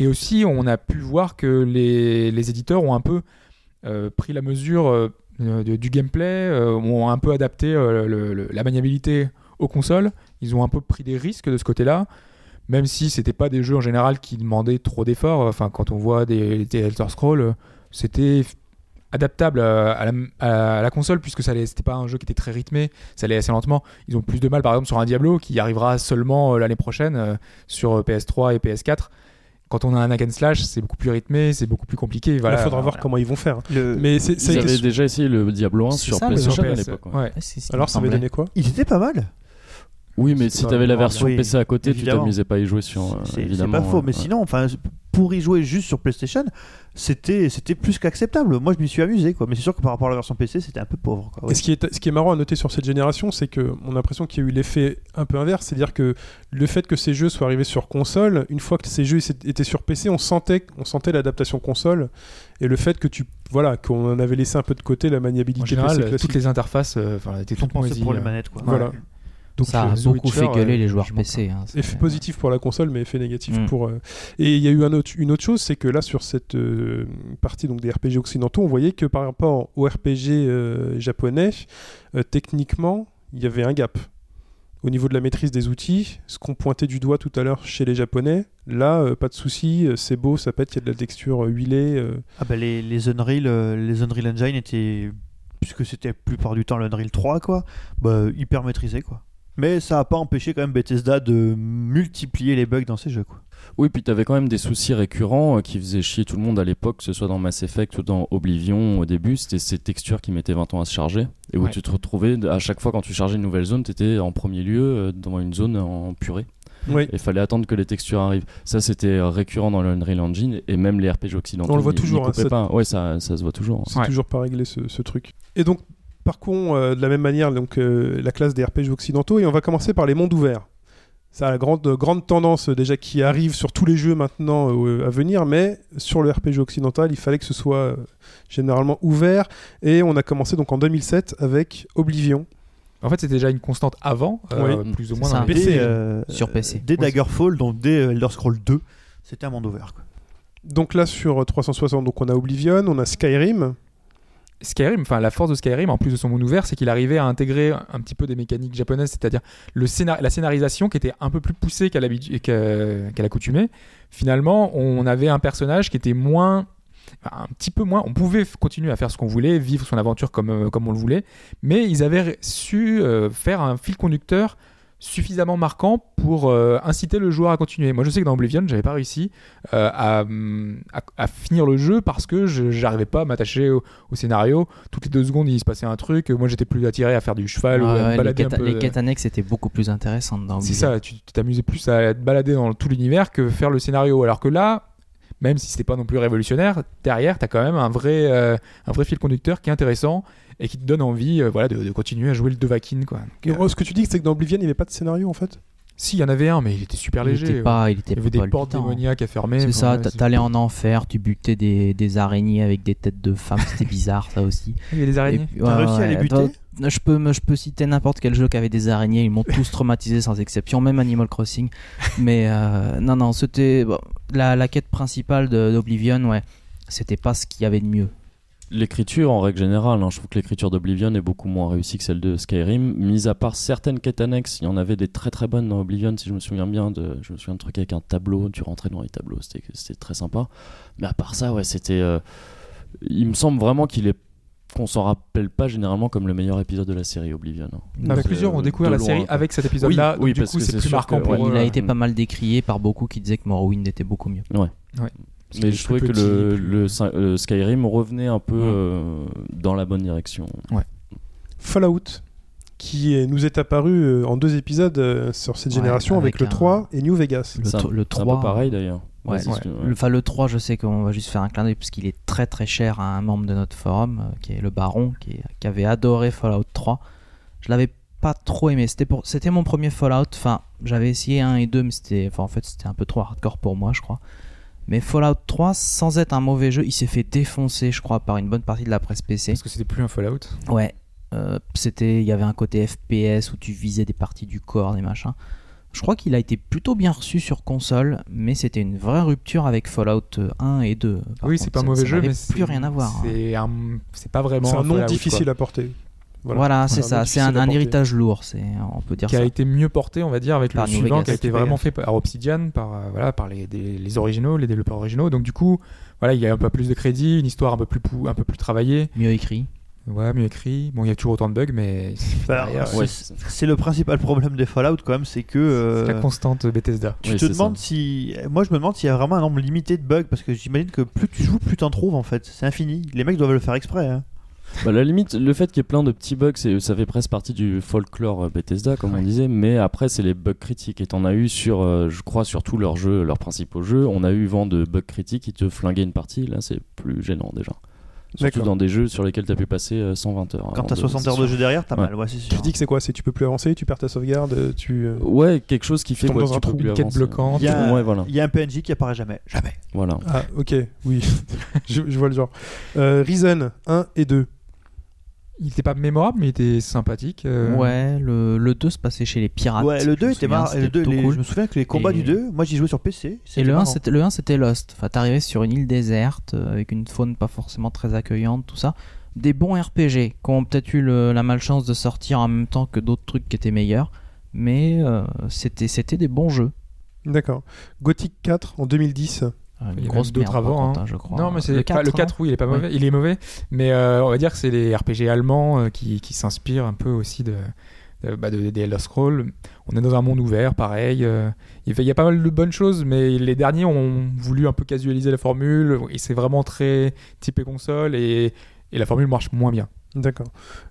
et aussi, on a pu voir que les, éditeurs ont un peu euh, pris la mesure euh, du gameplay, euh, ont un peu adapté la maniabilité aux consoles. Ils ont un peu pris des risques de ce côté-là. Même si c'était pas des jeux en général qui demandaient trop d'efforts. Enfin, quand on voit des, des Elder Scrolls, c'était adaptable à, la, console puisque ça c'était pas un jeu qui était très rythmé, ça allait assez lentement. Ils ont plus de mal par exemple sur un Diablo qui arrivera seulement l'année prochaine sur euh, PS3 et PS4. Quand on a un hack and slash, c'est beaucoup plus rythmé, c'est beaucoup plus compliqué. Voilà, Il faudra voir Voilà. comment ils vont faire. Le- Mais c'est- Ils avaient déjà essayé le Diablo 1 C'est sur ça, PlayStation à l'époque. ouais. ouais. Alors ça avait donné quoi Il était pas mal. Oui, mais C'est si t'avais la version Oui, PC à côté, tu évidemment. t'amusais pas à y jouer sur. euh, C'est pas faux, mais ouais. sinon, enfin, pour y jouer juste sur PlayStation, c'était c'était plus qu'acceptable. Moi, je m'y suis amusé, quoi. Mais c'est sûr que par rapport à la version PC, c'était un peu pauvre, quoi. Et ce qui, est, ce qui est marrant à noter sur cette génération, c'est que on a l'impression qu'il y a eu l'effet un peu inverse, c'est-à-dire que le fait que ces jeux soient arrivés sur console, une fois que ces jeux étaient sur PC, on sentait, on sentait l'adaptation console et le fait que tu, voilà, qu'on avait laissé un peu de côté la maniabilité En général, PC classique. toutes les interfaces euh, enfin, étaient toutes pour les euh. manettes, quoi. Voilà. Ouais. Donc, ça a The beaucoup Witcher, fait gueuler euh, les joueurs PC. hein, Effet positif pour la console, mais effet négatif Mm. pour. euh, Et il y a eu un autre, une autre chose, c'est que là, sur cette euh, partie donc, des RPG occidentaux, on voyait que par rapport aux RPG euh, japonais, euh, techniquement, il y avait un gap. Au niveau de la maîtrise des outils, ce qu'on pointait du doigt tout à l'heure chez les japonais, là, euh, pas de souci, c'est beau, ça pète, il y a de la texture euh, huilée. euh, Ah bah les, les Unreal, euh, les Unreal Engine étaient, puisque c'était la plupart du temps l'Unreal 3, quoi, bah, hyper maîtrisé, quoi. Mais ça a pas empêché quand même Bethesda de multiplier les bugs dans ces jeux, quoi. Oui, puis t'avais quand même des soucis récurrents euh, qui faisaient chier tout le monde à l'époque, que ce soit dans Mass Effect ou dans Oblivion au début, c'était ces textures qui mettaient 20 ans à se charger, et où Ouais. tu te retrouvais, à chaque fois quand tu chargeais une nouvelle zone, t'étais en premier lieu euh, dans une zone en purée, Oui. et il fallait attendre que les textures arrivent. Ça, c'était euh, récurrent dans l'Unreal Engine, et même les RPG occidentaux. On le voit toujours, hein, ça- pas. Ouais, ça, ça se voit toujours. C'est Ouais. toujours pas réglé ce, ce truc. Et donc, parcourons euh, de la même manière donc, euh, la classe des RPG occidentaux et on va commencer par les mondes ouverts. C'est la grande, grande tendance euh, déjà qui arrive sur tous les jeux maintenant euh, à venir, mais sur le RPG occidental, il fallait que ce soit euh, généralement ouvert. Et on a commencé donc en 2007 avec Oblivion. En fait, c'était déjà une constante avant, euh, Oui. plus ou moins dans les PC, Dès, euh, sur PC. Dès Daggerfall, donc dès Elder Scrolls 2, c'était un monde ouvert, quoi. Donc là sur euh, 360, donc on a Oblivion, on a Skyrim. Skyrim, enfin la force de Skyrim, en plus de son monde ouvert, c'est qu'il arrivait à intégrer un petit peu des mécaniques japonaises, c'est-à-dire le scénar- la scénarisation qui était un peu plus poussée qu'à l'accoutumée. Finalement, on avait un personnage qui était moins, un petit peu moins. On pouvait continuer à faire ce qu'on voulait, vivre son aventure comme euh, comme on le voulait, mais ils avaient su euh, faire un fil conducteur suffisamment marquant pour euh, inciter le joueur à continuer. Moi, je sais que dans Oblivion, j'avais pas réussi euh, à, hum, à- à finir le jeu parce que je j'arrivais pas à m'attacher au, au scénario. Toutes les deux secondes, il se passait un truc. Moi, j'étais plus attiré à faire du cheval ou Ouais, à me ouais, les, balader un quêtes, peu. les quêtes annexes étaient beaucoup plus intéressantes dans C'est Oblivion. ça, tu tu t'amusais plus à te balader dans tout l'univers que faire le scénario. Alors que là, même si c'était pas non plus révolutionnaire, derrière, t'as quand même un vrai, euh, un vrai fil conducteur qui est intéressant et qui te donne envie euh, voilà, de, de continuer à jouer le Dovahkiin. Quoi. Donc, euh, Oh, ce que tu dis, c'est que dans Oblivion, il n'y avait pas de scénario en fait? Si, il y en avait un, mais il était super Il léger. était pas, il était il y avait pas des portes temps. démoniaques à fermer. C'est ça, ouais, t'allais en enfer, tu butais des, des araignées avec des têtes de femmes, c'était bizarre ça aussi. Il y a des araignées. T'as ouais, réussi à les buter? toi, je peux, je peux citer n'importe quel jeu qui avait des araignées, ils m'ont tous traumatisé sans exception, même Animal Crossing. Mais euh, non, non, c'était bon, la, la quête principale d'Oblivion, ouais. C'était pas ce qu'il y avait de mieux. L'écriture, en règle générale, hein, je trouve que l'écriture d'Oblivion est beaucoup moins réussie que celle de Skyrim. Mis à part certaines quêtes annexes, il y en avait des très très bonnes dans Oblivion, si je me souviens bien. De, je me souviens de trucs avec un tableau, tu rentrais dans les tableaux, c'était très sympa. Mais à part ça, ouais, c'était. euh, il me semble vraiment qu'il est qu'on s'en rappelle pas généralement comme le meilleur épisode de la série Oblivion. hein. Bah, plusieurs euh, ont découvert la loin, série quoi. avec cet épisode-là. Oui, donc oui, du parce coup, que c'est plus marquant que, pour ouais, eux. il a euh, été pas mal décrié par beaucoup qui disaient que Morrowind était beaucoup mieux. Parce Mais je trouvais que le, plus- le Sy- euh, Skyrim revenait un peu Ouais. euh, dans la bonne direction. Fallout, qui est- nous est apparu euh, en deux épisodes euh, sur cette Ouais, génération avec, avec le un- 3 et New Vegas. Le, un- tr- le C'est un 3. peu pareil d'ailleurs. Ouais, c'est ouais. ce que- ouais. Le, enfin, le 3, je sais qu'on va juste faire un clin d'œil parce qu'il est très très cher à un membre de notre forum, euh, qui est le Baron, qui, est- qui avait adoré Fallout 3. Je l'avais pas trop aimé. C'était pour, c'était mon premier Fallout. Enfin, j'avais essayé 1 et 2, mais c'était, enfin, en fait, c'était un peu trop hardcore pour moi, je crois. Mais Fallout 3, sans être un mauvais jeu, il s'est fait défoncer, je crois, par une bonne partie de la presse PC. Parce que c'était plus un Fallout. Ouais, euh, c'était, il y avait un côté FPS où tu visais des parties du corps, des machins. Je crois qu'il a été plutôt bien reçu sur console, mais c'était une vraie rupture avec Fallout 1 et 2. Par oui, c'est pas un mauvais ça jeu, mais plus rien à voir. hein. C'est un... c'est pas vraiment C'est un nom Fallout, difficile quoi. à porter. Voilà, c'est ça. C'est un, héritage lourd, c'est, on peut dire qui ça. a été mieux porté, on va dire, avec Par le New suivant, Vegas. qui a été vraiment Vegas. fait par Obsidian, par, euh, voilà, par les, des- les originaux, les développeurs originaux. Donc du coup, voilà, il y a un peu plus de crédit, une histoire un peu plus, pou- un peu plus travaillée, Mieux écrit. ouais, mieux écrit. Bon, il y a toujours autant de bugs, mais Bah, c'est- Ouais, C'est le principal problème des Fallout quand même, c'est que euh, c'est la constante Bethesda. tu Oui, te demandes ça. si. Moi, je me demande s'il y a vraiment un nombre limité de bugs parce que j'imagine que plus tu joues, plus t'en trouves en fait. C'est infini. Les mecs doivent le faire exprès. hein. Bah, la limite, le fait qu'il y ait plein de petits bugs, c'est- ça fait presque partie du folklore euh, Bethesda, comme on disait, mais après, c'est les bugs critiques. Et t'en as eu sur, euh, je crois, sur tous leurs jeux, leurs principaux jeux. On a eu vent de bugs critiques qui te flinguaient une partie. Là, c'est plus gênant déjà. Surtout dans des jeux sur lesquels t'as pu passer euh, 120 heures. Quand avant t'as de- 60 heures de jeu derrière, t'as Ouais. mal. Ouais, c'est Tu sûr. dis que c'est quoi? C'est tu peux plus avancer, tu perds ta sauvegarde, euh, tu. euh, Ouais, quelque chose qui fait ouais, que un tu peux trou, plus Une quête avancer. bloquante. Il y a- Ouais, voilà. Il y a un PNJ qui apparaît jamais. Jamais. voilà. Ah, ok, oui, je, je vois le genre. Euh, Risen 1 et 2. Il était pas mémorable, mais il était sympathique. euh, Ouais, le, le 2 se passait chez les pirates. ouais, le je 2 me était marrant. c'était Le 2, plutôt les- cool. Je me souviens que les combats Et- du 2, moi j'y jouais sur PC. Et le 1, marrant. c'était, le 1, c'était Lost. Enfin, t'arrivais sur une île déserte euh, avec une faune pas forcément très accueillante, tout ça. Des bons RPG qui ont peut-être eu le- la malchance de sortir en même temps que d'autres trucs qui étaient meilleurs. Mais euh, c'était, c'était des bons jeux. D'accord. Gothic 4 en 2010. Une Il y a grosse d'autres avant, hein. hein, je crois. Non, mais c'est le pas- 4, le 4 oui, il est pas mauvais. Il est mauvais, mais euh, on va dire que c'est les RPG allemands euh, qui, qui s'inspirent un peu aussi de, de- bah, de- des Elder Scrolls. On est dans un monde ouvert, pareil. euh, il, fait- il y a pas mal de bonnes choses, mais les derniers ont voulu un peu casualiser la formule. Et c'est vraiment très typé console et, et la formule marche moins bien. D'accord.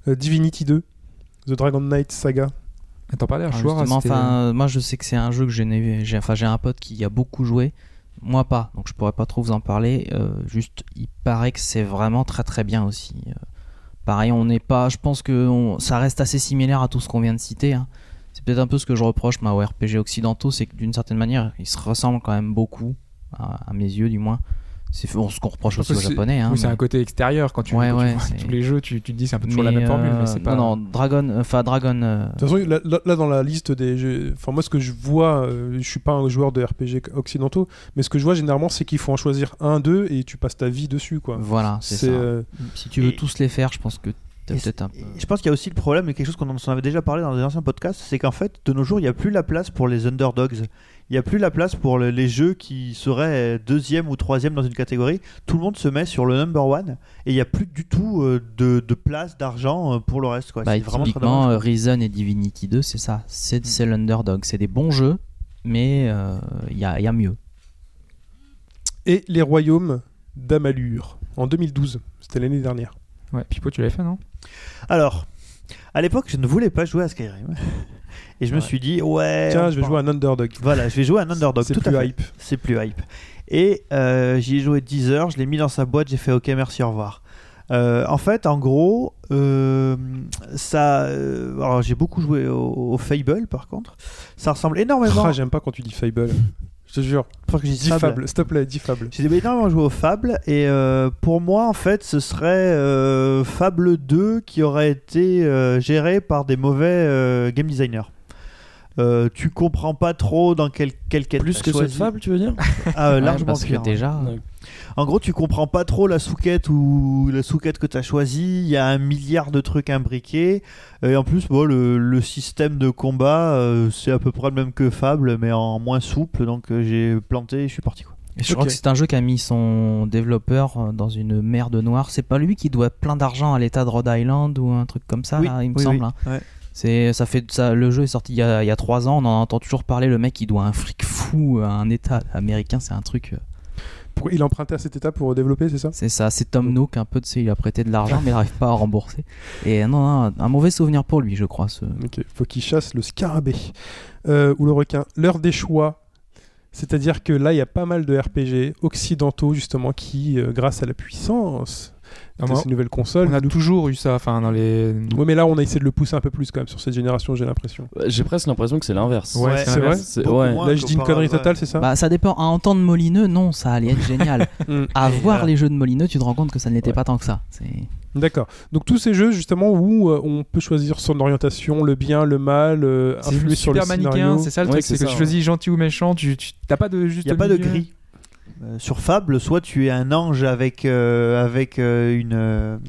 Euh, Divinity 2. The Dragon Knight Saga. T'en parlais, un Ah, enfin, euh, moi je sais que c'est un jeu que j'ai, enfin, j'ai un pote qui y a beaucoup joué, moi pas, donc je pourrais pas trop vous en parler. euh, juste, il paraît que c'est vraiment très très bien aussi. euh. pareil, on n'est pas, je pense que ça reste assez similaire à tout ce qu'on vient de citer. hein. C'est peut-être un peu ce que je reproche aux RPG occidentaux, c'est que d'une certaine manière, ils se ressemblent quand même beaucoup, à mes yeux du moins. C'est bon, ce qu'on reproche aussi aux japonais. Hein, oui, c'est un côté extérieur quand tu, Ouais, quand tu ouais, vois c'est- tous les jeux, tu, tu te dis c'est un peu toujours la même formule, euh, mais c'est pas. Non, non, Dragon, enfin Dragon. euh, De toute façon, là, dans la liste des jeux, enfin moi ce que je vois, euh, je suis pas un joueur de RPG occidentaux, mais ce que je vois généralement c'est qu'il faut en choisir un, deux et tu passes ta vie dessus quoi. Voilà, c'est ça. euh, Si tu veux Et- tous les faire, je pense que un peu. Je pense qu'il y a aussi le problème, et quelque chose qu'on en avait déjà parlé dans des anciens podcasts, c'est qu'en fait, de nos jours, il n'y a plus la place pour les underdogs. Il n'y a plus la place pour le- les jeux qui seraient deuxième ou troisième dans une catégorie. Tout le monde se met sur le number one, et il n'y a plus du tout euh, de, de place, d'argent euh, pour le reste. Quoi. Bah, c'est vraiment très typiquement, euh, Reason et Divinity 2, c'est ça. C'est c'est l'underdog. C'est des bons jeux, mais euh, il y, a, il y a mieux. Et les royaumes d'Amalur en 2012, c'était l'année dernière. Ouais, Pipo, tu l'avais fait, non? Alors, à l'époque, je ne voulais pas jouer à Skyrim. Et je me suis dit, ouais. Tiens, je vais jouer un underdog. Voilà, je vais jouer un underdog. C'est plus hype. C'est plus hype. Et euh, j'y ai joué 10 heures, je l'ai mis dans sa boîte, j'ai fait OK, merci, au revoir. Euh, en fait, en gros, euh, ça. euh, alors, j'ai beaucoup joué au, au Fable, par contre. Ça ressemble énormément. Ah, j'aime pas quand tu dis Fable. Je te jure. Faut que Dis Fable. Fable, s'il te plaît, dis Fable. J'ai énormément joué au Fable et pour moi en fait ce serait Fable 2 qui aurait été géré par des mauvais game designers. Euh, tu comprends pas trop dans quelle quelle quête Plus t'as que cette fable, tu veux dire Ah, euh, Ouais, largement parce que déjà, Ouais. En gros, tu comprends pas trop la sous-quête ou la sous-quête que tu as choisie. Il y a un milliard de trucs imbriqués. Et en plus, bon, le, le système de combat, euh, c'est à peu près le même que Fable, mais en moins souple. Donc euh, j'ai planté et je suis parti. Quoi. Et je crois que c'est un jeu qui a mis son développeur euh, dans une merde noire. C'est pas lui qui doit plein d'argent à l'État de Rhode Island ou un truc comme ça, Oui, là, il me oui, semble. oui. hein. Ouais. C'est, ça fait, ça, le jeu est sorti il y, a, il y a trois ans. On en entend toujours parler. Le mec, il doit un fric fou à un État américain. C'est un truc. euh, Pour- Il a emprunté à cet état pour développer, c'est ça? C'est ça. C'est Tom Nook un peu. Tu sais, il a prêté de l'argent, mais il n'arrive pas à rembourser. Et non, non, un mauvais souvenir pour lui, je crois. Ce... Ok, faut qu'il chasse le scarabée Euh, ou le requin. L'heure des choix. C'est-à-dire que là, il y a pas mal de RPG occidentaux, justement, qui, euh, grâce à la puissance de ces nouvelles consoles. on a Nous- toujours eu ça, enfin dans les. Ouais, mais là, on a essayé de le pousser un peu plus quand même sur cette génération, j'ai l'impression. J'ai presque l'impression que c'est l'inverse. Ouais, Ouais, c'est vrai ouais. Là, je dis une connerie totale, c'est ça Bah, ça dépend. À entendre Molineux, non, ça allait être génial. Mm. à Et voir les jeux de Molineux, tu te rends compte que ça n'était Ouais. pas tant que ça. D'accord. Donc tous ces jeux justement où euh, on peut choisir son orientation, le bien, le mal, euh, influer sur le super manichéen, scénario. c'est ça le Ouais, truc, c'est que tu choisis gentil ou méchant, tu t'as pas de juste. Il n'y a pas de gris. Euh, sur Fable, soit tu es un ange avec, euh, avec euh, une,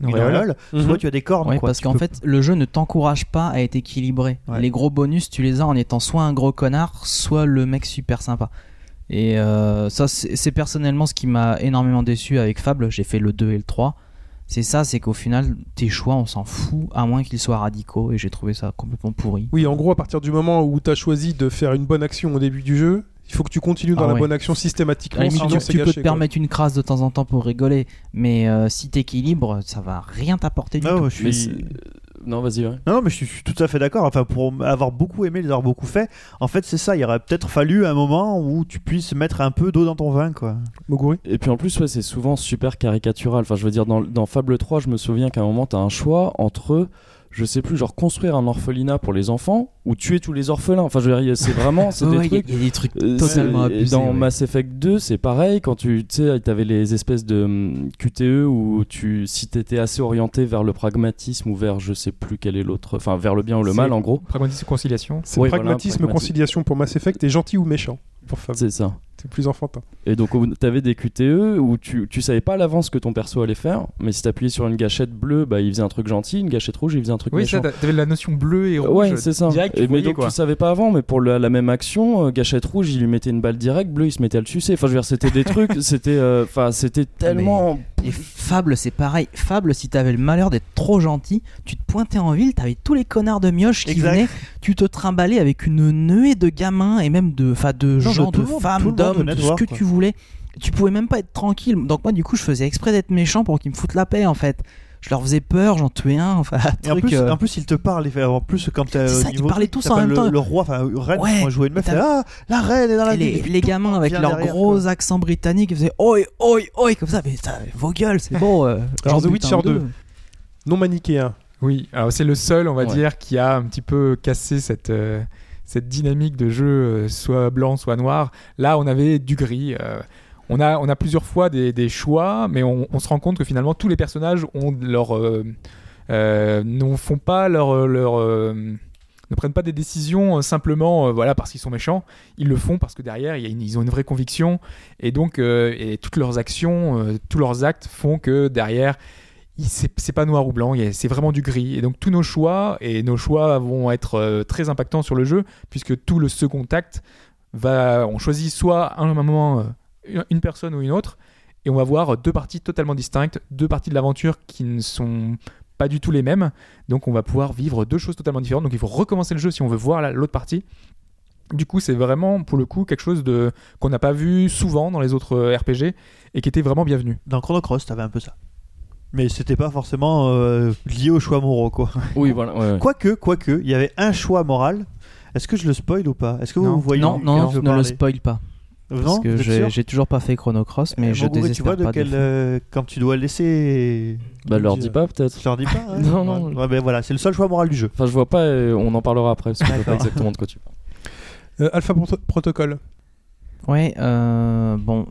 une auréole, Mhm. soit tu as des cornes. Ouais, quoi. parce qu'en peux- fait, le jeu ne t'encourage pas à être équilibré. Ouais. Les gros bonus, tu les as en étant soit un gros connard, soit le mec super sympa. Et euh, ça, c'est c'est personnellement ce qui m'a énormément déçu avec Fable. J'ai fait le 2 et le 3. C'est ça, c'est qu'au final, tes choix, on s'en fout, à moins qu'ils soient radicaux. Et j'ai trouvé ça complètement pourri. Oui, en gros, à partir du moment où tu as choisi de faire une bonne action au début du jeu, il faut que tu continues dans Ah la ouais. bonne action systématiquement. sinon tu, tu peux te quoi. permettre une crasse de temps en temps pour rigoler, mais euh, si t'équilibres, ça va rien t'apporter du Non, tout. je suis... non, vas-y, ouais. Non, non, mais je suis, je suis tout à fait d'accord. Enfin, pour avoir beaucoup aimé, les avoir beaucoup fait, en fait, c'est ça. Il aurait peut-être fallu un moment où tu puisses mettre un peu d'eau dans ton vin, quoi. Moguri Et puis en plus, ouais, c'est souvent super caricatural. Enfin, je veux dire, dans, dans Fable 3, je me souviens qu'à un moment, tu as un choix entre, je sais plus, genre construire un orphelinat pour les enfants ou tuer tous les orphelins. Enfin, je veux dire, c'est vraiment c'est Ouais, des ouais, il y a- trucs. il y, a des trucs euh, totalement abusés. Dans ouais. Mass Effect 2, c'est pareil. Quand tu sais, t'avais les espèces de hum, QTE où tu, si t'étais assez orienté vers le pragmatisme ou vers, je sais plus quel est l'autre, enfin, vers le bien ou le mal, en gros. Pragmatisme conciliation. C'est Oui, voilà, pragmatisme, pragmatisme. conciliation pour Mass Effect et gentil ou méchant. C'est ça. C'est plus enfantin. Et donc, t'avais des QTE où tu, tu savais pas à l'avance ce que ton perso allait faire, mais si t'appuyais sur une gâchette bleue, bah, il faisait un truc gentil, une gâchette rouge, il faisait un truc Oui, ça, méchant. t'a- t'avais la notion bleue et rouge. Ouais, c'est ça. Direct, Et mais voyais, donc quoi. tu savais pas avant, mais pour la, la même action, euh, gâchette rouge, il lui mettait une balle directe, bleu, il se mettait à le sucer. Enfin, je veux dire, c'était des trucs, c'était, euh, enfin, c'était tellement. Et Fable, c'est pareil. Fable, si t'avais le malheur d'être trop gentil, tu te pointais en ville, t'avais tous les connards de mioche qui Exact. venaient, tu te trimballais avec une nuée de gamins et même de, enfin, de gens, de femmes, d'hommes, de de ce que quoi. tu voulais. Tu pouvais même pas être tranquille. Donc moi, du coup, je faisais exprès d'être méchant pour qu'ils me foutent la paix, en fait. Je leur faisais peur, j'en tuais un, enfin, un Et en truc, plus, euh, en plus, il te parle. il fait- En plus, quand t'es ça, ils niveau parlaient truc, tous en même le, temps. Le roi, enfin, Reine, Ouais. moi, jouais une meuf, ah, la reine est dans la les, ville. les gamins avec derrière, gros quoi. accents britanniques, ils faisaient oi, oi, oi, comme ça, mais ça, vos gueules, c'est bon. euh, j'en The Witcher un ou 2. deux. Non manichéen. Oui, alors c'est le seul, on va Ouais. dire, qui a un petit peu cassé cette, euh, cette dynamique de jeu, euh, soit blanc, soit noir. Là, on avait du gris. euh, on, a, on a plusieurs fois des, choix, mais on, se rend compte que finalement, tous les personnages ont leur, euh, euh, font pas leur. leur ne prennent pas des décisions simplement voilà parce qu'ils sont méchants ils le font parce que derrière y a une- ils ont une vraie conviction et donc et toutes leurs actions tous leurs actes font que derrière c'est pas noir ou blanc, c'est vraiment du gris. Et donc tous nos choix, et nos choix vont être euh, très impactants sur le jeu, puisque tout le second acte va, on choisit soit à un moment euh, une- personne ou une autre, et on va voir deux parties totalement distinctes, deux parties de l'aventure qui ne sont pas du tout les mêmes. Donc on va pouvoir vivre deux choses totalement différentes. Donc il faut recommencer le jeu si on veut voir la- l'autre partie. Du coup, c'est vraiment pour le coup quelque chose de qu'on n'a pas vu souvent dans les autres euh, RPG et qui était vraiment bienvenu. Dans Chrono Cross, t'avais un peu ça. Mais c'était pas forcément euh, lié aux choix moraux, quoi. Oui, voilà. ouais, ouais. Quoique, quoique, il y avait un choix moral. Est-ce que je le spoil ou pas? Est-ce que Non. vous voyez Non, non, je veux ne le spoil pas. Non, Parce que j'ai toujours pas fait Chrono Cross, mais Euh, je Moguri, tu désespère vois de pas. quel, euh, quand tu dois laisser. Bah, leur dis pas peut-être. Je leur dis pas. hein Non, non. Ouais, ben voilà, c'est le seul choix moral du jeu. Enfin, je vois pas, euh, on en parlera après, parce que je vois pas exactement de quoi tu parles. Euh, Alpha Proto- Protocol. Ouais, euh, bon,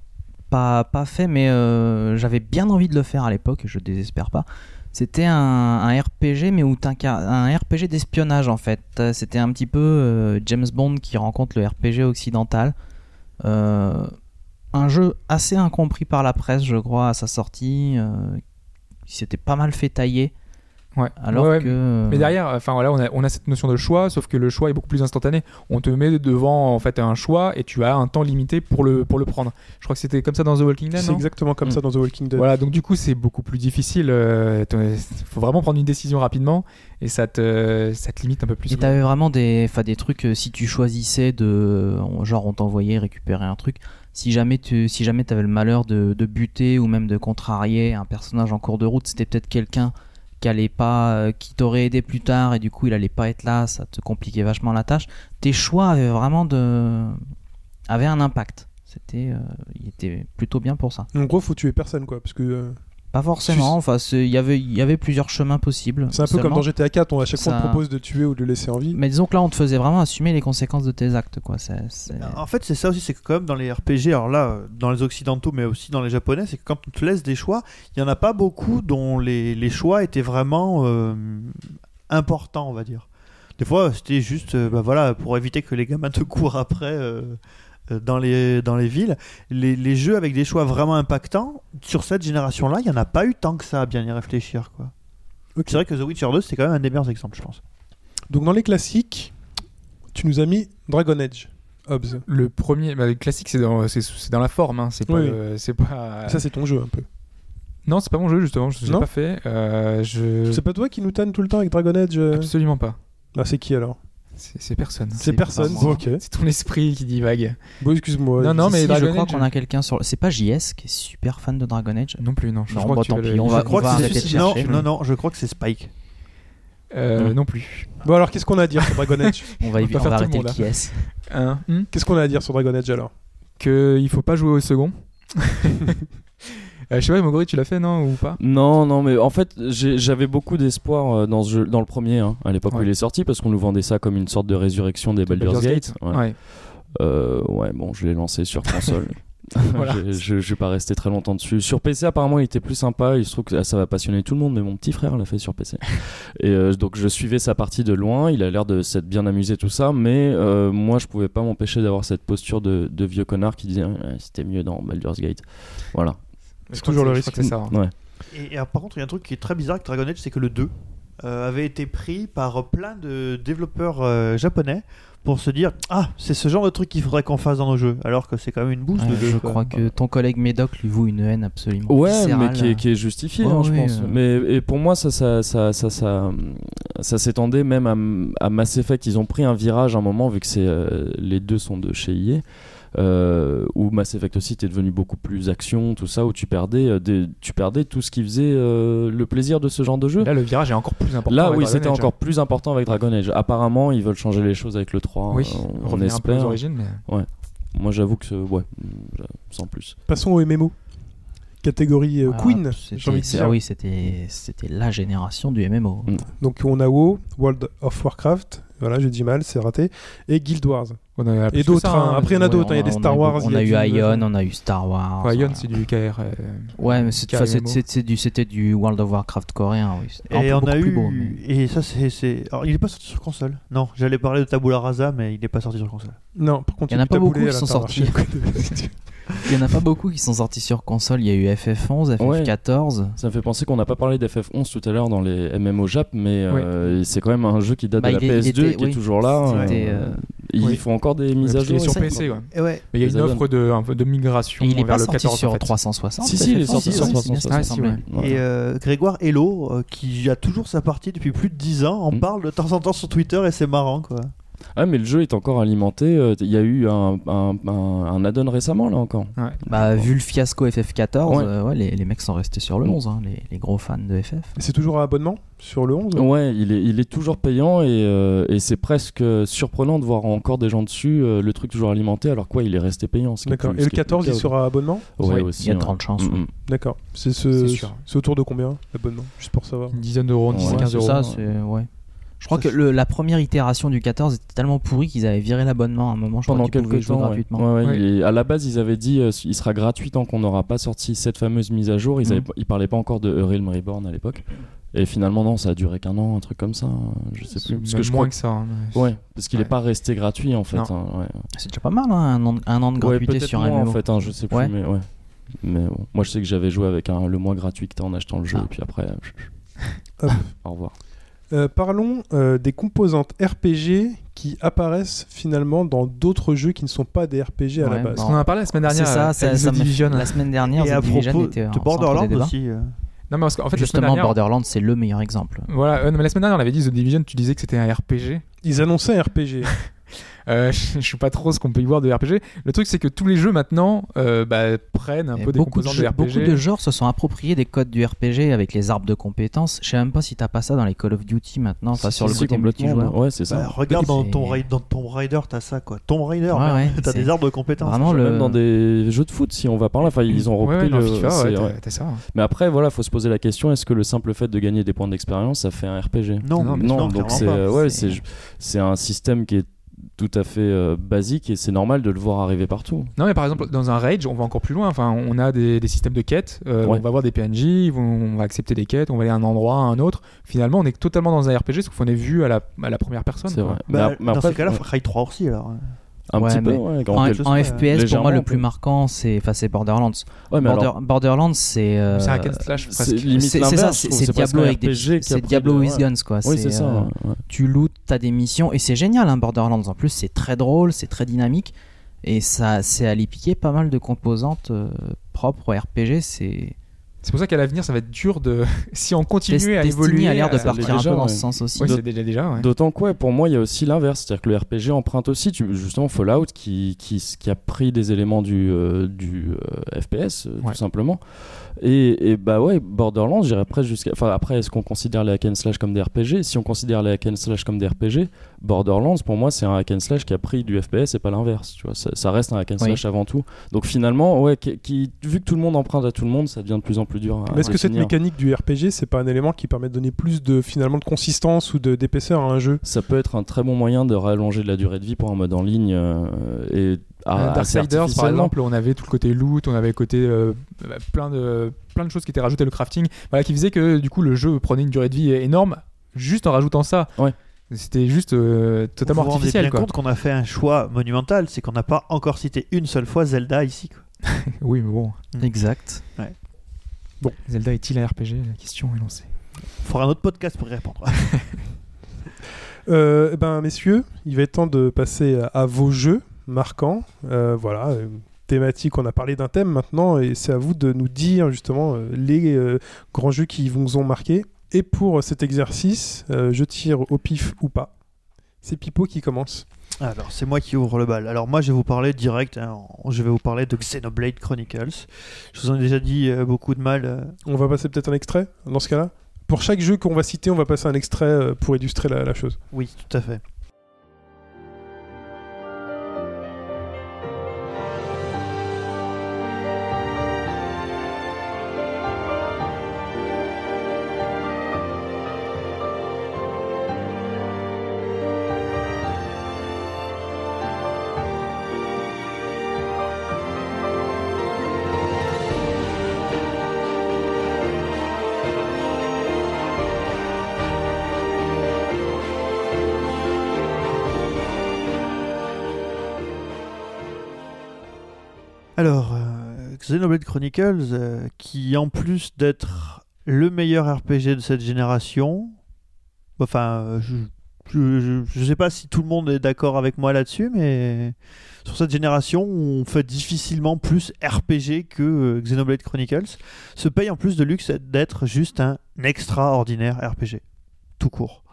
pas, pas fait, mais euh, j'avais bien envie de le faire à l'époque, je désespère pas. C'était un, RPG, mais où un RPG d'espionnage en fait. C'était un petit peu euh, James Bond qui rencontre le RPG occidental. Euh, un jeu assez incompris par la presse, je crois, à sa sortie. Il s'était pas mal fait tailler. Ouais. Alors Ouais, ouais, que. Mais derrière, enfin voilà, on a, on a cette notion de choix, sauf que le choix est beaucoup plus instantané. On te met devant en fait un choix et tu as un temps limité pour le pour le prendre. Je crois que c'était comme ça dans The Walking Dead. C'est exactement comme Mm. ça dans The Walking Dead. Voilà, donc du coup c'est beaucoup plus difficile. Il faut vraiment prendre une décision rapidement et ça te ça te limite un peu plus. Et t'avais vraiment des, enfin, des trucs, euh, si tu choisissais de. Genre, on t'envoyait récupérer un truc. Si jamais tu si jamais avais le malheur de, de buter ou même de contrarier un personnage en cours de route, c'était peut-être quelqu'un euh, qui t'aurait aidé plus tard et du coup il allait pas être là, ça te compliquait vachement la tâche. Tes choix avaient vraiment de. avaient un impact. C'était. euh, il était plutôt bien pour ça. En gros, faut tuer personne, quoi. Parce que euh, Pas forcément. Enfin, il y avait, y avait plusieurs chemins possibles. C'est un peu comme dans GTA 4, on, à chaque fois on propose de tuer ou de laisser en vie. Mais disons que là, on te faisait vraiment assumer les conséquences de tes actes, quoi. C'est- En fait, c'est ça aussi, c'est que quand même dans les RPG, alors là, dans les occidentaux, mais aussi dans les japonais, c'est que quand on te laisse des choix, il y en a pas beaucoup dont les, les choix étaient vraiment euh, importants, on va dire. Des fois, c'était juste, euh, bah voilà, pour éviter que les gamins te courent après euh, dans les dans les villes. Les, les jeux avec des choix vraiment impactants sur cette génération-là, il y en a pas eu tant que ça à bien y réfléchir, quoi. C'est vrai que The Witcher 2, c'est quand même un des meilleurs exemples, je pense. Donc dans les classiques, tu nous as mis Dragon Age, Hobbs. Le premier, bah, le classique, c'est dans, c'est, c'est dans la forme. hein, C'est pas. Oui, euh, c'est pas... Ça c'est ton jeu un peu. Non, c'est pas mon jeu justement. Je l'ai pas fait. Euh, je. C'est pas toi qui nous tanne tout le temps avec Dragon Age euh Absolument pas. Ah, c'est qui alors? C'est, personne. C'est personne. C'est ton esprit qui divague. Bon, excuse-moi. Non, non, mais si, je crois qu'on a quelqu'un sur. C'est pas JS qui est super fan de Dragon Age. Non plus, non. Je, Non, crois que tant vas pis, le- on je va- je crois on va que arrêter c'est de non, chercher. non, non, je crois que c'est Spike. Euh, Hmm. Non plus. Bon alors qu'est-ce qu'on a à dire sur Dragon Age? On va, On va on faire va tout le le monde, qui est. Hein? Hmm Qu'est-ce qu'on a à dire sur Dragon Age alors? Que il faut pas jouer au second. Euh, je sais pas, Mogori, tu l'as fait, non Ou pas? Non, non, mais en fait, j'avais beaucoup d'espoir euh, dans, ce jeu, dans le premier, hein, à l'époque où il est sorti, parce qu'on nous vendait ça comme une sorte de résurrection des Baldur's, Gate. Ouais. Ouais. Euh, ouais, bon, je l'ai lancé sur console. Voilà. Je- je suis pas resté très longtemps dessus. Sur PC, apparemment, il était plus sympa. Il se trouve que ça va passionner tout le monde, mais mon petit frère l'a fait sur PC. Et euh, donc, je suivais sa partie de loin. Il a l'air de s'être bien amusé, tout ça. Mais euh, moi, je pouvais pas m'empêcher d'avoir cette posture de, de vieux connard qui disait Ouais, c'était mieux dans Baldur's Gate. Voilà. C'est toujours le Je risque. c'est ça. hein. Ouais. Et, et alors, par contre, il y a un truc qui est très bizarre avec Dragon Age, c'est que le 2 euh, avait été pris par plein de développeurs euh, japonais pour se dire Ah, c'est ce genre de truc qu'il faudrait qu'on fasse dans nos jeux. Alors que c'est quand même une bouse Ouais, de jeu. je quoi. crois que ton collègue Médoc lui voue une haine absolument Ouais, viscérale. mais qui est, qui est justifié, Ouais, hein, je oui, pense. euh. Mais et pour moi, ça, ça, ça, ça, ça, ça s'étendait même à, à Mass Effect. Ils ont pris un virage à un moment, vu que c'est euh, les deux sont de chez EA. Euh, où Mass Effect aussi était devenu beaucoup plus action, tout ça, où tu perdais, euh, des- tu perdais tout ce qui faisait euh, le plaisir de ce genre de jeu. Là, le virage est encore plus important. Là, avec oui, c'était encore plus important avec Dragon Age. Apparemment, ils veulent changer les choses avec le 3. Oui, euh, on, revenir un peu aux espère. origines, mais. Moi, j'avoue que, ouais, sans plus. Passons au MMO. Catégorie euh, Ah, Queen, c'était- j'ai envie de c'est- dire. Ah oui, c'était c'était la génération du MMO. Mm. Donc on a WoW, World of Warcraft, voilà, j'ai dit mal, c'est raté, et Guild Wars. On en a plus Et d'autres, hein. hein. Après, il y en a d'autres, hein, il y a on des Star eu Wars, On a a eu Ion, on a eu Star Wars. Ouais, Ion, voilà. c'est du KR. euh, Ouais, mais c'était du World of Warcraft coréen. Et on a eu. plus beau, mais- Et ça, c'est. c'est- Alors, il est pas sorti sur console. Non, j'allais parler de Tabula Rasa, mais il est pas sorti sur console. Non, par contre, Il y en a pas beaucoup qui sont l'Intermarché. Il y en a pas beaucoup qui sont sortis sur console. Il y a eu FF11, FF14. Ça me fait penser qu'on n'a pas parlé d'FF11 tout à l'heure dans les MMO Jap, mais euh, c'est quand même un jeu qui date Bah, de la il est- il PS2 était- et qui est toujours là. C'était, Euh, Ils oui. font encore des mises à jour. est sur PC, ouais. Mais il y a une offre de, un peu de migration Et il est vers pas le sorti 14 sur en fait. 360. Si, si, il est FF11, sorti sur ouais, 360. il me Ah, si, semblait. Ouais. Et euh, Grégoire Hello, euh, qui a toujours sa partie depuis plus de 10 ans, en Mm. parle de temps en temps sur Twitter et c'est marrant quoi. Ah, mais le jeu est encore alimenté. euh, Il y a eu un, un, un, un add-on récemment, là encore. Bah, vu le fiasco FF14, Ouais. euh, ouais, les, les mecs sont restés sur le Mm. 11, hein, les, les gros fans de FF. C'est toujours à abonnement sur le 11 Ouais, il est, il est toujours payant et, euh, et c'est presque surprenant de voir encore des gens dessus, euh, le truc toujours alimenté, alors quoi, il est resté payant. D'accord. plus- Et le qui est plus 14, il sera à abonnement Ouais, Ouais, aussi. il y a de ouais. 30 chances. Mm, mm. D'accord. C'est ce... C'est sûr. c'est autour de combien l'abonnement Juste pour savoir? Une dizaine d'euros, Ouais, 10 Ouais, 15 c'est euros. ça, c'est- ouais. Je crois Ça, que le- la première itération du 14 était tellement pourri qu'ils avaient viré l'abonnement à un moment. Je crois Pendant pouvaient quelques temps, ouais. gratuitement. Ouais, à la base, ils avaient dit euh, il sera gratuit tant qu'on n'aura pas sorti cette fameuse mise à jour. Ils, avaient pas- ils parlaient pas encore de Realm Reborn à l'époque. Et finalement, non, ça a duré qu'un an, un truc comme ça. Je sais plus. Parce que je moins crois que ça. hein. Ouais, parce qu'il Ouais. est pas resté gratuit en fait. Hein, ouais. C'est déjà pas mal, hein, un, an, un an de gratuité peut-être sur un en fait, hein, je sais plus, Ouais. mais ouais. Mais bon. moi, je sais que j'avais joué avec un, le mois gratuit que t'as en achetant le jeu, Ah. et puis après, Hop. au revoir. Euh, parlons euh, des composantes RPG qui apparaissent finalement dans d'autres jeux qui ne sont pas des RPG à la base. bon. On en a parlé la semaine C'est dernière. ça, euh, ça, ça Division. la semaine dernière, et The à Division propos était en de Borderlands aussi. euh. Non, mais parce qu'en fait, Justement, dernière. Borderlands, c'est le meilleur exemple. Voilà, euh, non, mais la semaine dernière, on avait dit The Division, tu disais que c'était un RPG. Ils annonçaient un RPG. Euh, je sais pas trop ce qu'on peut y voir de RPG. Le truc, c'est que tous les jeux maintenant euh, bah, prennent un Et peu des beaucoup, de jeux- de RPG. beaucoup de genres se sont appropriés des codes du RPG avec les arbres de compétences. Je sais même pas si t'as pas ça dans les Call of Duty maintenant, enfin sur le côté multijoueur. Ouais, c'est Bah, regarde dans ton, dans Tomb Raider, t'as ça quoi. Tomb Raider, Ouais, ouais, t'as des arbres de compétences. Vraiment le. Même dans des jeux de foot, si on va par là, enfin, ils ont repris le. FIFA, t'as- ça. hein. Mais après, voilà, faut se poser la question est-ce que le simple fait de gagner des points d'expérience, ça fait un RPG Non, Non, donc ouais, c'est un système qui est tout à fait euh, basique et c'est normal de le voir arriver partout. Non, mais par exemple, dans un Rage, on va encore plus loin. Enfin, on a des, des systèmes de quêtes. euh, Ouais. On va voir des PNJ, on va accepter des quêtes, on va aller à un endroit, à un autre. Finalement, on est totalement dans un RPG, sauf qu'on est vu à la, à la première personne. C'est vrai. Bah, mais, mais dans après, ces cas-là, ouais, Raid 3 aussi alors. Un Ouais, petit peu, ouais, En, en en chose, FPS, pour moi, le plus marquant, c'est enfin, c'est Borderlands. Ouais, mais Border- alors, Borderlands, c'est. euh, C'est un slash c'est ça, c'est Diablo avec des, c'est Diablo with guns quoi. Oui, c'est ça. euh, ouais. tu lootes, t'as des missions et c'est génial hein, Borderlands. En plus, c'est très drôle, c'est très dynamique et ça, c'est à piquer pas mal de composantes euh, propres au RPG. C'est C'est pour ça qu'à l'avenir, ça va être dur de. si on continue à Destiny évoluer. a l'air de à- partir un déjà, peu dans ouais. ce sens aussi. Ouais, De- c'est déjà déjà. ouais. D'autant que ouais, pour moi, il y a aussi l'inverse, c'est-à-dire que le RPG emprunte aussi, tu- justement, Fallout qui, qui, qui a pris des éléments du, euh, du euh, FPS, euh, Ouais. tout simplement. Et, et bah ouais, Borderlands, j'irais presque jusqu'à. Enfin, après, est-ce qu'on considère les hack and slash comme des RPG Si on considère les hack and slash comme des RPG, Borderlands, pour moi, c'est un hack and slash qui a pris du FPS et pas l'inverse. Tu vois, ça, ça reste un hack and Oui. slash avant tout. Donc finalement, ouais, qui, qui- vu que tout le monde emprunte à tout le monde, ça devient de plus en plus dur. Mais est-ce que cette mécanique du RPG, c'est pas un élément qui permet de donner plus de finalement de consistance ou de d'épaisseur à un jeu? Ça peut être un très bon moyen de rallonger de la durée de vie pour un mode en ligne euh, et à, Euh, assez Darksiders, par exemple, on avait tout le côté loot, on avait le côté euh, plein de plein de choses qui étaient rajoutées, le crafting, voilà, qui faisait que du coup le jeu prenait une durée de vie énorme juste en rajoutant ça. Ouais. C'était juste euh, totalement vous vous rendez artificiel. bien Quoi. compte qu'on a fait un choix monumental, c'est qu'on n'a pas encore cité une seule fois Zelda ici. quoi. Oui, mais bon, Exact. Zelda est-il un RPG La question est lancée. On fera un autre podcast pour y répondre. Euh, eh ben, messieurs, il va être temps de passer à, à vos jeux marquants. Euh, voilà, euh, thématique, on a parlé d'un thème maintenant, et c'est à vous de nous dire justement euh, les grands jeux qui vous ont marqué. Et pour cet exercice, je tire au pif ou pas. C'est Pipo qui commence. Alors, c'est moi qui ouvre le bal. Alors, moi, je vais vous parler direct. hein, je vais vous parler de Xenoblade Chronicles. Je vous en ai déjà dit euh, beaucoup de mal. euh, On va passer peut-être un extrait dans ce cas-là. Pour chaque jeu qu'on va citer, on va passer un extrait euh, pour illustrer la, la chose. Oui, tout à fait. Xenoblade Chronicles, euh, qui en plus d'être le meilleur RPG de cette génération, enfin, euh, je, je, je- sais pas si tout le monde est d'accord avec moi là-dessus, mais sur cette génération, on fait difficilement plus RPG que euh, Xenoblade Chronicles, se paye en plus de luxe d'être juste un extraordinaire RPG, tout court.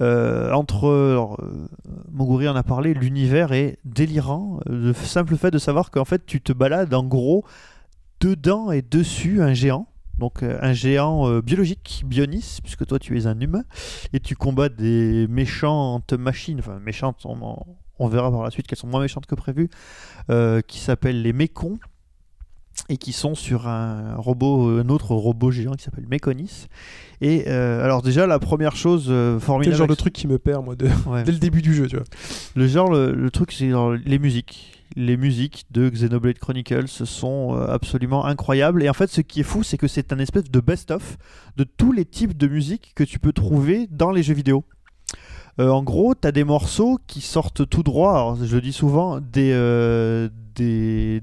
Euh, entre alors, euh, en a parlé, l'univers est délirant. Euh, Le simple fait de savoir qu'en fait tu te balades en gros dedans et dessus un géant. Donc euh, un géant euh, biologique, Bionis, puisque toi tu es un humain, et tu combats des méchantes machines, enfin méchantes, on, verra par la suite qu'elles sont moins méchantes que prévu, euh, qui s'appellent les mécons, et qui sont sur un robot, un autre robot géant qui s'appelle Méconis. Et euh, alors déjà la première chose euh, C'est formidable, le genre de truc qui me perd, moi, de- Ouais. dès le début du jeu, tu vois. Le genre, le, le truc, c'est les musiques. Les musiques de Xenoblade Chronicles sont euh, absolument incroyables. Et en fait, ce qui est fou, c'est que c'est un espèce de best-of de tous les types de musique que tu peux trouver dans les jeux vidéo. Euh, en gros, tu as des morceaux qui sortent tout droit, je le dis souvent, des, euh, des,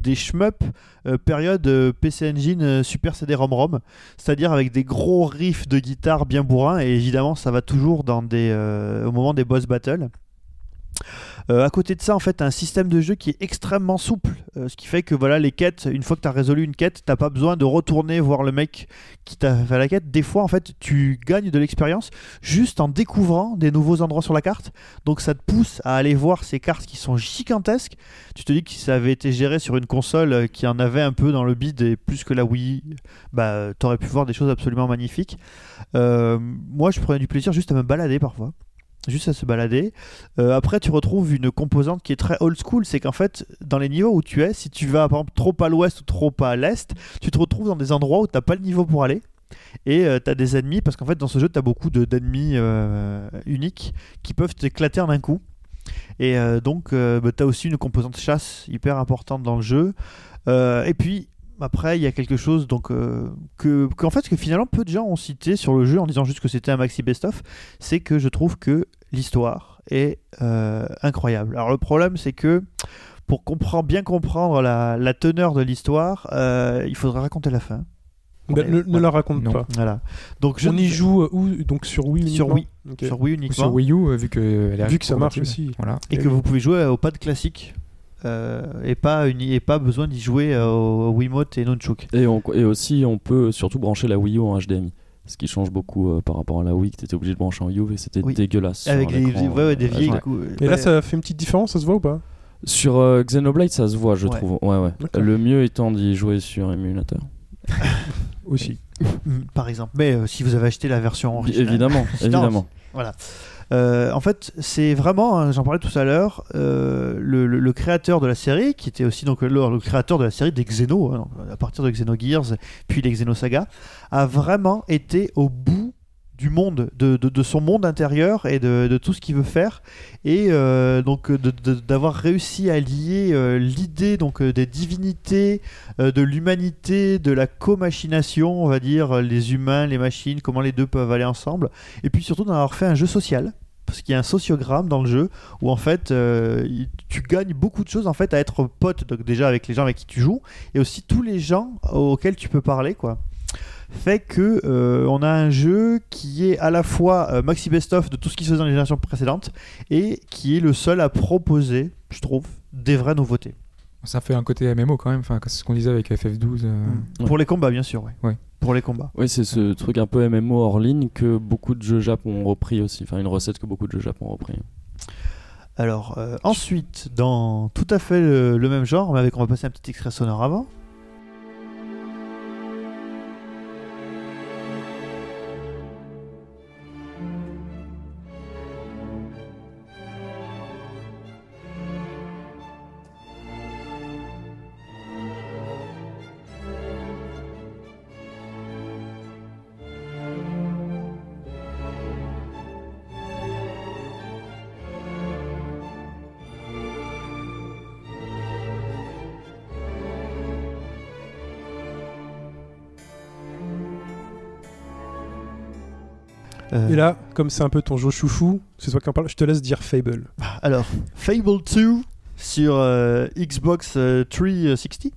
euh, période euh, PC Engine Super CD-ROM-ROM, c'est-à-dire avec des gros riffs de guitare bien bourrins, et évidemment, ça va toujours au moment des boss battles. Euh, à côté de ça, en fait, un système de jeu qui est extrêmement souple. Euh, ce qui fait que voilà les quêtes, une fois que tu as résolu une quête, t'as pas besoin de retourner voir le mec qui t'a fait la quête. Des fois, en fait, tu gagnes de l'expérience juste en découvrant des nouveaux endroits sur la carte. Donc ça te pousse à aller voir ces cartes qui sont gigantesques. Tu te dis que si ça avait été géré sur une console qui en avait un peu dans le bid et plus que la Wii, bah t'aurais pu voir des choses absolument magnifiques. Euh, moi, je prenais du plaisir juste à me balader parfois juste à se balader. Euh, après, tu retrouves une composante qui est très old school, c'est qu'en fait, dans les niveaux où tu es, si tu vas par exemple trop à l'ouest ou trop à l'est, tu te retrouves dans des endroits où tu n'as pas le niveau pour aller. Et tu as des ennemis, parce qu'en fait, dans ce jeu, tu as beaucoup de- d'ennemis euh, uniques qui peuvent t'éclater en un coup. Et euh, donc, tu as aussi une composante chasse hyper importante dans le jeu. Euh, et puis, après, il y a quelque chose donc euh, que, fait, que finalement, peu de gens ont cité sur le jeu en disant juste que c'était un maxi best-of c'est que je trouve que l'histoire est euh, incroyable. Alors le problème, c'est que pour comprendre, bien comprendre la, la teneur de l'histoire, euh, il faudrait raconter la fin. Ben, ne, la raconte Non. pas. Voilà. Donc je On y joue euh, où Donc sur Wii Sur uniquement Wii. Sur Wii Ou uniquement sur Wii U, vu que, Vu que ça marche aussi. Voilà. et que vous pouvez jouer au pad classique. euh, et pas une, et pas besoin d'y jouer euh, au Wiimote et Nunchuk. Et, on- et aussi, on peut surtout brancher la Wii U en HDMI. Ce qui change beaucoup euh, par rapport à la Wii, que tu étais obligé de brancher en U et c'était Oui. dégueulasse. Avec les, l'écran, ouais, ouais, des euh, vieilles. Et là, ça fait une petite différence, ça se voit ou pas? Sur euh, Xenoblade, ça se voit, je Ouais. trouve. Ouais, ouais. Le mieux étant d'y jouer sur émulateur. Aussi. Par exemple. Mais euh, si vous avez acheté la version originale. Évidemment, évidemment. Voilà. Euh, en fait, c'est vraiment, hein, j'en parlais tout à l'heure, euh, le, créateur de la série, qui était aussi donc le, créateur de la série des Xeno, hein, à partir de Xenogears, puis les Xenosaga, a vraiment été au bout du monde, de, de- son monde intérieur et de, de tout ce qu'il veut faire, et euh, donc de- d'avoir réussi à lier euh, l'idée donc euh, des divinités, euh, de l'humanité, de la co-machination, on va dire les humains, les machines, comment les deux peuvent aller ensemble. Et puis surtout d'en avoir fait un jeu social parce qu'il y a un sociogramme dans le jeu où en fait euh, tu gagnes beaucoup de choses en fait à être pote donc déjà avec les gens avec qui tu joues et aussi tous les gens auxquels tu peux parler quoi fait que euh, on a un jeu qui est à la fois euh, maxi best of de tout ce qui se faisait dans les générations précédentes et qui est le seul à proposer je trouve des vraies nouveautés Ça fait un côté MMO quand même, enfin, c'est ce qu'on disait avec FF12. euh, Ouais. pour les combats bien sûr ouais, Ouais. pour les combats Oui, c'est ce truc un peu MMO hors ligne que beaucoup de jeux Japon ont repris aussi. Enfin, une recette que beaucoup de jeux Japon ont repris. alors euh, ensuite dans tout à fait le, le même genre mais avec on va passer un petit extrait sonore avant Euh, Et là, comme c'est un peu ton jeu chouchou, c'est toi qui en parle, je te laisse dire Fable. Alors, Fable 2 sur euh, Xbox euh, 360.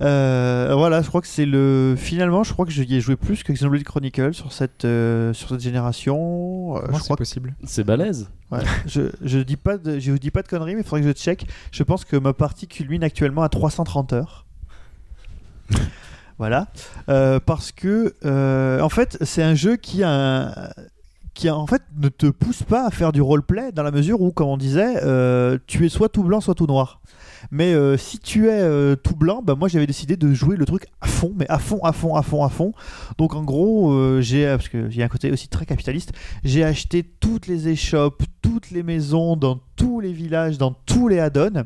Euh, voilà, je crois que c'est le. Finalement, je crois que j'y ai joué plus que Xenoblade Chronicle sur cette, euh, sur cette génération. Euh, c'est crois que possible C'est balèze. ouais, je, je dis pas de, je vous dis pas de conneries, mais il faudrait que je check. Je pense que ma partie culmine actuellement à 330 heures. Voilà, Euh, parce que euh, en fait, c'est un jeu qui en fait ne te pousse pas à faire du roleplay dans la mesure où, comme on disait, euh, tu es soit tout blanc, soit tout noir. Mais euh, si tu es euh, tout blanc, bah moi j'avais décidé de jouer le truc à fond, mais à fond, à fond, à fond, à fond. Donc en gros, euh, j'ai parce que j'ai un côté aussi très capitaliste, j'ai acheté toutes les échoppes, toutes les maisons dans tous les villages, dans tous les add-ons.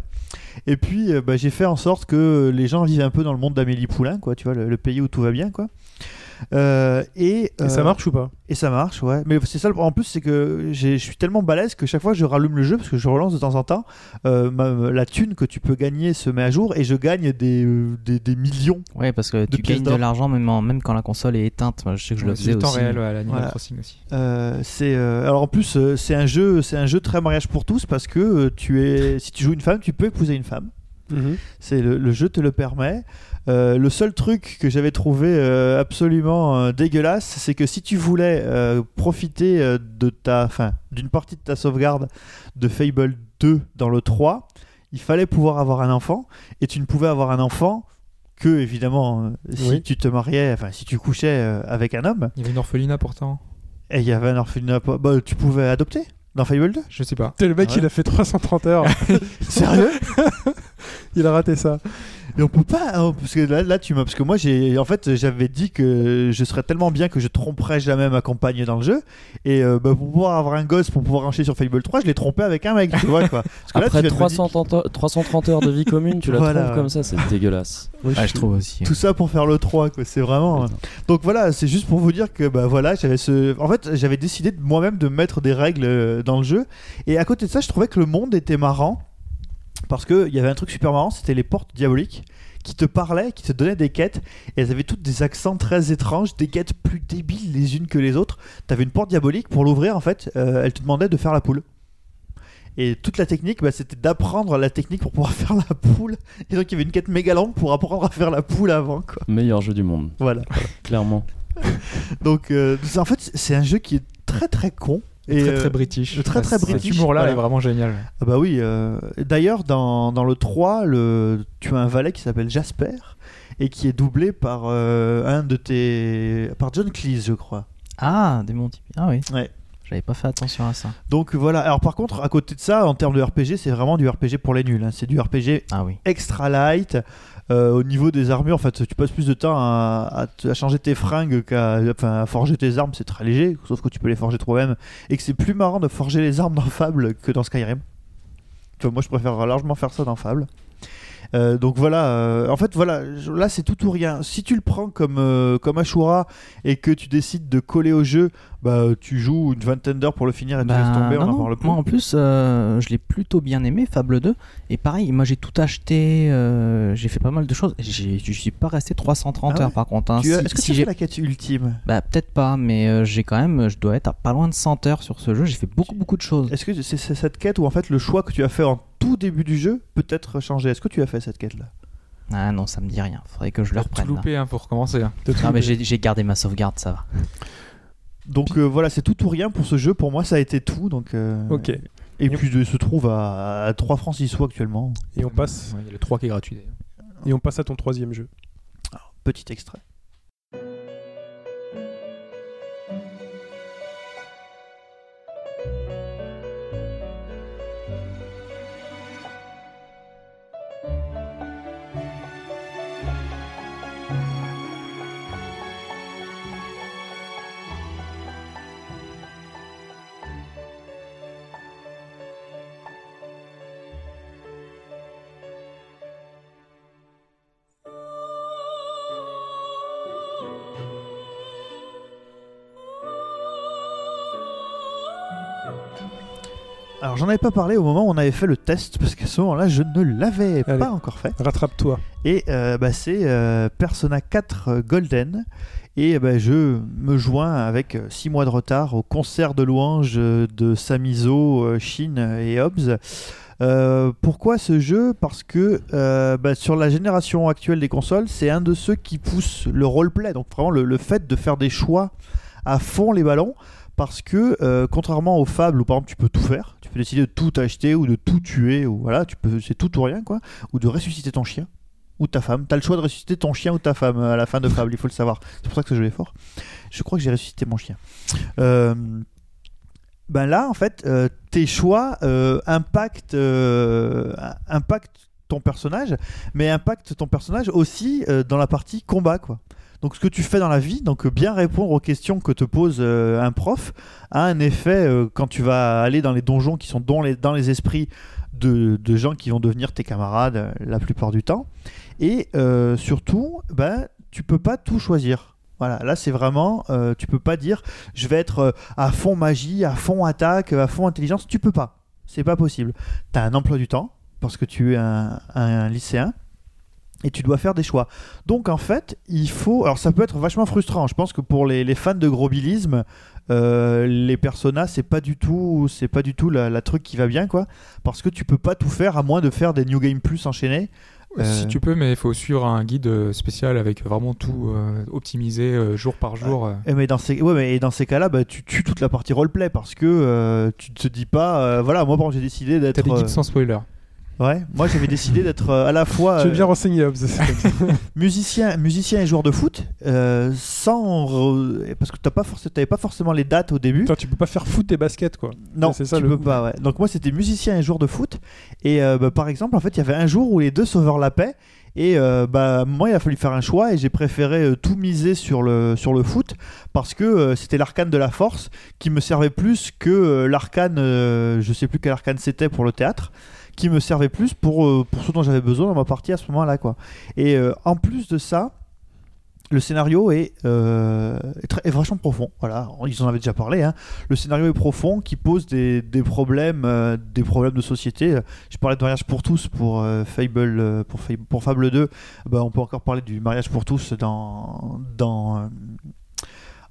Et puis bah, j'ai fait en sorte que les gens vivent un peu dans le monde d'Amélie Poulain, quoi, tu vois, le, le pays où tout va bien, quoi. Euh, et, Et ça euh, marche ou pas et ça marche, ouais. Mais c'est ça. le- En plus, c'est que je suis tellement balèze que chaque fois que je rallume le jeu, parce que je relance de temps en temps, euh, ma- la thune que tu peux gagner se met à jour et je gagne des, des, des millions. Ouais, parce que tu gagnes de l'argent même, en- même quand la console est éteinte. Moi, je sais que je le C'est faisais aussi. réel ouais, à l'Animal Voilà. Crossing aussi. Euh, c'est euh, alors en plus c'est un jeu, c'est un jeu très mariage pour tous parce que tu es, si tu joues une femme, tu peux épouser une femme. Mhm. C'est le, le jeu te le permet. Euh, le seul truc que j'avais trouvé euh, absolument euh, dégueulasse, c'est que si tu voulais euh, profiter euh, de ta, enfin, d'une partie de ta sauvegarde de Fable 2 dans le 3, il fallait pouvoir avoir un enfant, et tu ne pouvais avoir un enfant que, évidemment, si Oui. tu te mariais, enfin, si tu couchais euh, avec un homme, Il y avait une orphelinat pourtant. et il y avait un orphelinat, bah, tu pouvais adopter dans Fable 2 Je sais pas. T'es le mec, Ouais. il a fait 330 heures. Sérieux? il a raté ça. Et on peut pas, hein, parce que là, là tu m'as, parce que moi j'ai, en fait, j'avais dit que je serais tellement bien que je tromperais jamais ma compagne dans le jeu, et euh, bah, pour pouvoir avoir un gosse, pour pouvoir enchaîner sur Fable 3, je l'ai trompé avec un mec, tu vois quoi. Parce que là, Après dire 330, heures- 330 heures de vie commune, tu la Voilà, comme ça, c'est dégueulasse. Ouais, Ah, je trouve aussi. Tout ça pour faire le 3, quoi. C'est vraiment. hein. Donc voilà, c'est juste pour vous dire que bah voilà, j'avais ce. En fait, j'avais décidé moi-même de mettre des règles euh, dans le jeu, et à côté de ça, je trouvais que le monde était marrant parce que il y avait un truc super marrant, c'était les portes diaboliques qui te parlaient, qui te donnaient des quêtes, et elles avaient toutes des accents très étranges, des quêtes plus débiles les unes que les autres. T'avais une porte diabolique pour l'ouvrir, en fait, euh, elle te demandait de faire la poule. Et toute la technique, bah, c'était d'apprendre la technique pour pouvoir faire la poule. Et donc il y avait une quête méga longue pour apprendre à faire la poule avant, quoi. Meilleur jeu du monde, Voilà. clairement. Donc, euh, en fait, c'est un jeu qui est très très con. Et, très euh, très british. très, très Cet humour-là voilà. est vraiment génial. ah bah oui. euh, D'ailleurs, dans, dans le 3, le, tu as un valet qui s'appelle Jasper et qui est doublé par euh, un de tes. par John Cleese, je crois. Ah, des Monty. Ah oui. Ouais. J'avais pas fait attention à ça. Donc voilà. Alors, par contre, à côté de ça, en termes de RPG, c'est vraiment du RPG pour les nuls. hein. C'est du RPG Ah oui. extra light. Euh, au niveau des armures, en fait, tu passes plus de temps à, changer tes fringues qu'à forger tes armes. C'est très léger, sauf que tu peux les forger toi-même. Et que c'est plus marrant de forger les armes dans Fable que dans Skyrim. Moi, je préfère largement faire ça dans Fable. Euh, donc voilà, euh, en fait voilà, là c'est tout ou rien. Si tu le prends comme euh, comme Ashura et que tu décides de coller au jeu, bah tu joues une vingtaine d'heures pour le finir et tu Bah, laisses tomber, on non, en non, parle plus. Moi en plus, je l'ai plutôt bien aimé, Fable 2. Et pareil, moi j'ai tout acheté, j'ai fait pas mal de choses. Je suis pas resté 330 Ah ouais heures par contre. hein. Si- Est-ce que si tu as fait la quête ultime? Bah peut-être pas, mais j'ai quand même, je dois être à pas loin de 100 heures sur ce jeu. J'ai fait beaucoup beaucoup de choses. Est-ce que c'est c'est cette quête où en fait le choix que tu as fait en tout début du jeu peut être changé Est-ce que tu as fait cette quête là Ah non, ça me dit rien. Faudrait que je le tout reprenne. là. loupé hein, pour recommencer. hein. Tout Ah mais j'ai j'ai gardé ma sauvegarde, ça va. Donc euh, voilà, c'est tout ou rien pour ce jeu. Pour moi, ça a été tout. Donc, euh, Ok. Et puis il se trouve à, à 3 francs 6 sous actuellement. Et on passe, Ouais, Il y a le 3 qui est gratuit d'ailleurs. et on passe à ton troisième jeu. Petit extrait. Alors j'en avais pas parlé au moment où on avait fait le test parce qu'à ce moment-là je ne l'avais pas encore fait. Rattrape-toi. Et euh, bah, c'est euh, Persona 4 euh, Golden. Et bah, je me joins avec 6 mois de retard au concert de louanges euh, de Samizo, Shin et Hobbs. Euh, pourquoi ce jeu? Parce que euh, bah, sur la génération actuelle des consoles, c'est un de ceux qui pousse le roleplay. Donc vraiment le, le fait de faire des choix à fond les ballons. Parce que euh, contrairement aux fables où par exemple tu peux tout faire, peux décider de tout acheter ou de tout tuer ou voilà, tu peux c'est tout ou rien quoi, ou de ressusciter ton chien ou ta femme. T'as le choix de ressusciter ton chien ou ta femme euh, à la fin de Fable, il faut le savoir. C'est pour ça que ce jeu fort. Je crois que j'ai ressuscité mon chien. Euh, ben là, en fait, euh, tes choix euh, impactent, ton personnage, mais impactent ton personnage aussi dans la partie combat, quoi. Donc ce que tu fais dans la vie, donc euh, bien répondre aux questions que te pose euh, un prof, a un effet euh, quand tu vas aller dans les donjons qui sont dans les, esprits de, gens qui vont devenir tes camarades la plupart du temps. Et surtout, ben, tu peux pas tout choisir. Voilà, là c'est vraiment, tu peux pas dire je vais être à fond magie, à fond attaque, à fond intelligence. Tu peux pas, c'est pas possible. Tu as un emploi du temps parce que tu es un lycéen et tu dois faire des choix. Donc en fait, il faut. Alors ça peut être vachement frustrant. Je pense que pour les, les fans de grobilisme, euh, les personas, c'est pas du tout, c'est pas du tout la, la truc qui va bien quoi, parce que tu peux pas tout faire à moins de faire des New Game Plus enchaînés. Euh, Si tu peux, mais il faut suivre un guide spécial avec vraiment tout euh, optimisé euh, jour par jour. euh. Eh, mais dans ces, ouais, mais et dans ces cas-là, bah, tu tues toute la partie roleplay parce que euh, tu te dis pas, euh, voilà, moi par exemple j'ai décidé d'être. T'as des guides sans spoiler. Ouais, moi j'avais décidé d'être euh, à la fois Tu es euh, bien renseigné, c'est comme ça. musicien, musicien et joueur de foot, euh, sans re- parce que t'as pas t'avais pas forcément les dates au début. Putain, tu peux pas faire foot et basket, quoi. Non, c'est ça, tu le peux coup. pas. Ouais. Donc moi c'était musicien et joueur de foot. Et euh, bah, par exemple, en fait, il y avait un jour où les deux s'overlappaient. Et euh, bah moi, il a fallu faire un choix et j'ai préféré euh, tout miser sur le sur le foot parce que euh, c'était l'arcane de la force qui me servait plus que euh, l'arcane, euh, je sais plus quel arcane c'était pour le théâtre, qui me servait plus pour euh, pour ce dont j'avais besoin dans ma partie à ce moment-là quoi. Et euh, en plus de ça, le scénario est, euh, est, très- est vachement profond. Voilà, ils en avaient déjà parlé. hein. Le scénario est profond, qui pose des, des problèmes, euh, des problèmes de société. Je parlais de mariage pour tous pour euh, Fable, pour, Fable, pour Fable 2. Bah, on peut encore parler du mariage pour tous dans dans euh,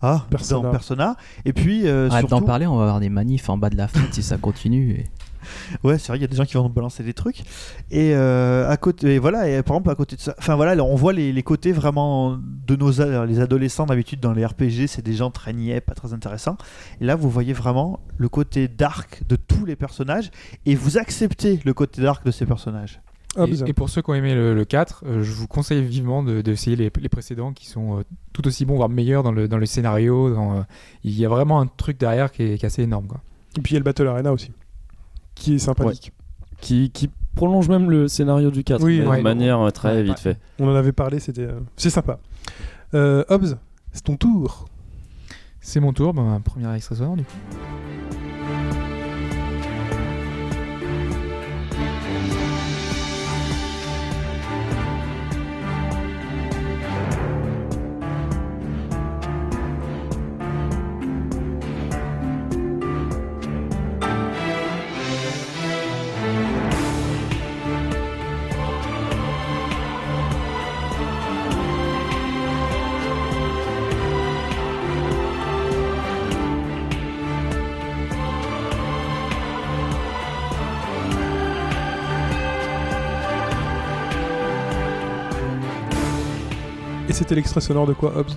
ah, Persona. dans Persona. Et puis euh, Arrête d'en parler, on va avoir des manifs en bas de la fenêtre si ça continue. et- Ouais, c'est vrai, il y a des gens qui vont nous balancer des trucs. Et euh, à côté, et voilà, et par exemple à côté de ça, enfin voilà, là, on voit les, les côtés vraiment de nos a- les adolescents d'habitude dans les RPG, c'est des gens très niais, pas très intéressants. Et là, vous voyez vraiment le côté dark de tous les personnages et vous acceptez le côté dark de ces personnages. Hobbs. Et, et pour ceux qui ont aimé le, le 4, euh, je vous conseille vivement de- d'essayer les, les précédents qui sont euh, tout aussi bons, voire meilleurs dans le, dans le scénario. dans, euh, il y a vraiment un truc derrière qui est, qui est assez énorme. Quoi. Et puis il y a le Battle Arena aussi, qui est sympathique. Qui, qui prolonge même le scénario du 4 Oui, mais ouais. de manière euh, très Ouais, vite fait. On en avait parlé, c'était, euh, c'est sympa. Euh, Hobbs, c'est ton tour. C'est mon tour, ben, premier extrait sonore du coup. C'était l'extrait sonore de quoi, Hobbs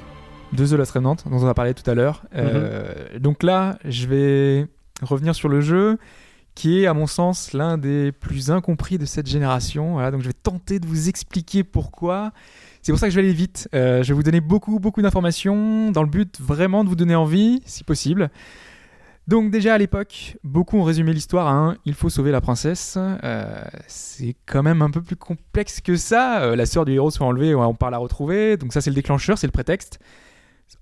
de The Last Remnant, dont on a parlé tout à l'heure. Euh, donc là, je vais revenir sur le jeu, qui est, à mon sens, l'un des plus incompris de cette génération. Voilà, donc je vais tenter de vous expliquer pourquoi. C'est pour ça que je vais aller vite. Euh, je vais vous donner beaucoup, beaucoup d'informations, dans le but vraiment de vous donner envie, si possible. Donc déjà à l'époque, beaucoup ont résumé l'histoire à un « il faut sauver la princesse Euh, C'est quand même un peu plus complexe que ça. Euh, la sœur du héros soit enlevée, on part la retrouver. Donc ça c'est le déclencheur, c'est le prétexte.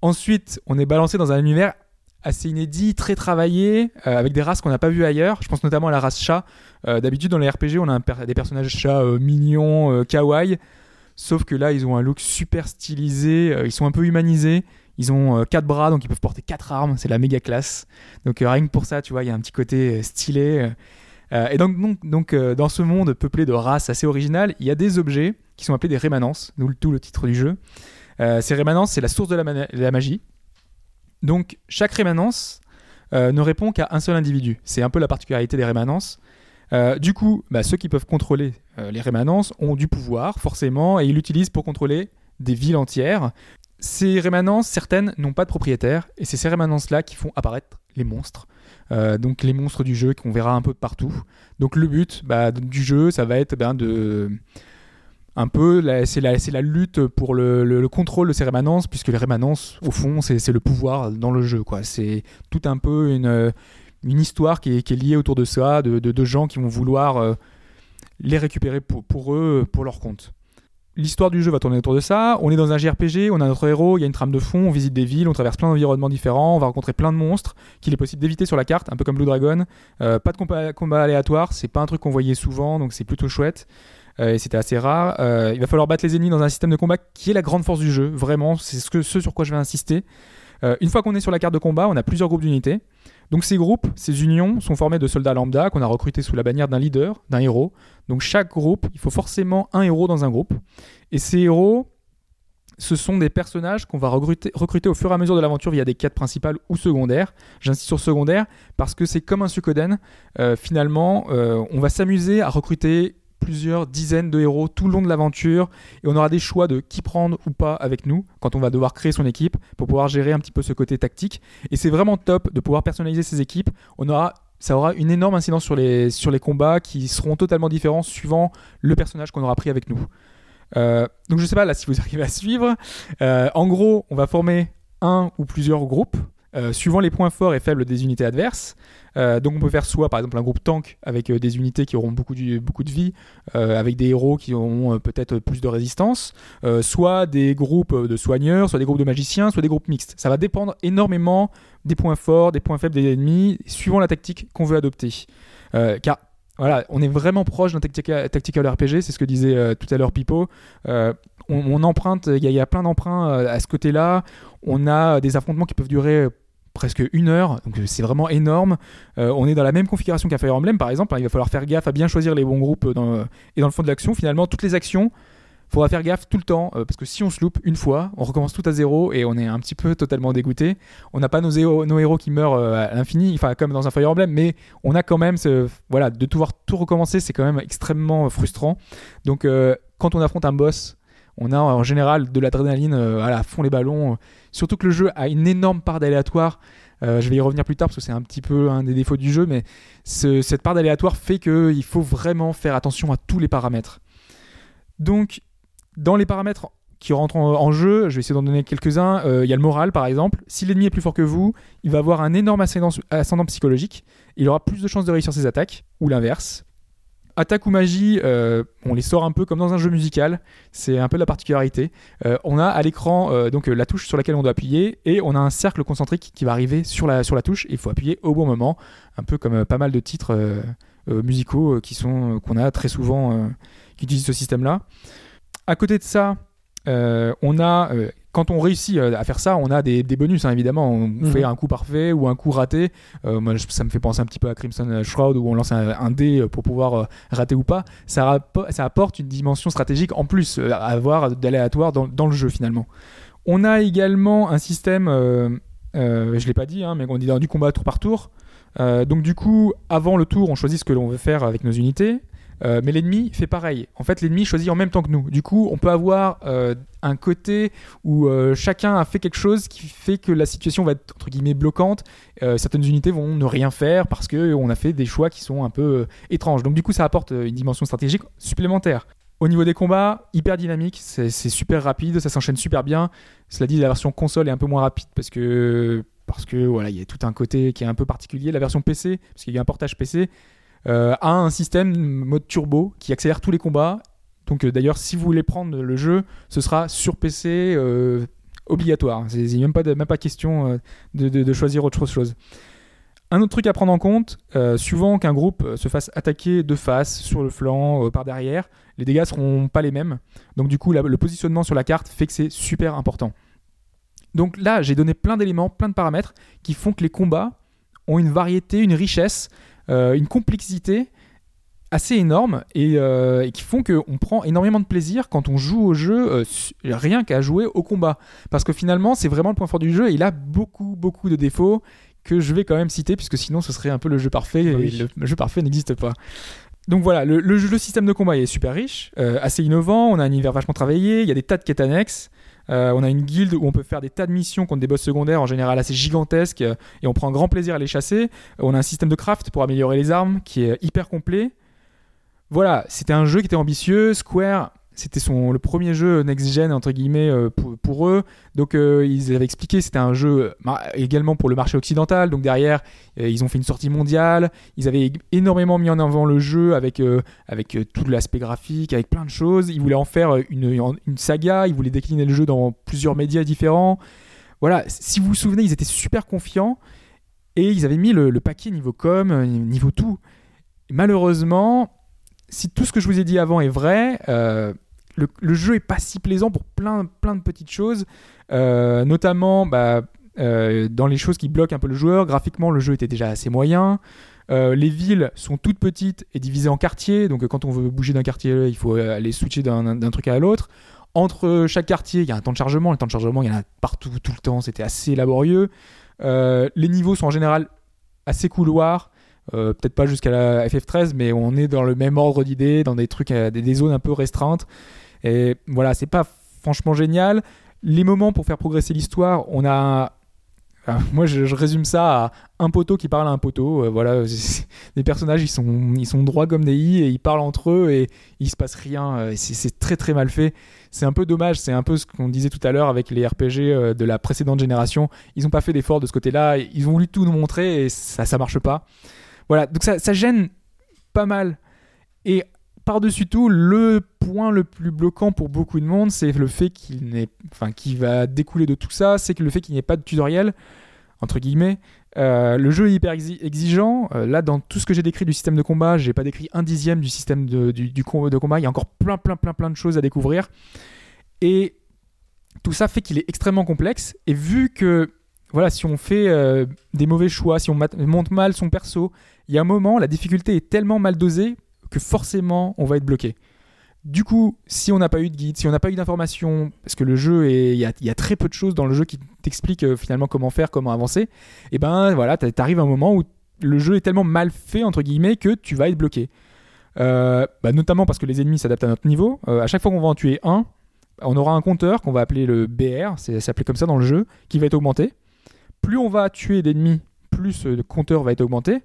Ensuite, on est balancé dans un univers assez inédit, très travaillé, euh, avec des races qu'on n'a pas vues ailleurs. Je pense notamment à la race chat. D'habitude, dans les RPG, on a des personnages chats mignons, kawaii. Sauf que là, ils ont un look super stylisé, ils sont un peu humanisés. Ils ont euh, quatre bras, donc ils peuvent porter quatre armes. C'est la méga classe. Donc euh, rien que pour ça, tu vois, il y a un petit côté euh, stylé. et donc, dans ce monde peuplé de races assez originales, il y a des objets qui sont appelés des rémanences, d'où tout le titre du jeu. Ces rémanences, c'est la source de la, magie. Donc, chaque rémanence ne répond qu'à un seul individu. C'est un peu la particularité des rémanences. Du coup, bah, ceux qui peuvent contrôler les rémanences ont du pouvoir, forcément, et ils l'utilisent pour contrôler des villes entières. Ces rémanences, certaines n'ont pas de propriétaire, et c'est ces rémanences-là qui font apparaître les monstres. Euh, donc les monstres du jeu qu'on verra un peu partout. Donc le but bah, du jeu, ça va être ben, de un peu, c'est la, la lutte pour le, le- le contrôle de ces rémanences, puisque les rémanences, au fond, c'est le pouvoir dans le jeu. C'est tout un peu une, histoire qui est, liée autour de ça, de, gens qui vont vouloir euh, les récupérer pour eux, pour leur compte. L'histoire du jeu va tourner autour de ça. On est dans un JRPG, on a notre héros, il y a une trame de fond, on visite des villes, on traverse plein d'environnements différents, on va rencontrer plein de monstres qu'il est possible d'éviter sur la carte, un peu comme Blue Dragon. Euh, pas de combat, aléatoire, c'est pas un truc qu'on voyait souvent, donc c'est plutôt chouette. Euh, et c'était assez rare. Euh, il va falloir battre les ennemis dans un système de combat qui est la grande force du jeu, vraiment, c'est ce, sur quoi je vais insister. Une fois qu'on est sur la carte de combat, on a plusieurs groupes d'unités. Donc ces groupes, ces unions sont formés de soldats lambda qu'on a recrutés sous la bannière d'un leader, d'un héros. Donc chaque groupe, il faut forcément un héros dans un groupe. Et ces héros, ce sont des personnages qu'on va recruter, au fur et à mesure de l'aventure via des quêtes principales ou secondaires. J'insiste sur secondaire parce que c'est comme un Suikoden. Euh, finalement, euh, on va s'amuser à recruter plusieurs dizaines de héros tout le long de l'aventure et on aura des choix de qui prendre ou pas avec nous quand on va devoir créer son équipe pour pouvoir gérer un petit peu ce côté tactique et c'est vraiment top de pouvoir personnaliser ses équipes on aura ça aura une énorme incidence sur les, sur les combats qui seront totalement différents suivant le personnage qu'on aura pris avec nous. Euh, donc je sais pas là si vous arrivez à suivre. Euh, en gros, on va former un ou plusieurs groupes euh, suivant les points forts et faibles des unités adverses. Euh, donc on peut faire soit par exemple un groupe tank avec euh, des unités qui auront beaucoup, du- beaucoup de vie, avec des héros qui auront peut-être plus de résistance, soit des groupes de soigneurs, soit des groupes de magiciens, soit des groupes mixtes. Ça va dépendre énormément des points forts, des points faibles des ennemis, suivant la tactique qu'on veut adopter. Car voilà, on est vraiment proche d'un tactica- tactical RPG, c'est ce que disait tout à l'heure Pipo. On, emprunte, il y, y a plein d'emprunts à ce côté-là. On a des affrontements qui peuvent durer presque une heure, donc euh, c'est vraiment énorme. Euh, on est dans la même configuration qu'à Fire Emblem, par exemple. hein, il va falloir faire gaffe à bien choisir les bons groupes dans, et dans le fond de l'action. Finalement, toutes les actions, faudra faire gaffe tout le temps, euh, parce que si on se loupe une fois, on recommence tout à zéro et on est un petit peu totalement dégoûté. On n'a pas nos, héros- qui meurent euh, à l'infini, enfin comme dans un Fire Emblem, mais on a quand même voilà, de devoir tout recommencer, c'est quand même extrêmement frustrant. Donc euh, quand on affronte un boss, on a en général de l'adrénaline euh, à la fond les ballons. Surtout que le jeu a une énorme part d'aléatoire. Euh, je vais y revenir plus tard parce que c'est un petit peu un des défauts du jeu, mais ce- cette part d'aléatoire fait qu'il faut vraiment faire attention à tous les paramètres. Donc, dans les paramètres qui rentrent en, jeu, je vais essayer d'en donner quelques-uns. Euh, Il y a le moral, par exemple. Si l'ennemi est plus fort que vous, il va avoir un énorme ascendant psychologique. Il aura plus de chances de réussir ses attaques, ou l'inverse. Attaque ou magie, euh, on les sort un peu comme dans un jeu musical. C'est un peu la particularité. Euh, on a à l'écran euh, donc la touche sur laquelle on doit appuyer et on a un cercle concentrique qui va arriver sur la, sur la touche. Il faut appuyer au bon moment, un peu comme pas mal de titres musicaux qui sont qu'on a très souvent qui utilisent ce système-là. À côté de ça, on a quand on réussit euh, à faire ça, on a des, des bonus hein, évidemment. On Mhm. fait un coup parfait ou un coup raté. Euh, moi, ça me fait penser un petit peu à Crimson Shroud où on lance un, un dé pour pouvoir euh, rater ou pas. Ça, apporte une dimension stratégique en plus euh, à avoir d'aléatoire dans, dans le jeu finalement. On a également un système, euh, euh, je l'ai pas dit, hein, mais on dit dans du combat tour par tour. Euh, donc du coup, avant le tour, on choisit ce que l'on veut faire avec nos unités. Euh, mais l'ennemi fait pareil. En fait, l'ennemi choisit en même temps que nous. Du coup, on peut avoir euh, un côté où euh, chacun a fait quelque chose qui fait que la situation va être entre guillemets bloquante. Certaines unités vont ne rien faire parce que on a fait des choix qui sont un peu étranges. Donc du coup, ça apporte une dimension stratégique supplémentaire. Au niveau des combats, hyper dynamique, c'est super rapide, ça s'enchaîne super bien. Cela dit, la version console est un peu moins rapide parce que parce que voilà, il y a tout un côté qui est un peu particulier. La version PC, parce qu'il y a un portage PC, a un système mode turbo qui accélère tous les combats. Donc euh, d'ailleurs, si vous voulez prendre le jeu, ce sera sur PC euh, obligatoire. C'est il n'y a même pas, même pas question euh, de, de- choisir autre chose. Un autre truc à prendre en compte, euh, suivant qu'un groupe euh, se fasse attaquer de face, sur le flanc, euh, par derrière, les dégâts seront pas les mêmes. Donc du coup, le positionnement sur la carte fait que c'est super important. Donc là, j'ai donné plein d'éléments, plein de paramètres qui font que les combats ont une variété, une richesse, euh, une complexité assez énorme et, euh, et qui font qu'on prend énormément de plaisir quand on joue au jeu, euh, rien qu'à jouer au combat. Parce que finalement, c'est vraiment le point fort du jeu et il a beaucoup, beaucoup de défauts que je vais quand même citer puisque sinon ce serait un peu le jeu parfait et Oui. le, jeu parfait n'existe pas. Donc voilà, le, le système de combat est super riche, euh, assez innovant, on a un univers vachement travaillé, il y a des tas de quêtes annexes, euh, on a une guilde où on peut faire des tas de missions contre des boss secondaires en général assez gigantesques euh, et on prend grand plaisir à les chasser. On a un système de craft pour améliorer les armes qui est hyper complet. Voilà, c'était un jeu qui était ambitieux. Square, c'était son le premier jeu next-gen entre guillemets euh, pour, eux. Donc euh, ils avaient expliqué c'était un jeu également pour le marché occidental. Donc derrière euh, ils ont fait une sortie mondiale. Ils avaient énormément mis en avant le jeu avec avec tout l'aspect graphique, avec plein de choses. Ils voulaient en faire une, une saga. Ils voulaient décliner le jeu dans plusieurs médias différents. Voilà, si vous vous souvenez, ils étaient super confiants et ils avaient mis le, paquet niveau com, niveau tout. Malheureusement, si tout ce que je vous ai dit avant est vrai, le, jeu est pas si plaisant pour plein, de petites choses, euh, notamment bah, euh, dans les choses qui bloquent un peu le joueur. Graphiquement, le jeu était déjà assez moyen. Euh, les villes sont toutes petites et divisées en quartiers, donc quand on veut bouger d'un quartier, il faut aller switcher d'un truc à l'autre. Entre chaque quartier, il y a un temps de chargement. Le temps de chargement, il y en a partout, tout le temps. C'était assez laborieux. Les niveaux sont en général assez couloirs. Peut-être pas jusqu'à la FF13, mais on est dans le même ordre d'idées, dans des trucs, des zones un peu restreintes. Et voilà, c'est pas franchement génial. Les moments pour faire progresser l'histoire, on a Alors, moi, je, résume ça à un poteau qui parle à un poteau. euh, voilà, les personnages, ils sont, ils sont droits comme des i et ils parlent entre eux et il se passe rien. euh, c'est très très mal fait. C'est un peu dommage. C'est un peu ce qu'on disait tout à l'heure avec les RPG euh, de la précédente génération. Ils n'ont pas fait d'effort de ce côté-là. Ils ont voulu tout nous montrer et ça, ça marche pas. Voilà, donc ça, ça gêne pas mal. Et par-dessus tout, le point le plus bloquant pour beaucoup de monde, c'est le fait qu'il n'est, enfin, qui va découler de tout ça, c'est le fait qu'il n'y ait pas de tutoriel, entre guillemets. Euh, le jeu est hyper exi- exigeant. Euh, là, dans tout ce que j'ai décrit du système de combat, j'ai pas décrit un dixième du système de, combat. Il y a encore plein, plein, plein, plein de choses à découvrir. Et tout ça fait qu'il est extrêmement complexe. Et vu que, voilà, si on fait euh, des mauvais choix, si on monte mal son perso, il y a un moment, la difficulté est tellement mal dosée que forcément, on va être bloqué. Du coup, si on n'a pas eu de guide, si on n'a pas eu d'informations, parce que le jeu il y a, très peu de choses dans le jeu qui t'expliquent euh, finalement comment faire, comment avancer, et ben voilà, t'a- t'arrives à un moment où le jeu est tellement mal fait entre guillemets que tu vas être bloqué. Euh, bah, notamment parce que les ennemis s'adaptent à notre niveau. Euh, à chaque fois qu'on va en tuer un, on aura un compteur qu'on va appeler le BR, c'est appelé comme ça dans le jeu, qui va être augmenté. Plus on va tuer d'ennemis, plus le compteur va être augmenté,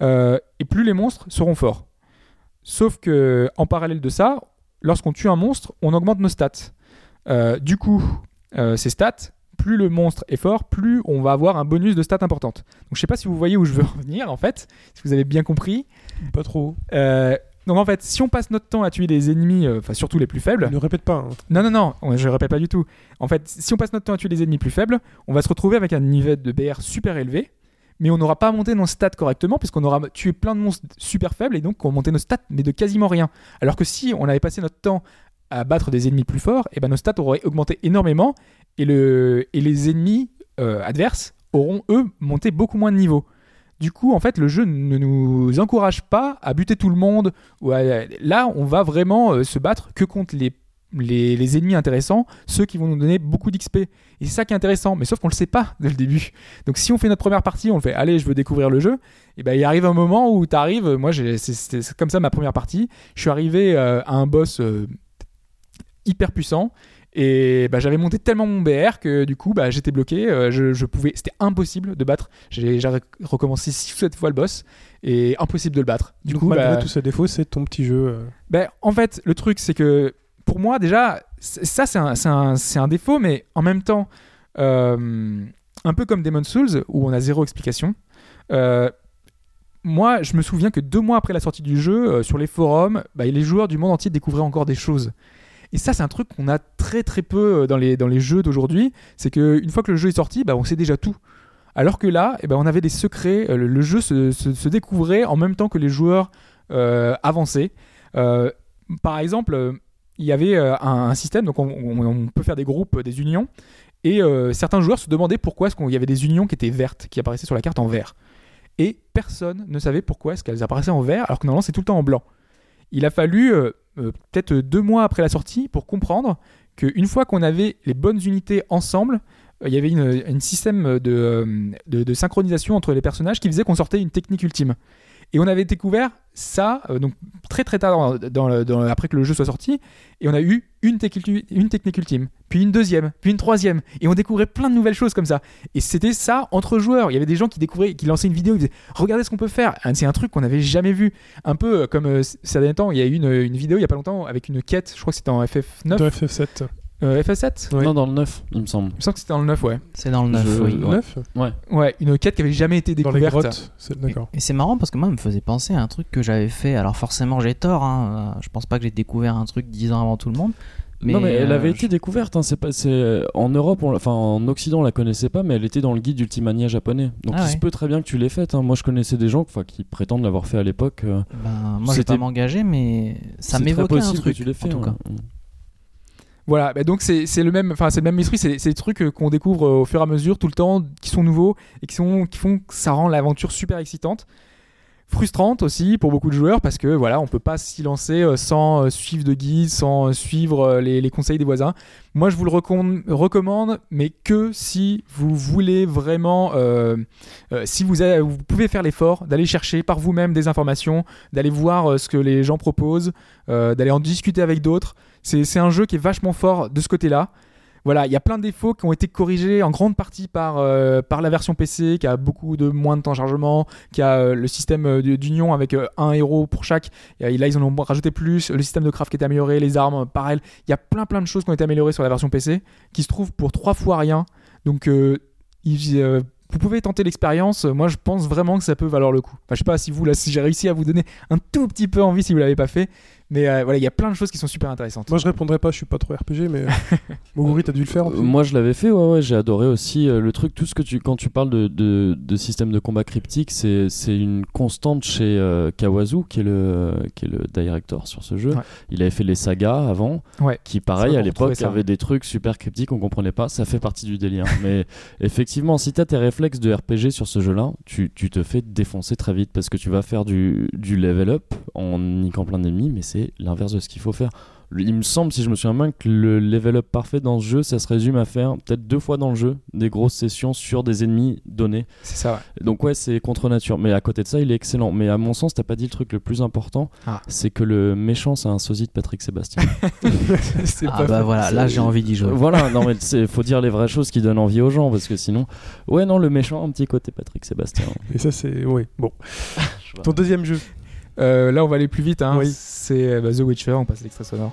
et plus les monstres seront forts. Sauf que en parallèle de ça, lorsqu'on tue un monstre, on augmente nos stats. Euh, du coup, euh, ces stats, plus le monstre est fort, plus on va avoir un bonus de stats importante. Donc je sais pas si vous voyez où je veux en venir en fait, si vous avez bien compris. Pas trop. Euh, donc en fait, si on passe notre temps à tuer des ennemis, euh, enfin surtout les plus faibles, Ne répète pas. hein. non, non, non, on- je répète pas du tout. En fait, si on passe notre temps à tuer des ennemis plus faibles, on va se retrouver avec un niveau de BR super élevé, mais on n'aura pas monté nos stats correctement, puisqu'on aura tué plein de monstres super faibles, et donc on monté nos stats, mais de quasiment rien. Alors que si on avait passé notre temps à battre des ennemis plus forts, et ben nos stats auraient augmenté énormément, et, le, et les ennemis euh, adverses auront, eux, monté beaucoup moins de niveau. Du coup, en fait, le jeu ne nous encourage pas à buter tout le monde. Là, on va vraiment euh, se battre que contre les, les, les ennemis intéressants, ceux qui vont nous donner beaucoup d'XP. Et c'est ça qui est intéressant, mais sauf qu'on le sait pas dès le début. Donc si on fait notre première partie, on le fait, allez, je veux découvrir le jeu, et ben il arrive un moment où tu arrives, moi c'est- comme ça ma première partie, je suis arrivé euh, à un boss euh, hyper puissant. Et bah, j'avais monté tellement mon BR que du coup bah, j'étais bloqué, euh, je, je pouvais, c'était impossible de battre. J'ai rec- recommencé 6 ou 7 fois le boss et impossible de le battre. Du Donc, coup, malgré bah, tous ces défauts, c'est ton petit jeu. euh, ben, en fait, le truc, c'est que pour moi, déjà, ça, c'est un, défaut, mais en même temps, euh, un peu comme Demon's Souls, où on a zéro explication. euh, moi, je me souviens que deux mois après la sortie du jeu, euh, sur les forums, bah, les joueurs du monde entier découvraient encore des choses. Et ça, c'est un truc qu'on a très très peu dans les, jeux d'aujourd'hui. C'est qu'une fois que le jeu est sorti, bah, on sait déjà tout. Alors que là, eh ben, on avait des secrets. le, jeu se, découvrait en même temps que les joueurs avançaient. Par exemple, il y avait euh, un, un système, donc on, peut faire des groupes, euh, des unions, et euh, certains joueurs se demandaient pourquoi est-ce qu'il y avait des unions qui étaient vertes, qui apparaissaient sur la carte en vert. Et personne ne savait pourquoi est-ce qu'elles apparaissaient en vert, alors que normalement c'est tout le temps en blanc. Il a fallu peut-être deux mois après la sortie pour comprendre qu'une fois qu'on avait les bonnes unités ensemble, il y avait une système de, de synchronisation entre les personnages qui faisait qu'on sortait une technique ultime. Et on avait découvert ça euh, donc très très tard après que le jeu soit sorti, et on a eu une, technique- ultime, puis une deuxième, puis une troisième, et on découvrait plein de nouvelles choses comme ça. Et c'était ça entre joueurs. Il y avait des gens qui découvraient, qui lançaient une vidéo, ils disaient regardez ce qu'on peut faire. C'est un truc qu'on n'avait jamais vu. Un peu euh, comme euh, ces derniers temps, il y a eu une, une vidéo il y a pas longtemps avec une quête, je crois que c'était en FF9, De FF7. Euh, FF7 Ouais. Non, dans le 9, il me semble. Il me semble que c'était dans le 9, ouais. C'est dans le 9, Je- oui. Ouais. 9 Ouais, une quête qui avait jamais été Dans les découverte. grottes. c'est- D'accord. Et c'est marrant parce que moi, ça me faisait penser à un truc que j'avais fait. Alors forcément, j'ai tort. Hein. Euh, Je pense pas que j'ai découvert un truc 10 ans avant tout le monde. Mais, non mais elle euh, avait je- été découverte, hein, c'est pas, c'est en Europe, on enfin en Occident on la connaissait pas, mais elle était dans le guide d'Ultimania japonais. Donc Ah il se ouais. peut très bien que tu l'aies faite. hein. Moi je connaissais des gens enfin, qui prétendent l'avoir fait à l'époque. euh, Ben, moi, je vais pas m'engager, mais ça m'évoquait un possible truc. que tu l'aies fait. en tout ouais. cas. Voilà, bah donc c'est le même, enfin c'est le même esprit, c'est des trucs euh, qu'on découvre euh, au fur et à mesure, tout le temps, qui sont nouveaux et qui sont qui font que ça rend l'aventure super excitante, frustrante aussi pour beaucoup de joueurs parce que voilà, on peut pas s'y lancer euh, sans suivre de guide, sans suivre les, conseils des voisins. Moi, je vous le recom- recommande, mais que si vous voulez vraiment, si vous vous pouvez faire l'effort d'aller chercher par vous-même des informations, d'aller voir ce que les gens proposent, d'aller en discuter avec d'autres. C'est un jeu qui est vachement fort de ce côté-là. Voilà, il y a plein de défauts qui ont été corrigés en grande partie par, euh, par la version PC, qui a beaucoup de moins de temps de chargement, qui a euh, le système euh, du- d'union avec un héros pour chaque. Là, ils en ont rajouté plus. Le système de craft qui est amélioré, les armes, pareil. Il y a plein plein de choses qui ont été améliorées sur la version PC, qui se trouvent pour trois fois rien. Donc, vous pouvez tenter l'expérience. Moi, je pense vraiment que ça peut valoir le coup. Enfin, je sais pas si vous, si j'ai réussi à vous donner un tout petit peu envie si vous l'avez pas fait. Mais euh, voilà, il y a plein de choses qui sont super intéressantes. Moi, je répondrais pas, je suis pas trop RPG, mais. euh, Moguri, t'as dû le faire en Euh, Moi, je l'avais fait, ouais, ouais, j'ai adoré aussi euh, le truc. Tout ce que tu, quand tu parles de, de, de système de combat cryptique, c'est, c'est une constante chez euh, Kawazu, qui est, le, qui est le director sur ce jeu. Ouais. Il avait fait les sagas avant, Ouais. qui, pareil, à l'époque, ça. avait des trucs super cryptiques, on comprenait pas. Ça fait partie du délire. Mais effectivement, si t'as tes réflexes de RPG sur ce jeu-là, tu, tu te fais défoncer très vite parce que tu vas faire du, du level up en niquant plein d'ennemis, mais c'est l'inverse de ce qu'il faut faire. Il me semble, si je me souviens bien, que le level up parfait dans ce jeu, ça se résume à faire peut-être deux fois dans le jeu des grosses sessions sur des ennemis donnés. C'est ça, ouais. Donc ouais, c'est contre nature. Mais à côté de ça, il est excellent. Mais à mon sens, t'as pas dit le truc le plus important, Ah. c'est que le méchant, c'est un sosie de Patrick Sébastien. C'est Ah pas bah voilà, là j'ai envie d'y jouer. Voilà, non mais faut dire les vraies choses qui donnent envie aux gens parce que sinon, ouais non, le méchant, un petit côté Patrick Sébastien. Et ça, c'est. Oui, bon. Ton deuxième jeu là, on va aller plus vite. Hein. Oui. C'est euh, bah, The Witcher. On passe l'extrait sonore.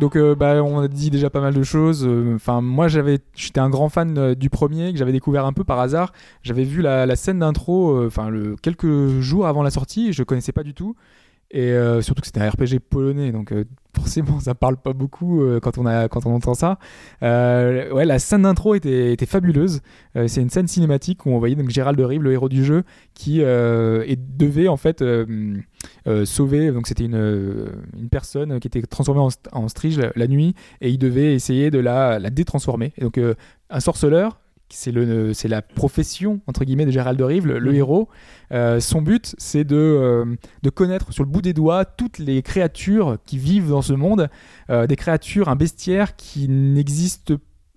Donc, euh, bah, on a dit déjà pas mal de choses. Euh, Enfin, moi, j'avais, j'étais un grand fan euh, du premier que j'avais découvert un peu par hasard. J'avais vu la, la scène d'intro, enfin, quelques jours avant la sortie. Je connaissais pas du tout. Et euh, surtout que c'était un RPG polonais, donc euh, forcément ça parle pas beaucoup euh, quand on a quand on entend ça. Ouais, la scène d'intro était, fabuleuse. C'est une scène cinématique où on voyait donc Gérald de Rive, le héros du jeu, qui devait en fait sauver. Donc c'était une, une personne qui était transformée en, en strige la, nuit et il devait essayer de la, la détransformer. Donc un sorceleur. C'est le, c'est la profession entre guillemets de Gérald de Rive, le, le héros. Euh, son but, c'est de, euh, de connaître sur le bout des doigts toutes les créatures qui vivent dans ce monde, Euh, des créatures, un bestiaire qui n'existe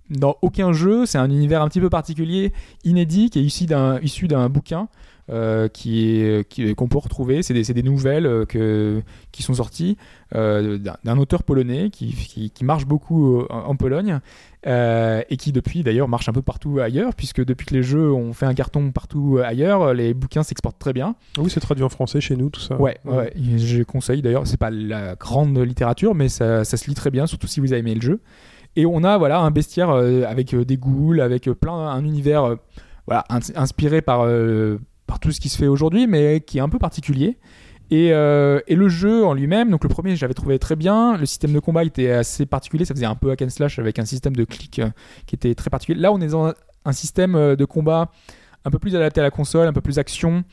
dans aucun jeu. C'est un univers un petit peu particulier, inédit, qui est issu d'un, issu d'un bouquin. Euh, qui est qui- qu'on peut retrouver c'est des, c'est des nouvelles euh, que, qui sont sorties euh, d'un, auteur polonais qui, qui, qui marche beaucoup euh, en, Pologne euh, et qui depuis d'ailleurs marche un peu partout ailleurs puisque depuis que les jeux ont fait un carton partout ailleurs les bouquins s'exportent très bien Oui, c'est traduit en français chez nous, tout ça. Ouais, ouais, je conseille d'ailleurs. C'est pas la grande littérature, mais ça, ça se lit très bien, surtout si vous avez aimé le jeu. Et on a voilà un bestiaire avec des ghouls, avec plein un univers voilà ins- inspiré par euh, tout ce qui se fait aujourd'hui, mais qui est un peu particulier. Et, euh, et le jeu en lui-même, donc le premier j'avais trouvé très bien, le système de combat était assez particulier, ça faisait un peu hack and slash avec un système de clic euh, qui était très particulier. Là on est dans un, système euh, de combat un peu plus adapté à la console, un peu plus action,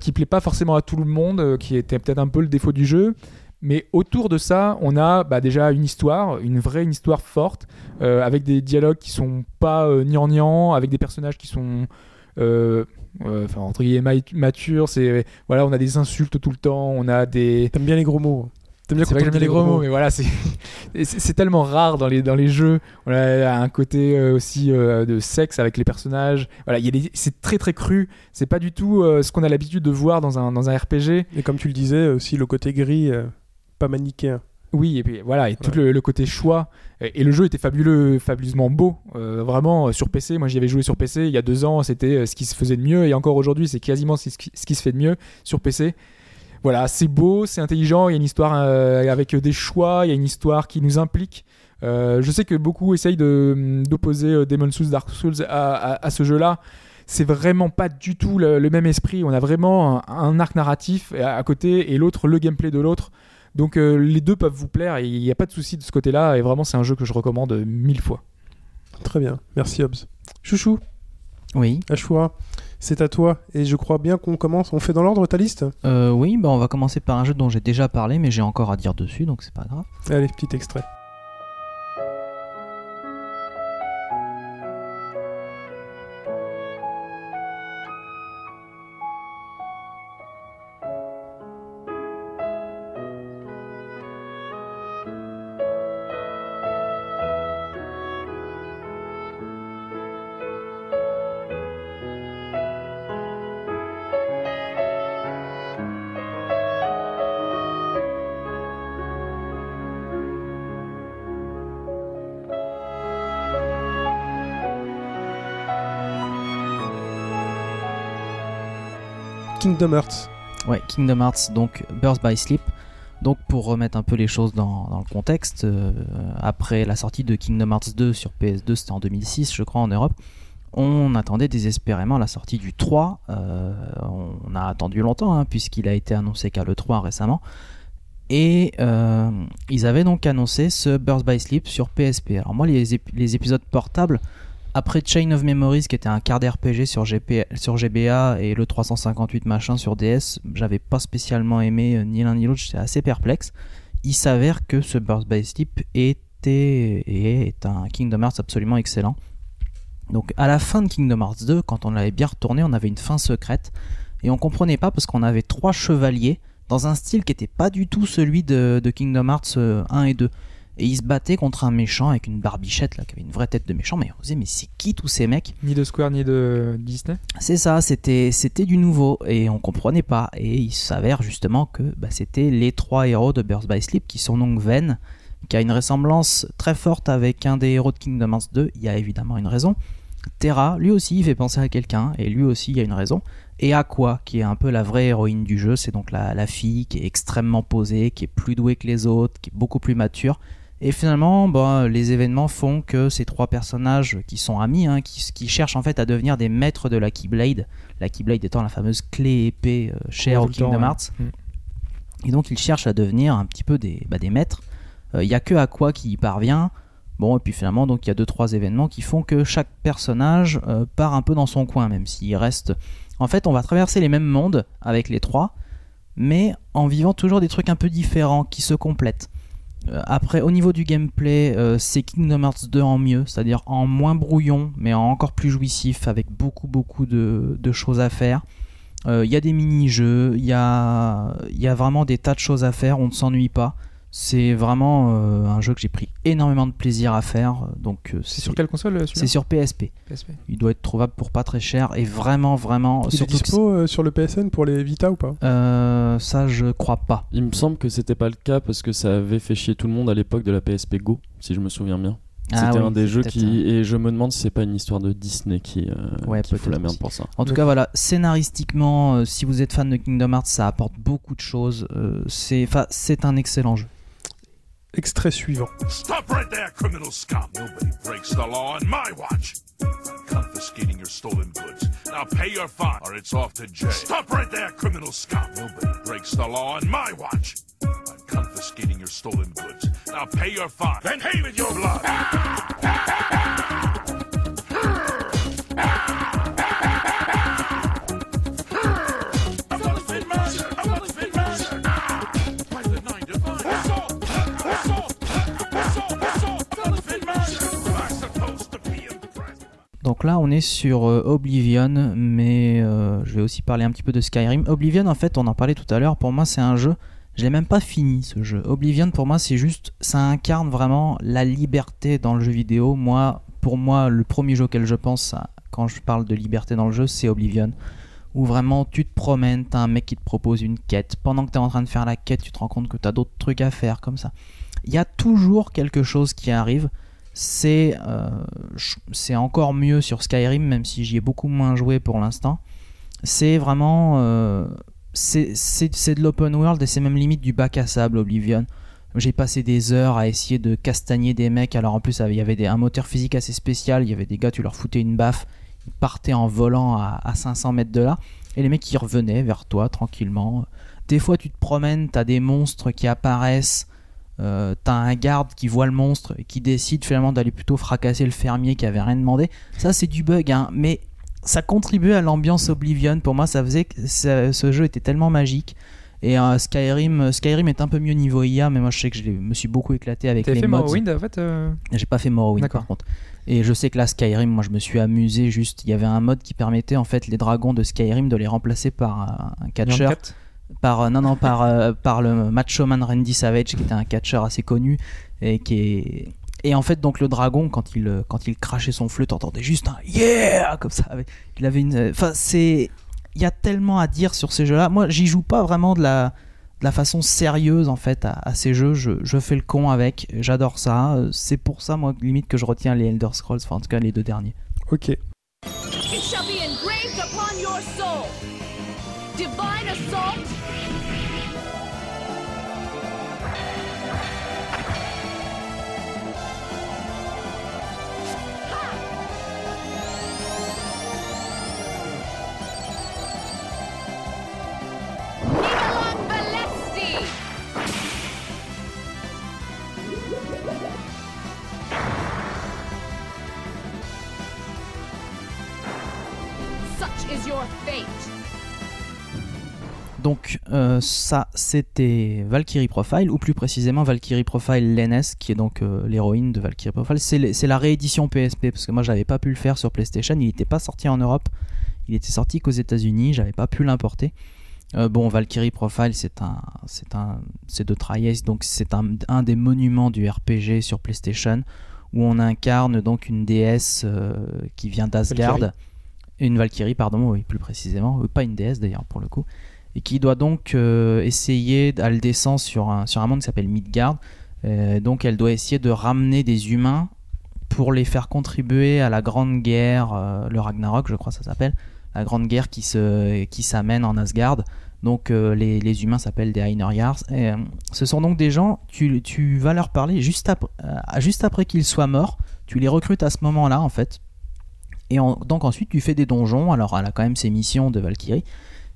qui plaît pas forcément à tout le monde, qui était peut-être un peu le défaut du jeu. Mais autour de ça, on a bah, déjà une histoire, une vraie une histoire forte, avec des dialogues qui sont pas gnangnang, avec des personnages qui sont enfin, entre guillemets mat- matures. C'est voilà, on a des insultes tout le temps, on a des T'aimes bien les gros mots. T'aimes bien c'est vrai que j'aime les gros mots, mais voilà, c'est c'est tellement rare dans les dans les jeux. On a un côté euh, aussi euh, de sexe avec les personnages. Voilà, il y a des- c'est très très cru. C'est pas du tout euh, ce qu'on a l'habitude de voir dans un dans un RPG. Et comme tu le disais, aussi le côté gris, pas manichéen. Oui, et puis voilà, et tout le, le côté choix. Et, et le jeu était fabuleux, fabuleusement beau. Euh, vraiment, euh, sur PC, moi j'y avais joué sur PC il y a deux ans, c'était euh, ce qui se faisait de mieux. Et encore aujourd'hui, c'est quasiment ce qui, ce qui se fait de mieux sur PC. Voilà, c'est beau, c'est intelligent, il y a une histoire euh, avec des choix, il y a une histoire qui nous implique. Euh, je sais que beaucoup essayent de- d'opposer euh, Demon's Souls, Dark Souls à, à- à ce jeu-là. C'est vraiment pas du tout le, le même esprit. On a vraiment un, un arc narratif à, à côté et l'autre, le gameplay de l'autre. Donc euh, les deux peuvent vous plaire et il n'y a pas de souci de ce côté-là. Et vraiment, c'est un jeu que je recommande euh, mille fois. Très bien. Merci, Hobbs. Chouchou, Oui. Ashura, c'est à toi. Et je crois bien qu'on commence. On fait dans l'ordre ta liste? Euh, oui, bah on va commencer par un jeu dont j'ai déjà parlé, mais j'ai encore à dire dessus, donc c'est pas grave. Allez, petit extrait. Kingdom Hearts. Ouais, Kingdom Hearts, donc Birth by Sleep. Donc pour remettre un peu les choses dans, le contexte, euh, après la sortie de Kingdom Hearts 2 sur PS2, c'était en 2006 je crois en Europe, on attendait désespérément la sortie du 3. Euh, on a attendu longtemps hein, puisqu'il a été annoncé qu'à l'E3 récemment. Et euh, ils avaient donc annoncé ce Birth by Sleep sur PSP. Alors moi les épisodes portables, après Chain of Memories qui était un quart d'RPG sur, GBA et le 358 machin sur DS, j'avais pas spécialement aimé euh, ni l'un ni l'autre, j'étais assez perplexe. Il s'avère que ce Birth by Sleep était est un Kingdom Hearts absolument excellent. Donc à la fin de Kingdom Hearts 2, quand on l'avait bien retourné, on avait une fin secrète et on comprenait pas parce qu'on avait trois chevaliers dans un style qui était pas du tout celui de, Kingdom Hearts euh, 1 et 2. Et ils se battaient contre un méchant avec une barbichette là, qui avait une vraie tête de méchant. Mais on se disait, mais c'est qui tous ces mecs? Ni de Square ni de Disney? c'est ça, c'était c'était du nouveau et on comprenait pas. Et il s'avère justement que bah, c'était les trois héros de Birth by Sleep qui sont donc Ven, qui a une ressemblance très forte avec un des héros de Kingdom Hearts 2. Il y a évidemment une raison. Terra, lui aussi, il fait penser à quelqu'un et lui aussi, il y a une raison. Et Aqua, qui est un peu la vraie héroïne du jeu, c'est donc la, la fille qui est extrêmement posée, qui est plus douée que les autres, qui est beaucoup plus mature. Et finalement, bah, les événements font que ces trois personnages qui sont amis, hein, qui, qui cherchent en fait à devenir des maîtres de la Keyblade, la Keyblade étant la fameuse clé épée euh, chère au Kingdom. Hearts. Mm. Et donc ils cherchent à devenir un petit peu des, bah, des maîtres. Il n'y a que Aqua qui y parvient. Bon, et puis finalement, donc il y a deux trois événements qui font que chaque personnage euh, part un peu dans son coin, même s'il reste. En fait, on va traverser les mêmes mondes avec les trois, mais en vivant toujours des trucs un peu différents qui se complètent. Euh, après, au niveau du gameplay, euh, c'est Kingdom Hearts 2 en mieux, c'est-à-dire en moins brouillon, mais en encore plus jouissif, avec beaucoup beaucoup de, choses à faire. Euh, Il y a des mini-jeux, il y a vraiment des tas de choses à faire, on ne s'ennuie pas. C'est vraiment euh, un jeu que j'ai pris énormément de plaisir à faire. Donc euh, C'est sur quelle console euh, C'est sur PSP. PSP. Il doit être trouvable pour pas très cher et vraiment vraiment. Il est dispo euh, sur le PSN pour les Vita ou pas? Euh, ça je crois pas. Il me semble que c'était pas le cas parce que ça avait fait chier tout le monde à l'époque de la PSP Go, si je me souviens bien. Ah C'était oui, un des jeux qui. Et je me demande si c'est pas une histoire de Disney qui, euh, Ouais, qui fout la merde aussi. pour ça. En tout cas, voilà, scénaristiquement, euh, si vous êtes fan de Kingdom Hearts, ça apporte beaucoup de choses. Euh, c'est, enfin, c'est un excellent jeu. Extrait suivant. Stop right there, criminal scum. Nobody breaks the law on my watch. Confiscating your stolen goods. Now pay your fine or it's off to jail. Stop right there, criminal scum. Nobody breaks the law on my watch. Confiscating your stolen goods. Now pay your fine. Then pay with your blood. Donc là, on est sur euh, Oblivion, mais euh, je vais aussi parler un petit peu de Skyrim. Oblivion, en fait, on en parlait tout à l'heure. Pour moi, c'est un jeu. Je l'ai même pas fini ce jeu. Oblivion, pour moi, c'est juste, ça incarne vraiment la liberté dans le jeu vidéo. Moi, pour moi, le premier jeu auquel je pense quand je parle de liberté dans le jeu, c'est Oblivion. Où vraiment tu te promènes, t'as un mec qui te propose une quête. Pendant que t'es en train de faire la quête, tu te rends compte que t'as d'autres trucs à faire, comme ça. Il y a toujours quelque chose qui arrive. C'est euh, c'est encore mieux sur Skyrim, même si j'y ai beaucoup moins joué pour l'instant. C'est vraiment. euh, c'est de l'open world et c'est même limite du bac à sable, Oblivion. J'ai passé des heures à essayer de castagner des mecs. Alors en plus, il y avait un moteur physique assez spécial. Il y avait des gars, tu leur foutais une baffe. Ils partaient en volant à, à 500 mètres de là. Et les mecs, ils revenaient vers toi tranquillement. Des fois, tu te promènes, t'as des monstres qui apparaissent. Euh, t'as un garde qui voit le monstre et qui décide finalement d'aller plutôt fracasser le fermier qui avait rien demandé. Ça, c'est du bug, hein, mais ça contribuait à l'ambiance Oblivion. Pour moi, ça faisait que ça- ce jeu était tellement magique. Et euh, Skyrim, Skyrim est un peu mieux niveau IA, mais moi je sais que je me suis beaucoup éclaté avec les fait mods. Morrowind en fait euh, J'ai pas fait Morrowind par contre. Et je sais que là Skyrim, moi je me suis amusé juste. Il y avait un mode qui permettait en fait les dragons de Skyrim de les remplacer par un, un catcheur, Beyond Cat par euh, non non par euh, par le macho man Randy Savage qui était un catcheur assez connu et qui est et en fait donc le dragon quand il euh, quand il crachait son fleu t'entendais juste un yeah comme ça. Il avait une. Enfin c'est il y a tellement à dire sur ces jeux-là. Moi j'y joue pas vraiment de la de la façon sérieuse en fait à, à ces jeux. Je, je fais le con avec. J'adore ça. C'est pour ça moi limite que je retiens les Elder Scrolls. Enfin en tout cas les deux derniers. Ok. It shall be Divine assault. Donc euh, ça c'était Valkyrie Profile ou plus précisément Valkyrie Profile Lennes qui est donc euh, l'héroïne de Valkyrie Profile. C'est la réédition PSP parce que moi j'avais pas pu le faire sur PlayStation. Il n'était pas sorti en Europe. Il était sorti qu'aux États-Unis. J'avais pas pu l'importer. Euh, bon, Valkyrie Profile, c'est un, c'est un, c'est de Trieste, donc c'est un, un des monuments du RPG sur PlayStation où on incarne donc une déesse qui vient d'Asgard, une Valkyrie, pardon, oui, plus précisément, pas une déesse d'ailleurs pour le coup, et qui doit donc euh, essayer, elle descend sur un, sur un monde qui s'appelle Midgard, Euh, donc elle doit essayer de ramener des humains pour les faire contribuer à la grande guerre, euh, le Ragnarok, je crois ça s'appelle, la grande guerre qui se qui s'amène en Asgard. Donc les, les humains s'appellent des Einherjars. Ce sont donc des gens, tu, tu vas leur parler juste, après juste après qu'ils soient morts. Tu les recrutes à ce moment-là en fait. Et donc ensuite tu fais des donjons. Alors elle a quand même ses missions de Valkyrie.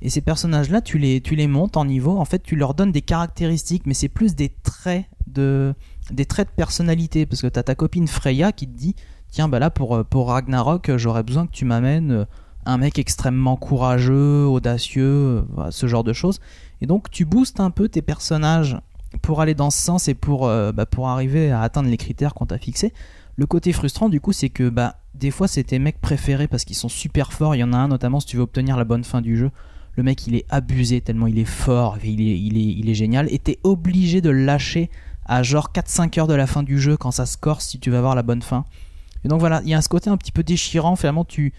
Et ces personnages-là, tu les, tu les montes en niveau. En fait, tu leur donnes des caractéristiques, mais c'est plus des traits de, des traits de personnalité. Parce que tu as ta copine Freya qui te dit Tiens, bah là, pour, euh, pour Ragnarok, euh, j'aurais besoin que tu m'amènes euh, un mec extrêmement courageux, audacieux, ce genre de choses. Et donc, tu boostes un peu tes personnages pour aller dans ce sens et pour, bah, pour arriver à atteindre les critères qu'on t'a fixés. Le côté frustrant, du coup, c'est que bah, des fois, c'est tes mecs préférés parce qu'ils sont super forts. Il y en a un, notamment, si tu veux obtenir la bonne fin du jeu. Le mec, il est abusé tellement il est fort, il est, il est, génial. Et t'es obligé de le lâcher à genre 4-5 heures de la fin du jeu quand ça score si tu veux avoir la bonne fin. Et donc voilà, il y a ce côté un petit peu déchirant. Finalement, tu,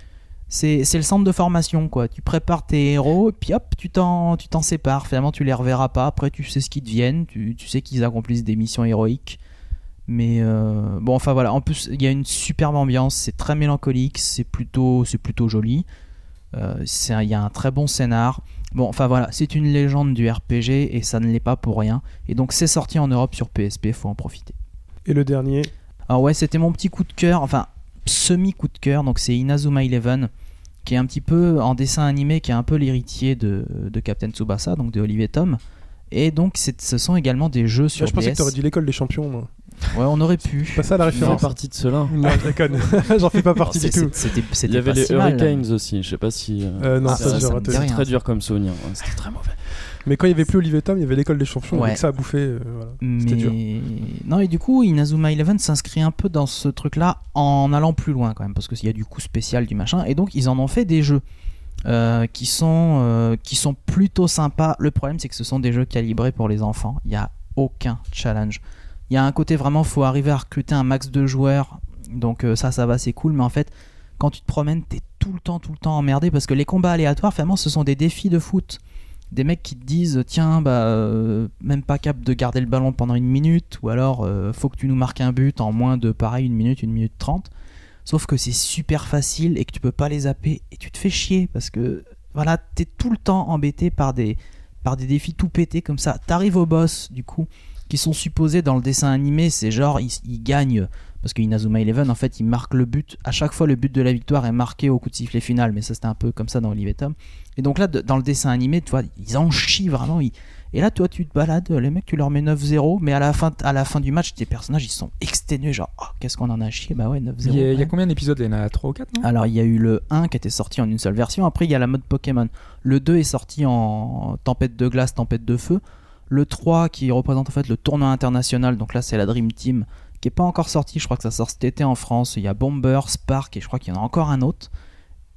c'est, c'est le centre de formation quoi. Tu prépares tes héros et puis hop, tu t'en, tu t'en sépares. Finalement, tu les reverras pas. Après, tu sais ce qu'ils deviennent. Tu, tu sais qu'ils accomplissent des missions héroïques. Mais euh, bon, enfin voilà. En plus, il y a une superbe ambiance. C'est très mélancolique. C'est plutôt, c'est plutôt joli. Euh, Il y a un très bon scénar. Bon, enfin voilà, c'est une légende du RPG et ça ne l'est pas pour rien. Et donc c'est sorti en Europe sur PSP, faut en profiter. Et le dernier, Alors ouais, c'était mon petit coup de cœur, enfin semi coup de cœur. Donc c'est Inazuma Eleven, qui est un petit peu en dessin animé, qui est un peu l'héritier de, de Captain Tsubasa, donc de Olivier Tom. Et donc ce sont également des jeux sur Ah, je pensais que t'aurais dit l'école des champions. moi. Ouais, on aurait pu. C'est pas ça la référence. partie de cela. Non, je déconne. J'en fais pas partie du tout. Il y avait les si mal. Hurricanes aussi, je sais pas si. euh, Euh, non, Ah. C'est très dur comme souvenir, ouais, c'était très mauvais. Mais quand il y avait plus Olivier Tom, il y avait l'école des champions. Ouais. Donc ça a bouffé. euh, voilà. C'était dur. Non, et du coup, Inazuma Eleven s'inscrit un peu dans ce truc-là en allant plus loin quand même, parce qu'il y a du coup spécial du machin, et donc ils en ont fait des jeux euh, qui sont euh, qui sont plutôt sympas. Le problème, c'est que ce sont des jeux calibrés pour les enfants. Il y a aucun challenge. Il y a un côté vraiment, faut arriver à recruter un max de joueurs. Donc euh, ça, ça va, c'est cool. Mais en fait, quand tu te promènes, t'es tout le temps, tout le temps emmerdé parce que les combats aléatoires, finalement, ce sont des défis de foot des mecs qui te disent tiens bah euh, même pas capable de garder le ballon pendant une minute ou alors euh, faut que tu nous marques un but en moins de pareil une minute une minute trente sauf que c'est super facile et que tu peux pas les zapper et tu te fais chier parce que voilà t'es tout le temps embêté par des par des défis tout pétés comme ça t'arrives au boss du coup qui sont supposés dans le dessin animé c'est genre ils, ils gagnent parce que Inazuma Eleven en fait il marque le but à chaque fois le but de la victoire est marqué au coup de sifflet final mais ça c'était un peu comme ça dans Olive et Tom et donc là, de- dans le dessin animé, tu vois, ils en chient vraiment. ils- Et là, toi, tu te balades, les mecs, tu leur mets 9-0, mais à la, fin, à la fin du match, tes personnages, ils sont exténués, genre, oh, qu'est-ce qu'on en a chié? Bah ouais, 9-0. Il y, a, il y a ouais. combien d'épisodes? Il y en a 3 ou 4 non? Alors, il y a eu le 1 qui était sorti en une seule version. Après, il y a la mode Pokémon. Le 2 est sorti en tempête de glace, tempête de feu. Le 3 qui représente en fait le tournoi international. Donc là, c'est la Dream Team qui est pas encore sorti. Je crois que ça sort cet été en France. Il y a Bomber, Spark et je crois qu'il y en a encore un autre.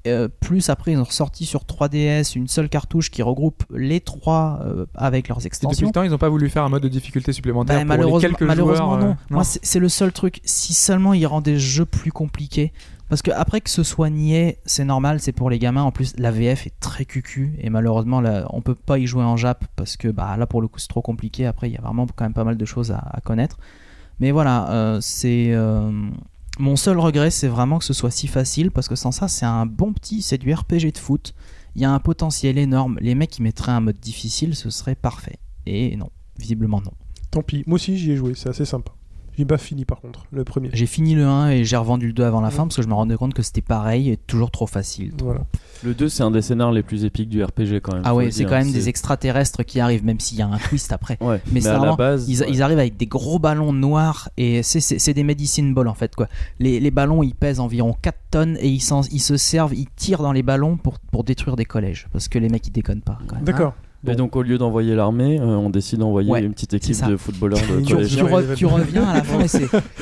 Euh, plus après, ils ont ressorti sur 3DS une seule cartouche qui regroupe les trois euh, avec leurs Et depuis extensions. le temps, ils n'ont pas voulu faire un mode de difficulté supplémentaire Bah, pour malheureusement, les quelques malheureusement joueurs. euh, non. Moi, c'est le seul truc. Si seulement ils rendaient des jeux plus compliqués. Parce que après que ce soit niais, c'est normal, c'est pour les gamins. En plus, la VF est très cucu et malheureusement, là, on peut pas y jouer en Jap parce que bah, là, pour le coup, c'est trop compliqué. Après, il y a vraiment quand même pas mal de choses à, connaître. Mais voilà, euh, c'est euh, mon seul regret, c'est vraiment que ce soit si facile parce que sans ça, c'est un bon petit, c'est du RPG de foot. Il y a un potentiel énorme. Les mecs qui mettraient un mode difficile, ce serait parfait. Et non, visiblement non. Tant pis. Moi aussi, j'y ai joué. C'est assez sympa. J'ai pas fini par contre, le premier. J'ai fini le 1 et j'ai revendu le 2 avant la fin parce que je me rendais compte que c'était pareil et toujours trop facile. trop- Voilà. Le 2, c'est un des scénars les plus épiques du RPG quand même. Ah ouais, c'est quand même des extraterrestres qui arrivent, même s'il y a un twist après. Ouais, Mais à la base. Ils, ouais. ils arrivent avec des gros ballons noirs et c'est- des medicine balls en fait quoi. Les, les ballons ils pèsent environ 4 tonnes et ils, se servent, ils tirent dans les ballons pour, pour détruire des collèges parce que les mecs ils déconnent pas quand même. Et donc, au lieu d'envoyer l'armée, euh, on décide d'envoyer Ouais, une petite équipe de footballeurs de Tu, collège. tu Ouais, re- tu reviens à la fin et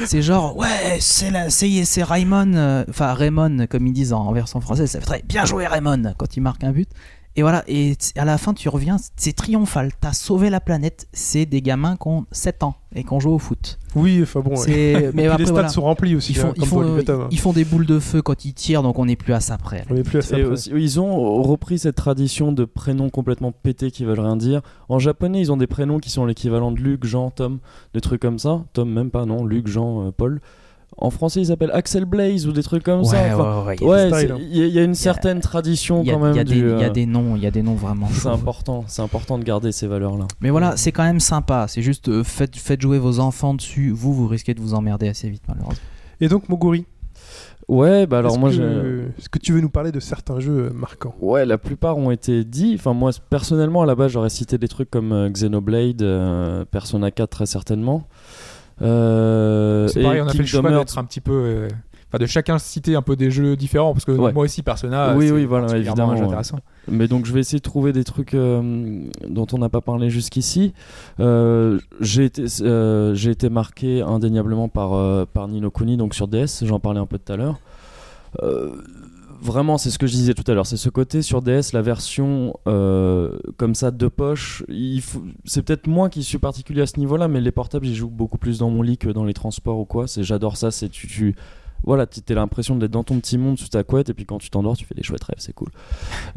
c'est genre ouais c'est la- c'est c'est Raymond euh, enfin Raymond comme ils disent en, en version française ça fait très bien joué Raymond quand il marque un but et voilà et à la fin tu reviens c'est triomphal t'as sauvé la planète c'est des gamins qui ont 7 ans et qui ont joué au foot Oui, enfin bon. ouais. mais après les stades voilà. sont remplis aussi, ils font, hein, ils, font, ils des boules de feu quand ils tirent donc on n'est plus à ça près On est plus à ça. Et près. aussi, ils ont repris cette tradition de prénoms complètement pétés qui veulent rien dire. En japonais, ils ont des prénoms qui sont l'équivalent de Luc, Jean, Tom, des trucs comme ça. Tom, même pas, non. Luc, Jean, euh, Paul. En français, ils s'appellent Axel Blaze ou des trucs comme ça. ouais, Enfin, ouais, ouais, il y a ouais, hein. il y, a- il y a une certaine tradition a- quand même. il y a des- du, il y a euh, des noms il y a des noms vraiment C'est important, c'est important de garder ces valeurs-là. Mais voilà, c'est quand même sympa. C'est juste euh, faites, faites jouer vos enfants dessus. Vous, vous risquez de vous emmerder assez vite, malheureusement. Et donc, Moguri, Ouais, bah alors est-ce moi, que... est-ce que tu veux nous parler de certains jeux euh, marquants? Ouais, la plupart ont été dits. Enfin, moi, personnellement, à la base, j'aurais cité des trucs comme euh, Xenoblade, euh, Persona 4 très certainement. Euh, C'est pareil, on a fait le choix d'être un petit peu. euh, Enfin, de chacun citer un peu des jeux différents parce que Ouais. moi aussi, Persona. Oui, c'est oui, voilà, particulièrement un jeu évidemment, intéressant. Mais donc, je vais essayer de trouver des trucs euh, dont on n'a pas parlé jusqu'ici. Euh, j'ai été, j'ai été marqué indéniablement par, par Nino Kuni, donc sur DS, j'en parlais un peu tout à l'heure. Vraiment, c'est ce que je disais tout à l'heure. C'est ce côté sur DS, la version euh, comme ça de poche. C'est peut-être moi qui suis particulier à ce niveau-là, mais les portables, j'y joue beaucoup plus dans mon lit que dans les transports ou quoi. C'est, j'adore ça. C'est tu, voilà, tu as l'impression d'être dans ton petit monde sous ta couette, et puis quand tu t'endors, tu fais des chouettes rêves, c'est cool.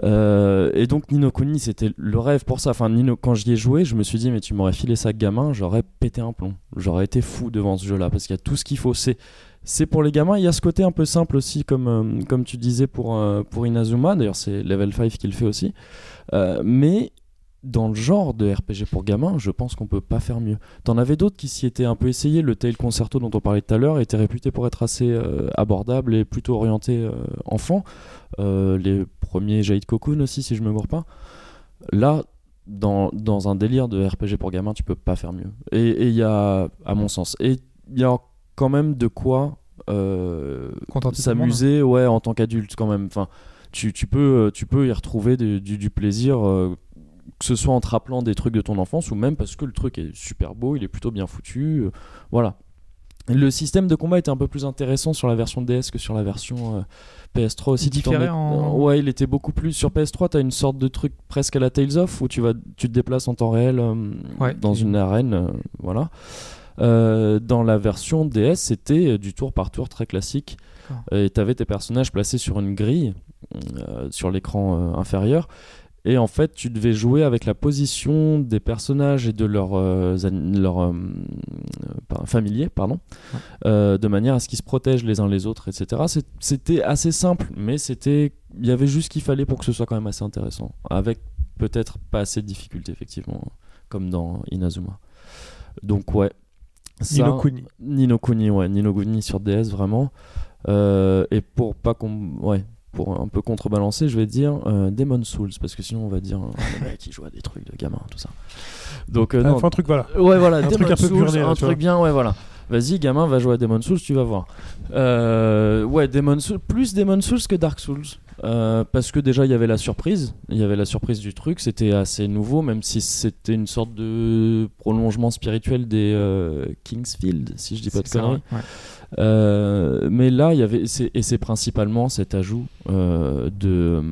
Euh, et donc Nino Kuni, c'était le rêve pour ça. Enfin, Nino, quand j'y ai joué, je me suis dit, mais tu m'aurais filé ça gamin, j'aurais pété un plomb. J'aurais été fou devant ce jeu-là, parce qu'il y a tout ce qu'il faut. C'est c'est pour les gamins. Il y a ce côté un peu simple aussi, comme, euh, comme tu disais pour, euh, pour Inazuma. D'ailleurs, c'est Level 5 qui le fait aussi. Euh, mais dans le genre de RPG pour gamins, je pense qu'on peut pas faire mieux. T'en avais d'autres qui s'y étaient un peu essayés. Le Tail Concerto dont on parlait tout à l'heure était réputé pour être assez abordable et plutôt orienté enfant. Les premiers Jade Cocoon aussi, si je me gourre pas. Là, dans, dans un délire de RPG pour gamins, tu peux pas faire mieux. Et il y a, à mon sens, et il y a quand même de quoi euh, s'amuser ouais, en tant qu'adulte quand même. Enfin, tu, tu, peux, tu peux y retrouver du, du- du plaisir, euh, que ce soit en te rappelant des trucs de ton enfance ou même parce que le truc est super beau, il est plutôt bien foutu. euh, voilà. Le système de combat était un peu plus intéressant sur la version DS que sur la version euh, PS3 aussi. En- Ouais, il était beaucoup plus. Sur PS3, tu as une sorte de truc presque à la Tales of où tu, vas, tu te déplaces en temps réel euh, Ouais. dans une arène. euh, voilà. Euh, dans la version DS, c'était euh, du tour par tour très classique. Et tu avais tes personnages placés sur une grille euh, sur l'écran euh, inférieur. Et en fait, tu devais jouer avec la position des personnages et de leurs familiers, pardon, de manière à ce qu'ils se protègent les uns les autres, etc. C'était assez simple, mais c'était, il y avait juste ce qu'il fallait pour que ce soit quand même assez intéressant, avec peut-être pas assez de difficultés effectivement, comme dans Inazuma. Donc ouais. Ça- Nino Kuni. Nino Kuni, ouais, Nino Kuni sur DS vraiment. Euh, et pour pas qu'on, ouais, pour un peu contrebalancer, je vais dire euh, Demon Souls, parce que sinon on va dire euh, le mec qui joue à des trucs de gamin, tout ça. Donc, euh, non, un truc, voilà. Ouais, voilà, Un Demon truc un peu Souls, là, un vois. truc bien, ouais, voilà. Vas-y, gamin, va jouer à Demon Souls, tu vas voir. Euh, ouais, Demon Souls, plus Demon Souls que Dark Souls. Euh, parce que déjà, il y avait la surprise. Il y avait la surprise du truc. C'était assez nouveau, même si c'était une sorte de prolongement spirituel des euh, Kingsfield, si je dis pas de conneries. ouais. Euh, mais là, il y avait, et c'est principalement cet ajout de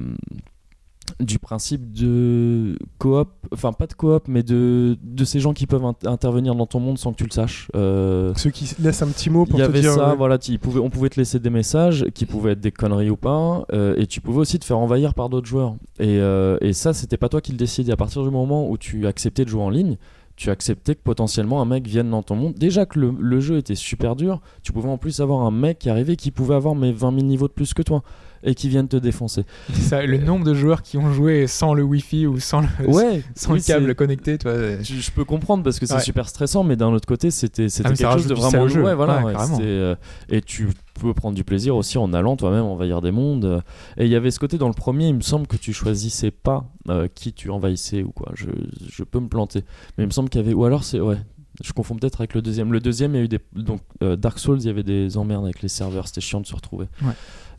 du principe de coop, enfin pas de coop, mais de, de ces gens qui peuvent int- intervenir dans ton monde sans que tu le saches. Euh, Ceux qui laissent un petit mot il pour y te avait dire. ça, ouais. voilà, tu- il pouvait- on pouvait te laisser des messages qui pouvaient être des conneries ou pas, euh, et tu pouvais aussi te faire envahir par d'autres joueurs. Et, euh, et ça, c'était pas toi qui le décidais. À partir du moment où tu acceptais de jouer en ligne, tu acceptais que potentiellement un mec vienne dans ton monde. Déjà que le, le jeu était super dur, tu pouvais en plus avoir un mec qui arrivait qui pouvait avoir mes 20 000 niveaux de plus que toi et qui vienne te défoncer. Ça, le nombre de joueurs qui ont joué sans le wifi ou sans le, Ouais, sans oui, le câble connecté, tu vois. Je, je peux comprendre parce que c'est Ouais. super stressant, mais d'un autre côté, c'était c'était Ah, quelque chose de vraiment jeu. ouais, voilà, euh, et tu peux prendre du plaisir aussi en allant toi-même envahir des mondes. Et il y avait ce côté dans le premier, il me semble que tu choisissais pas euh, qui tu envahissais ou quoi. Je, je peux me planter, mais il me semble qu'il y avait ou alors c'est ouais. Je confonds peut-être avec le deuxième. Le deuxième, il y a eu des donc euh, Dark Souls, il y avait des emmerdes avec les serveurs, c'était chiant de se retrouver. Ouais.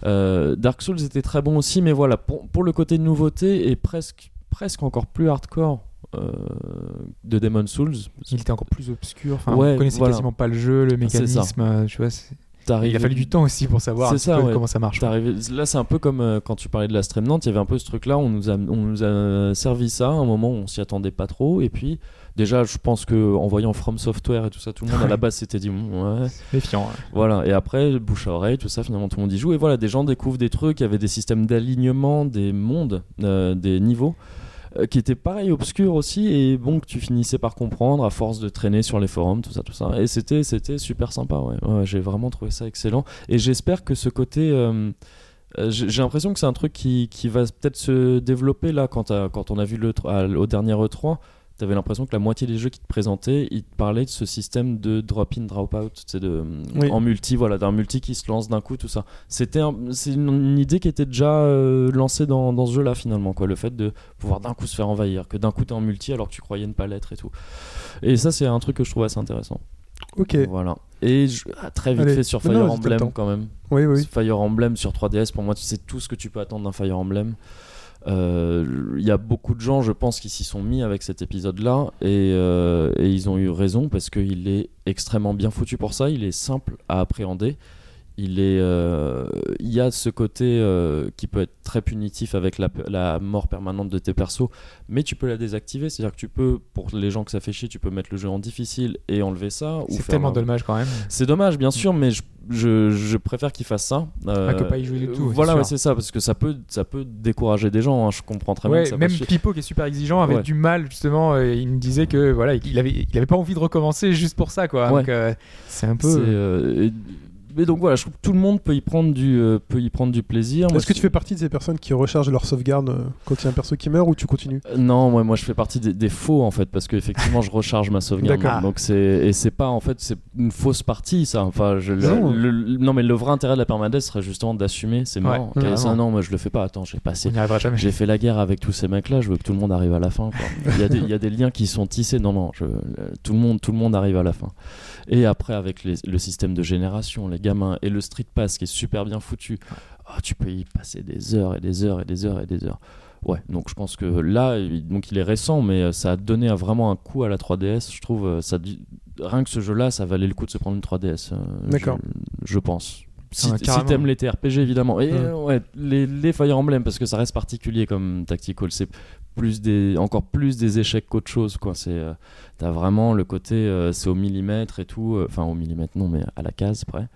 Euh, Dark Souls était très bon aussi, mais voilà pour, pour le côté de nouveauté et presque presque encore plus hardcore euh, de Demon Souls. Il était encore plus obscur. Enfin, Ouais, on connaissait voilà. quasiment pas le jeu, le mécanisme. euh, Tu vois, il a fallu du temps aussi pour savoir un ça, peu ouais. comment ça marche. Là, c'est un peu comme euh, quand tu parlais de la Stream Nantes, il y avait un peu ce truc-là, on nous a, on nous a servi ça à un moment où on s'y attendait pas trop, et puis déjà, je pense que en voyant From Software et tout ça, tout le monde à la base s'était dit, ouais, Méfiant. voilà, et après, bouche à oreille, tout ça, finalement, tout le monde y joue, et voilà, des gens découvrent des trucs, il y avait des systèmes d'alignement, des mondes, euh, des niveaux. euh, qui étaient pareil obscurs aussi. Et bon que tu finissais par comprendre à force de traîner sur les forums tout ça tout ça. Et c'était c'était super sympa ouais, Ouais, j'ai vraiment trouvé ça excellent. Et j'espère que ce côté euh, j'ai l'impression que c'est un truc qui, qui va peut-être se développer là quand, quand on a vu le, à- au dernier E3 T'avais l'impression que la moitié des jeux qui te présentaient, ils te parlaient de ce système de drop-in, drop-out, c'est de Oui. en multi, voilà, d'un multi qui se lance d'un coup, tout ça. C'était un- c'est une, une idée qui était déjà euh, lancée dans, dans ce jeu-là finalement, quoi, le fait de pouvoir d'un coup se faire envahir, que d'un coup t'es en multi alors que tu croyais ne pas l'être et tout. Et ça, c'est un truc que je trouve assez intéressant. Ok. Voilà. Et je- ah, très vite Allez. fait sur Fire non, Emblem quand même. Oui, oui. Fire Emblem sur 3DS, pour moi, tu sais tout ce que tu peux attendre d'un Fire Emblem. Euh, Il y a beaucoup de gens, je pense, qui s'y sont mis avec cet épisode-là euh, et ils ont eu raison parce qu'il est extrêmement bien foutu pour ça. Il est simple à appréhender. Il est, euh, il y a ce côté euh, qui peut être très punitif avec la, la mort permanente de tes persos, mais tu peux la désactiver. C'est-à-dire que tu peux, pour les gens que ça fait chier, tu peux mettre le jeu en difficile et enlever ça. C'est tellement un- dommage quand même. c'est dommage, bien sûr, mais je, je, je préfère qu'il fasse ça. euh, Ah, que pas y jouer du tout, Voilà, ouais, c'est ça, parce que ça peut, ça peut décourager des gens. hein, je comprends très bien. Que ça même. Pipo qui est super exigeant avait Ouais. du mal justement. euh, il me disait que voilà, il avait, il avait pas envie de recommencer juste pour ça quoi. Euh, c'est un peu. Mais donc voilà, je trouve que tout le monde peut y prendre du, euh, peut y prendre du plaisir. Est-ce que tu fais partie de ces personnes qui rechargent leur sauvegarde euh, quand il y a un perso qui meurt ou tu continues? Euh, Non, moi, moi je fais partie des, des faux en fait, parce qu'effectivement je recharge ma sauvegarde. D'accord. Donc c'est et c'est pas en fait c'est une fausse partie ça. Enfin je le- Non. le- le- non mais le vrai intérêt de la permadeath serait justement d'assumer. C'est Ouais, mort. ouais, ça, vraiment. non, moi je le fais pas. Attends, j'ai passé. J'ai fait la guerre avec tous ces mecs-là, je veux que tout le monde arrive à la fin. Il, y a des, il y a des liens qui sont tissés. Non, non, je- le- tout, le monde, tout le monde arrive à la fin. Et après, avec les- le système de génération, les gamins et le Street Pass qui est super bien foutu, ah, tu peux y passer des heures et des heures et des heures et des heures. Ouais, donc je pense que là, il- donc il est récent, mais euh, ça a donné vraiment un coup à la 3DS. Je trouve, euh, ça, rien que ce jeu-là, ça valait le coup de se prendre une 3DS. euh, D'accord. Je, je pense. Si, Ah, si t'aimes les TRPG évidemment et Ouais. euh, ouais, les, les Fire Emblem parce que ça reste particulier comme tactical c'est plus des encore plus des échecs qu'autre chose quoi. C'est euh, t'as vraiment le côté euh, c'est au millimètre et tout euh, enfin au millimètre non mais à la case près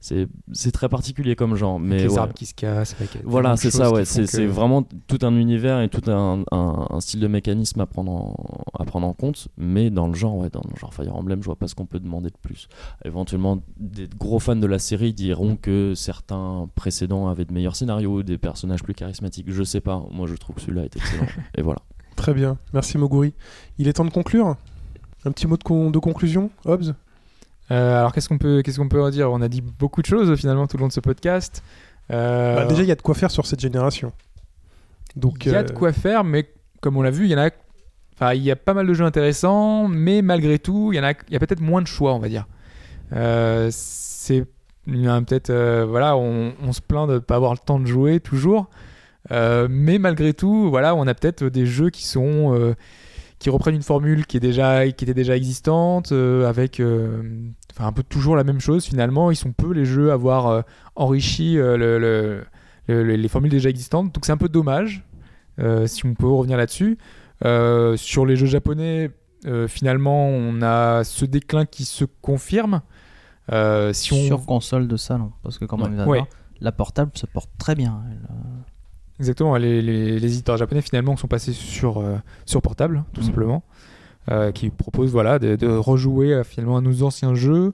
c'est très particulier comme genre mais Avec les ouais. arbres qui se cassent. avec tellement Voilà, c'est ça, ouais. C'est que- vraiment tout un univers et tout un, un- un style de mécanisme à prendre, en, à prendre en compte. Mais dans le genre, ouais, dans le genre Fire Emblem, je vois pas ce qu'on peut demander de plus. Éventuellement, des gros fans de la série diront que certains précédents avaient de meilleurs scénarios, des personnages plus charismatiques. Je sais pas. Moi, je trouve que celui-là est excellent. et voilà. Très bien, merci Moguri. Il est temps de conclure Un petit mot de, con- de conclusion, Hobbs? Euh, alors qu'est-ce qu'on peut, qu'est-ce qu'on peut en dire? On a dit beaucoup de choses euh, finalement tout le long de ce podcast. Euh, Bah, déjà, il y a de quoi faire sur cette génération. Donc, il y a euh, de quoi faire, mais comme on l'a vu, il y en a. Enfin, il y a pas mal de jeux intéressants, mais malgré tout, il y en a, il y a peut-être moins de choix, on va dire. Euh, c'est peut-être, euh, voilà, on, on se plaint de ne pas avoir le temps de jouer toujours, Euh, mais malgré tout, voilà, on a peut-être des jeux qui sont euh, qui reprennent une formule qui est déjà qui était déjà existante, euh, avec, euh, enfin, un peu toujours la même chose finalement. Ils sont peu les jeux à avoir euh, enrichi euh, le- le- le- le- les formules déjà existantes, donc c'est un peu dommage. si on peut revenir là-dessus. Sur les jeux japonais, finalement, on a ce déclin qui se confirme. Si on... Sur console de salon. Parce que comme on Ouais. la portable se porte très bien. elle, Exactement, les, les- les éditeurs japonais finalement sont passés sur, euh, sur portable, tout Mhm. simplement, euh, qui proposent voilà, de, de rejouer euh, finalement à nos anciens jeux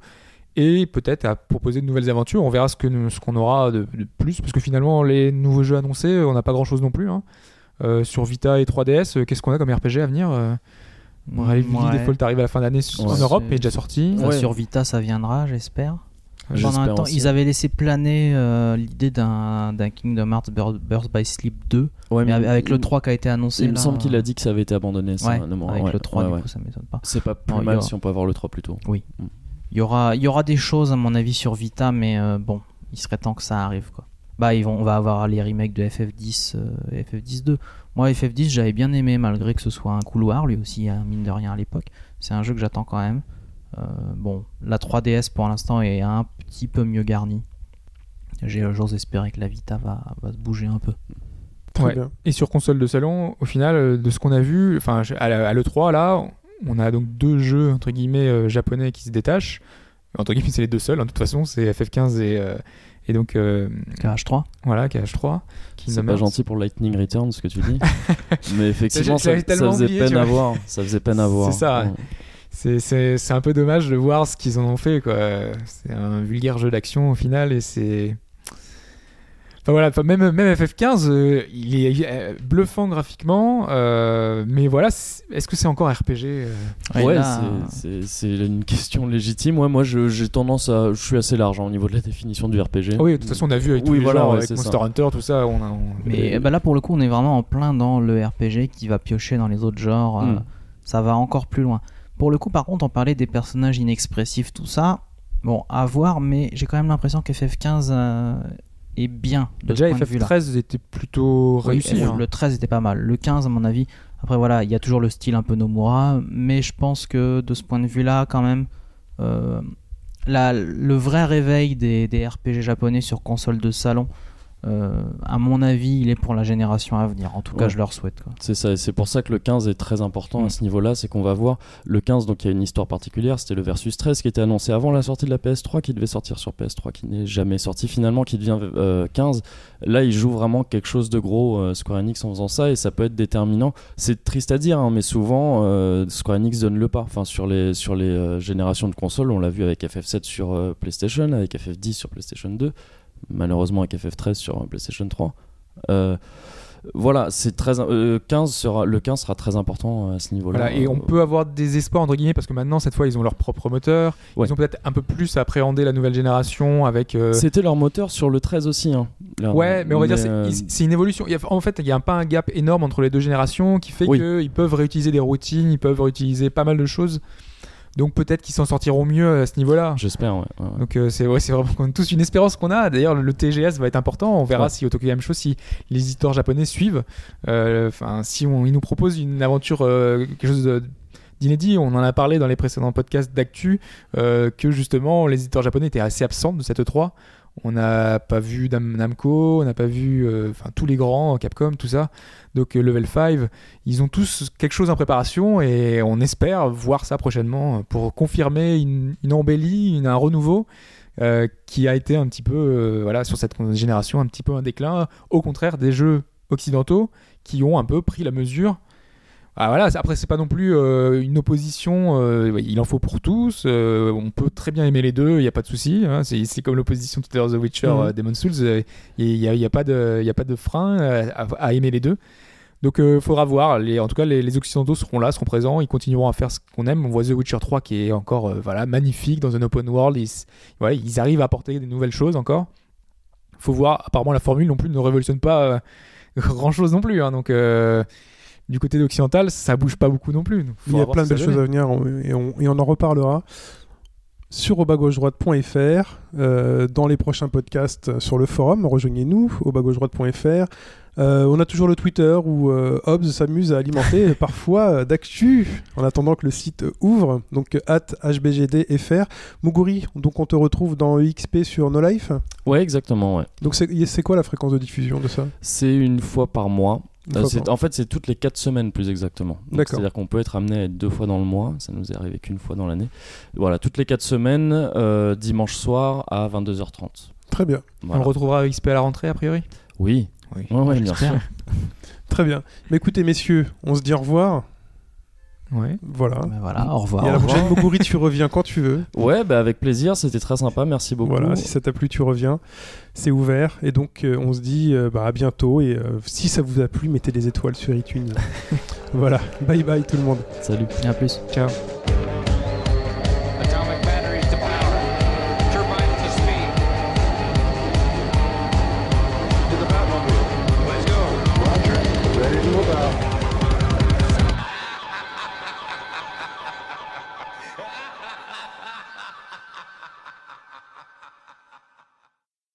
et peut-être à proposer de nouvelles aventures. On verra ce qu'on aura de, de plus, parce que finalement, les nouveaux jeux annoncés, on n'a pas grand-chose non plus. hein. Euh, sur Vita et 3DS, euh, qu'est-ce qu'on a comme RPG à venir euh, Bravely ouais. Default arrive à la fin d'année en. Europe, mais est déjà sorti. Ouais. Sur Vita, ça viendra, j'espère. J'espère Pendant un temps, aussi. ils avaient laissé planer euh, l'idée d'un Kingdom Hearts Birth, by Sleep 2, Ouais, mais mais avec le il- 3 qui a été annoncé. Il me semble qu'il a dit que ça avait été abandonné. Ça, Ouais, à un moment. avec Ouais, le 3, ouais, du coup, ça m'étonne pas. C'est pas plus Non, mal aura- si on peut avoir le 3 plus tôt. Il y aura, il y aura des choses, à mon avis, sur Vita, mais euh, bon, il serait temps que ça arrive. Quoi. Bah, ils vont, on va avoir les remakes de FF10 euh, et FF10 2. Moi, FF10, j'avais bien aimé, malgré que ce soit un couloir, lui aussi, hein, mine de rien à l'époque. C'est un jeu que j'attends quand même. Euh, bon, la 3DS pour l'instant est un petit peu mieux garnie. J'ai- J'ose espérer que la Vita va, va se bouger un peu. très Ouais. bien. Et sur console de salon, au final, euh, de ce qu'on a vu, enfin à la- à l'E3 là, on a donc deux jeux entre guillemets euh, japonais qui se détachent. Entre guillemets, c'est les deux seuls. hein, de toute façon, c'est FF15 et, euh, et donc euh, KH3 voilà KH3. C'est pas gentil pour Lightning Return ce que tu dis. mais effectivement, ça, faisait oublié, peine à voir. Ça faisait peine à voir. C'est ça. Ouais. C'est- C'est c'est un peu dommage de voir ce qu'ils en ont fait. quoi. C'est un vulgaire jeu d'action au final et c'est. Enfin voilà, enfin, même, même FF15, euh, il est euh, bluffant graphiquement, euh, mais voilà, est-ce que c'est encore RPG euh? Ouais, là, c'est- c'est c'est une question légitime. Ouais, moi, je- j'ai tendance à. Je suis assez large hein, au niveau de la définition du RPG. Oui, de toute façon, on a vu avec tous Oui, les voilà, genres, ouais, avec Monster ça. Hunter, tout ça. On a, on- Mais bah là, pour le coup, on est vraiment en plein dans le RPG qui va piocher dans les autres genres. euh, Mm. ça va encore plus loin. Pour le coup, par contre, on parlait des personnages inexpressifs, tout ça. Bon, à voir, mais j'ai quand même l'impression qu'FF15 euh, est bien. De Déjà, ce point de vue-là. FF13 était plutôt réussi. Hein. Le 13 était pas mal. Le 15, à mon avis, après voilà, il y a toujours le style un peu Nomura, mais je pense que de ce point de vue-là, quand même, euh, la- le vrai réveil des, des RPG japonais sur console de salon, euh, à mon avis, il est pour la génération à venir. En tout cas, je leur souhaite. C'est ça, et c'est pour ça que le 15 est très important Mm. à ce niveau-là, c'est qu'on va voir le 15, donc il y a une histoire particulière, c'était le Versus 13 qui était annoncé avant la sortie de la PS3, qui devait sortir sur PS3, qui n'est jamais sorti finalement, qui devient euh, 15. Là, il joue vraiment quelque chose de gros, euh, Square Enix en faisant ça, et ça peut être déterminant. C'est triste à dire, hein, mais souvent, euh, Square Enix donne le pas. Enfin, sur les, sur les euh, générations de consoles, on l'a vu avec FF7 sur euh, PlayStation, avec FF10 sur PlayStation 2, malheureusement avec FF13 sur euh, PlayStation 3. Euh, voilà, c'est très euh, 15 sera le 15 sera très important à ce niveau-là. Voilà, et on Euh, peut avoir des espoirs entre guillemets parce que maintenant cette fois ils ont leur propre moteur, Ouais. ils ont peut-être un peu plus appréhendé la nouvelle génération avec. euh, C'était leur moteur sur le 13 aussi. Hein, Leur- Ouais, mais on va dire c'est euh, c'est une évolution. En fait, il y a pas un gap énorme entre les deux générations qui fait Oui. qu'ils peuvent réutiliser des routines, ils peuvent réutiliser pas mal de choses. Donc peut-être qu'ils s'en sortiront mieux à ce niveau-là. J'espère, ouais. ouais, ouais. Donc euh, c'est ouais, vraiment tous une espérance qu'on a. D'ailleurs, le, TGS va être important. On verra si Otoko Yamcho, si les éditeurs japonais suivent. Euh, Enfin, si on, ils nous proposent une aventure, euh, quelque chose de- d'inédit. On en a parlé dans les précédents podcasts d'actu euh, que justement les éditeurs japonais étaient assez absents de cette E3. On n'a pas vu Nam- Namco, on n'a pas vu euh, tous les grands, Capcom, tout ça. Donc euh, Level 5, ils ont tous quelque chose en préparation et on espère voir ça prochainement pour confirmer une, embellie, un renouveau euh, qui a été un petit peu, voilà, sur cette génération, un petit peu un déclin, au contraire des jeux occidentaux qui ont un peu pris la mesure. Ah, voilà, après c'est pas non plus euh, une opposition, euh, il en faut pour tous, euh, on peut très bien aimer les deux, il n'y a pas de souci, hein, c'est comme l'opposition tout à l'heure The Witcher, euh, Demon's Souls, il n'y a, il y a pas de, il y a pas de frein à, à aimer les deux. Donc il faudra voir, les, en tout cas les, les occidentaux seront là, seront présents, ils continueront à faire ce qu'on aime, on voit The Witcher 3 qui est encore voilà, magnifique dans un open world, ils, arrivent à apporter des nouvelles choses encore. faut voir. Apparemment, la formule non plus ne révolutionne pas grand chose non plus. hein. donc, du côté occidental, ça bouge pas beaucoup non plus. Donc, Il y a plein de choses à venir on- et on, et on en reparlera sur au droite.fr euh, dans les prochains podcasts sur le forum. Rejoignez-nous au droite.fr. Euh, on a toujours le Twitter où euh, Hobbs s'amuse à alimenter parfois euh, d'actu en attendant que le site ouvre. Donc at hbgdfr. Muguri, donc on te retrouve dans EXP sur No Life? Ouais, exactement, ouais. Donc c'est quoi la fréquence de diffusion de ça? C'est une fois par mois. Euh, en fait, c'est toutes les 4 semaines plus exactement. C'est-à-dire qu'on peut être amené à être deux fois dans le mois. Ça nous est arrivé qu'une fois dans l'année. Voilà, toutes les 4 semaines, euh, dimanche soir à 22h30. Très bien, On Voilà. le retrouvera à XP à la rentrée, a priori? Oui. Oui. Ouais, ouais, bien sûr. Très bien. Mais écoutez messieurs, on se dit au revoir. Ouais. Voilà. Ben voilà, au revoir. Et à la prochaine, Moguri, tu reviens quand tu veux. Ouais, bah avec plaisir. C'était très sympa. Merci beaucoup. Voilà, si ça t'a plu, tu reviens. C'est ouvert. Et donc, euh, on se dit euh, bah, à bientôt. Et euh, si ça vous a plu, mettez des étoiles sur iTunes. voilà. Bye bye tout le monde. Salut. Et à plus. Ciao.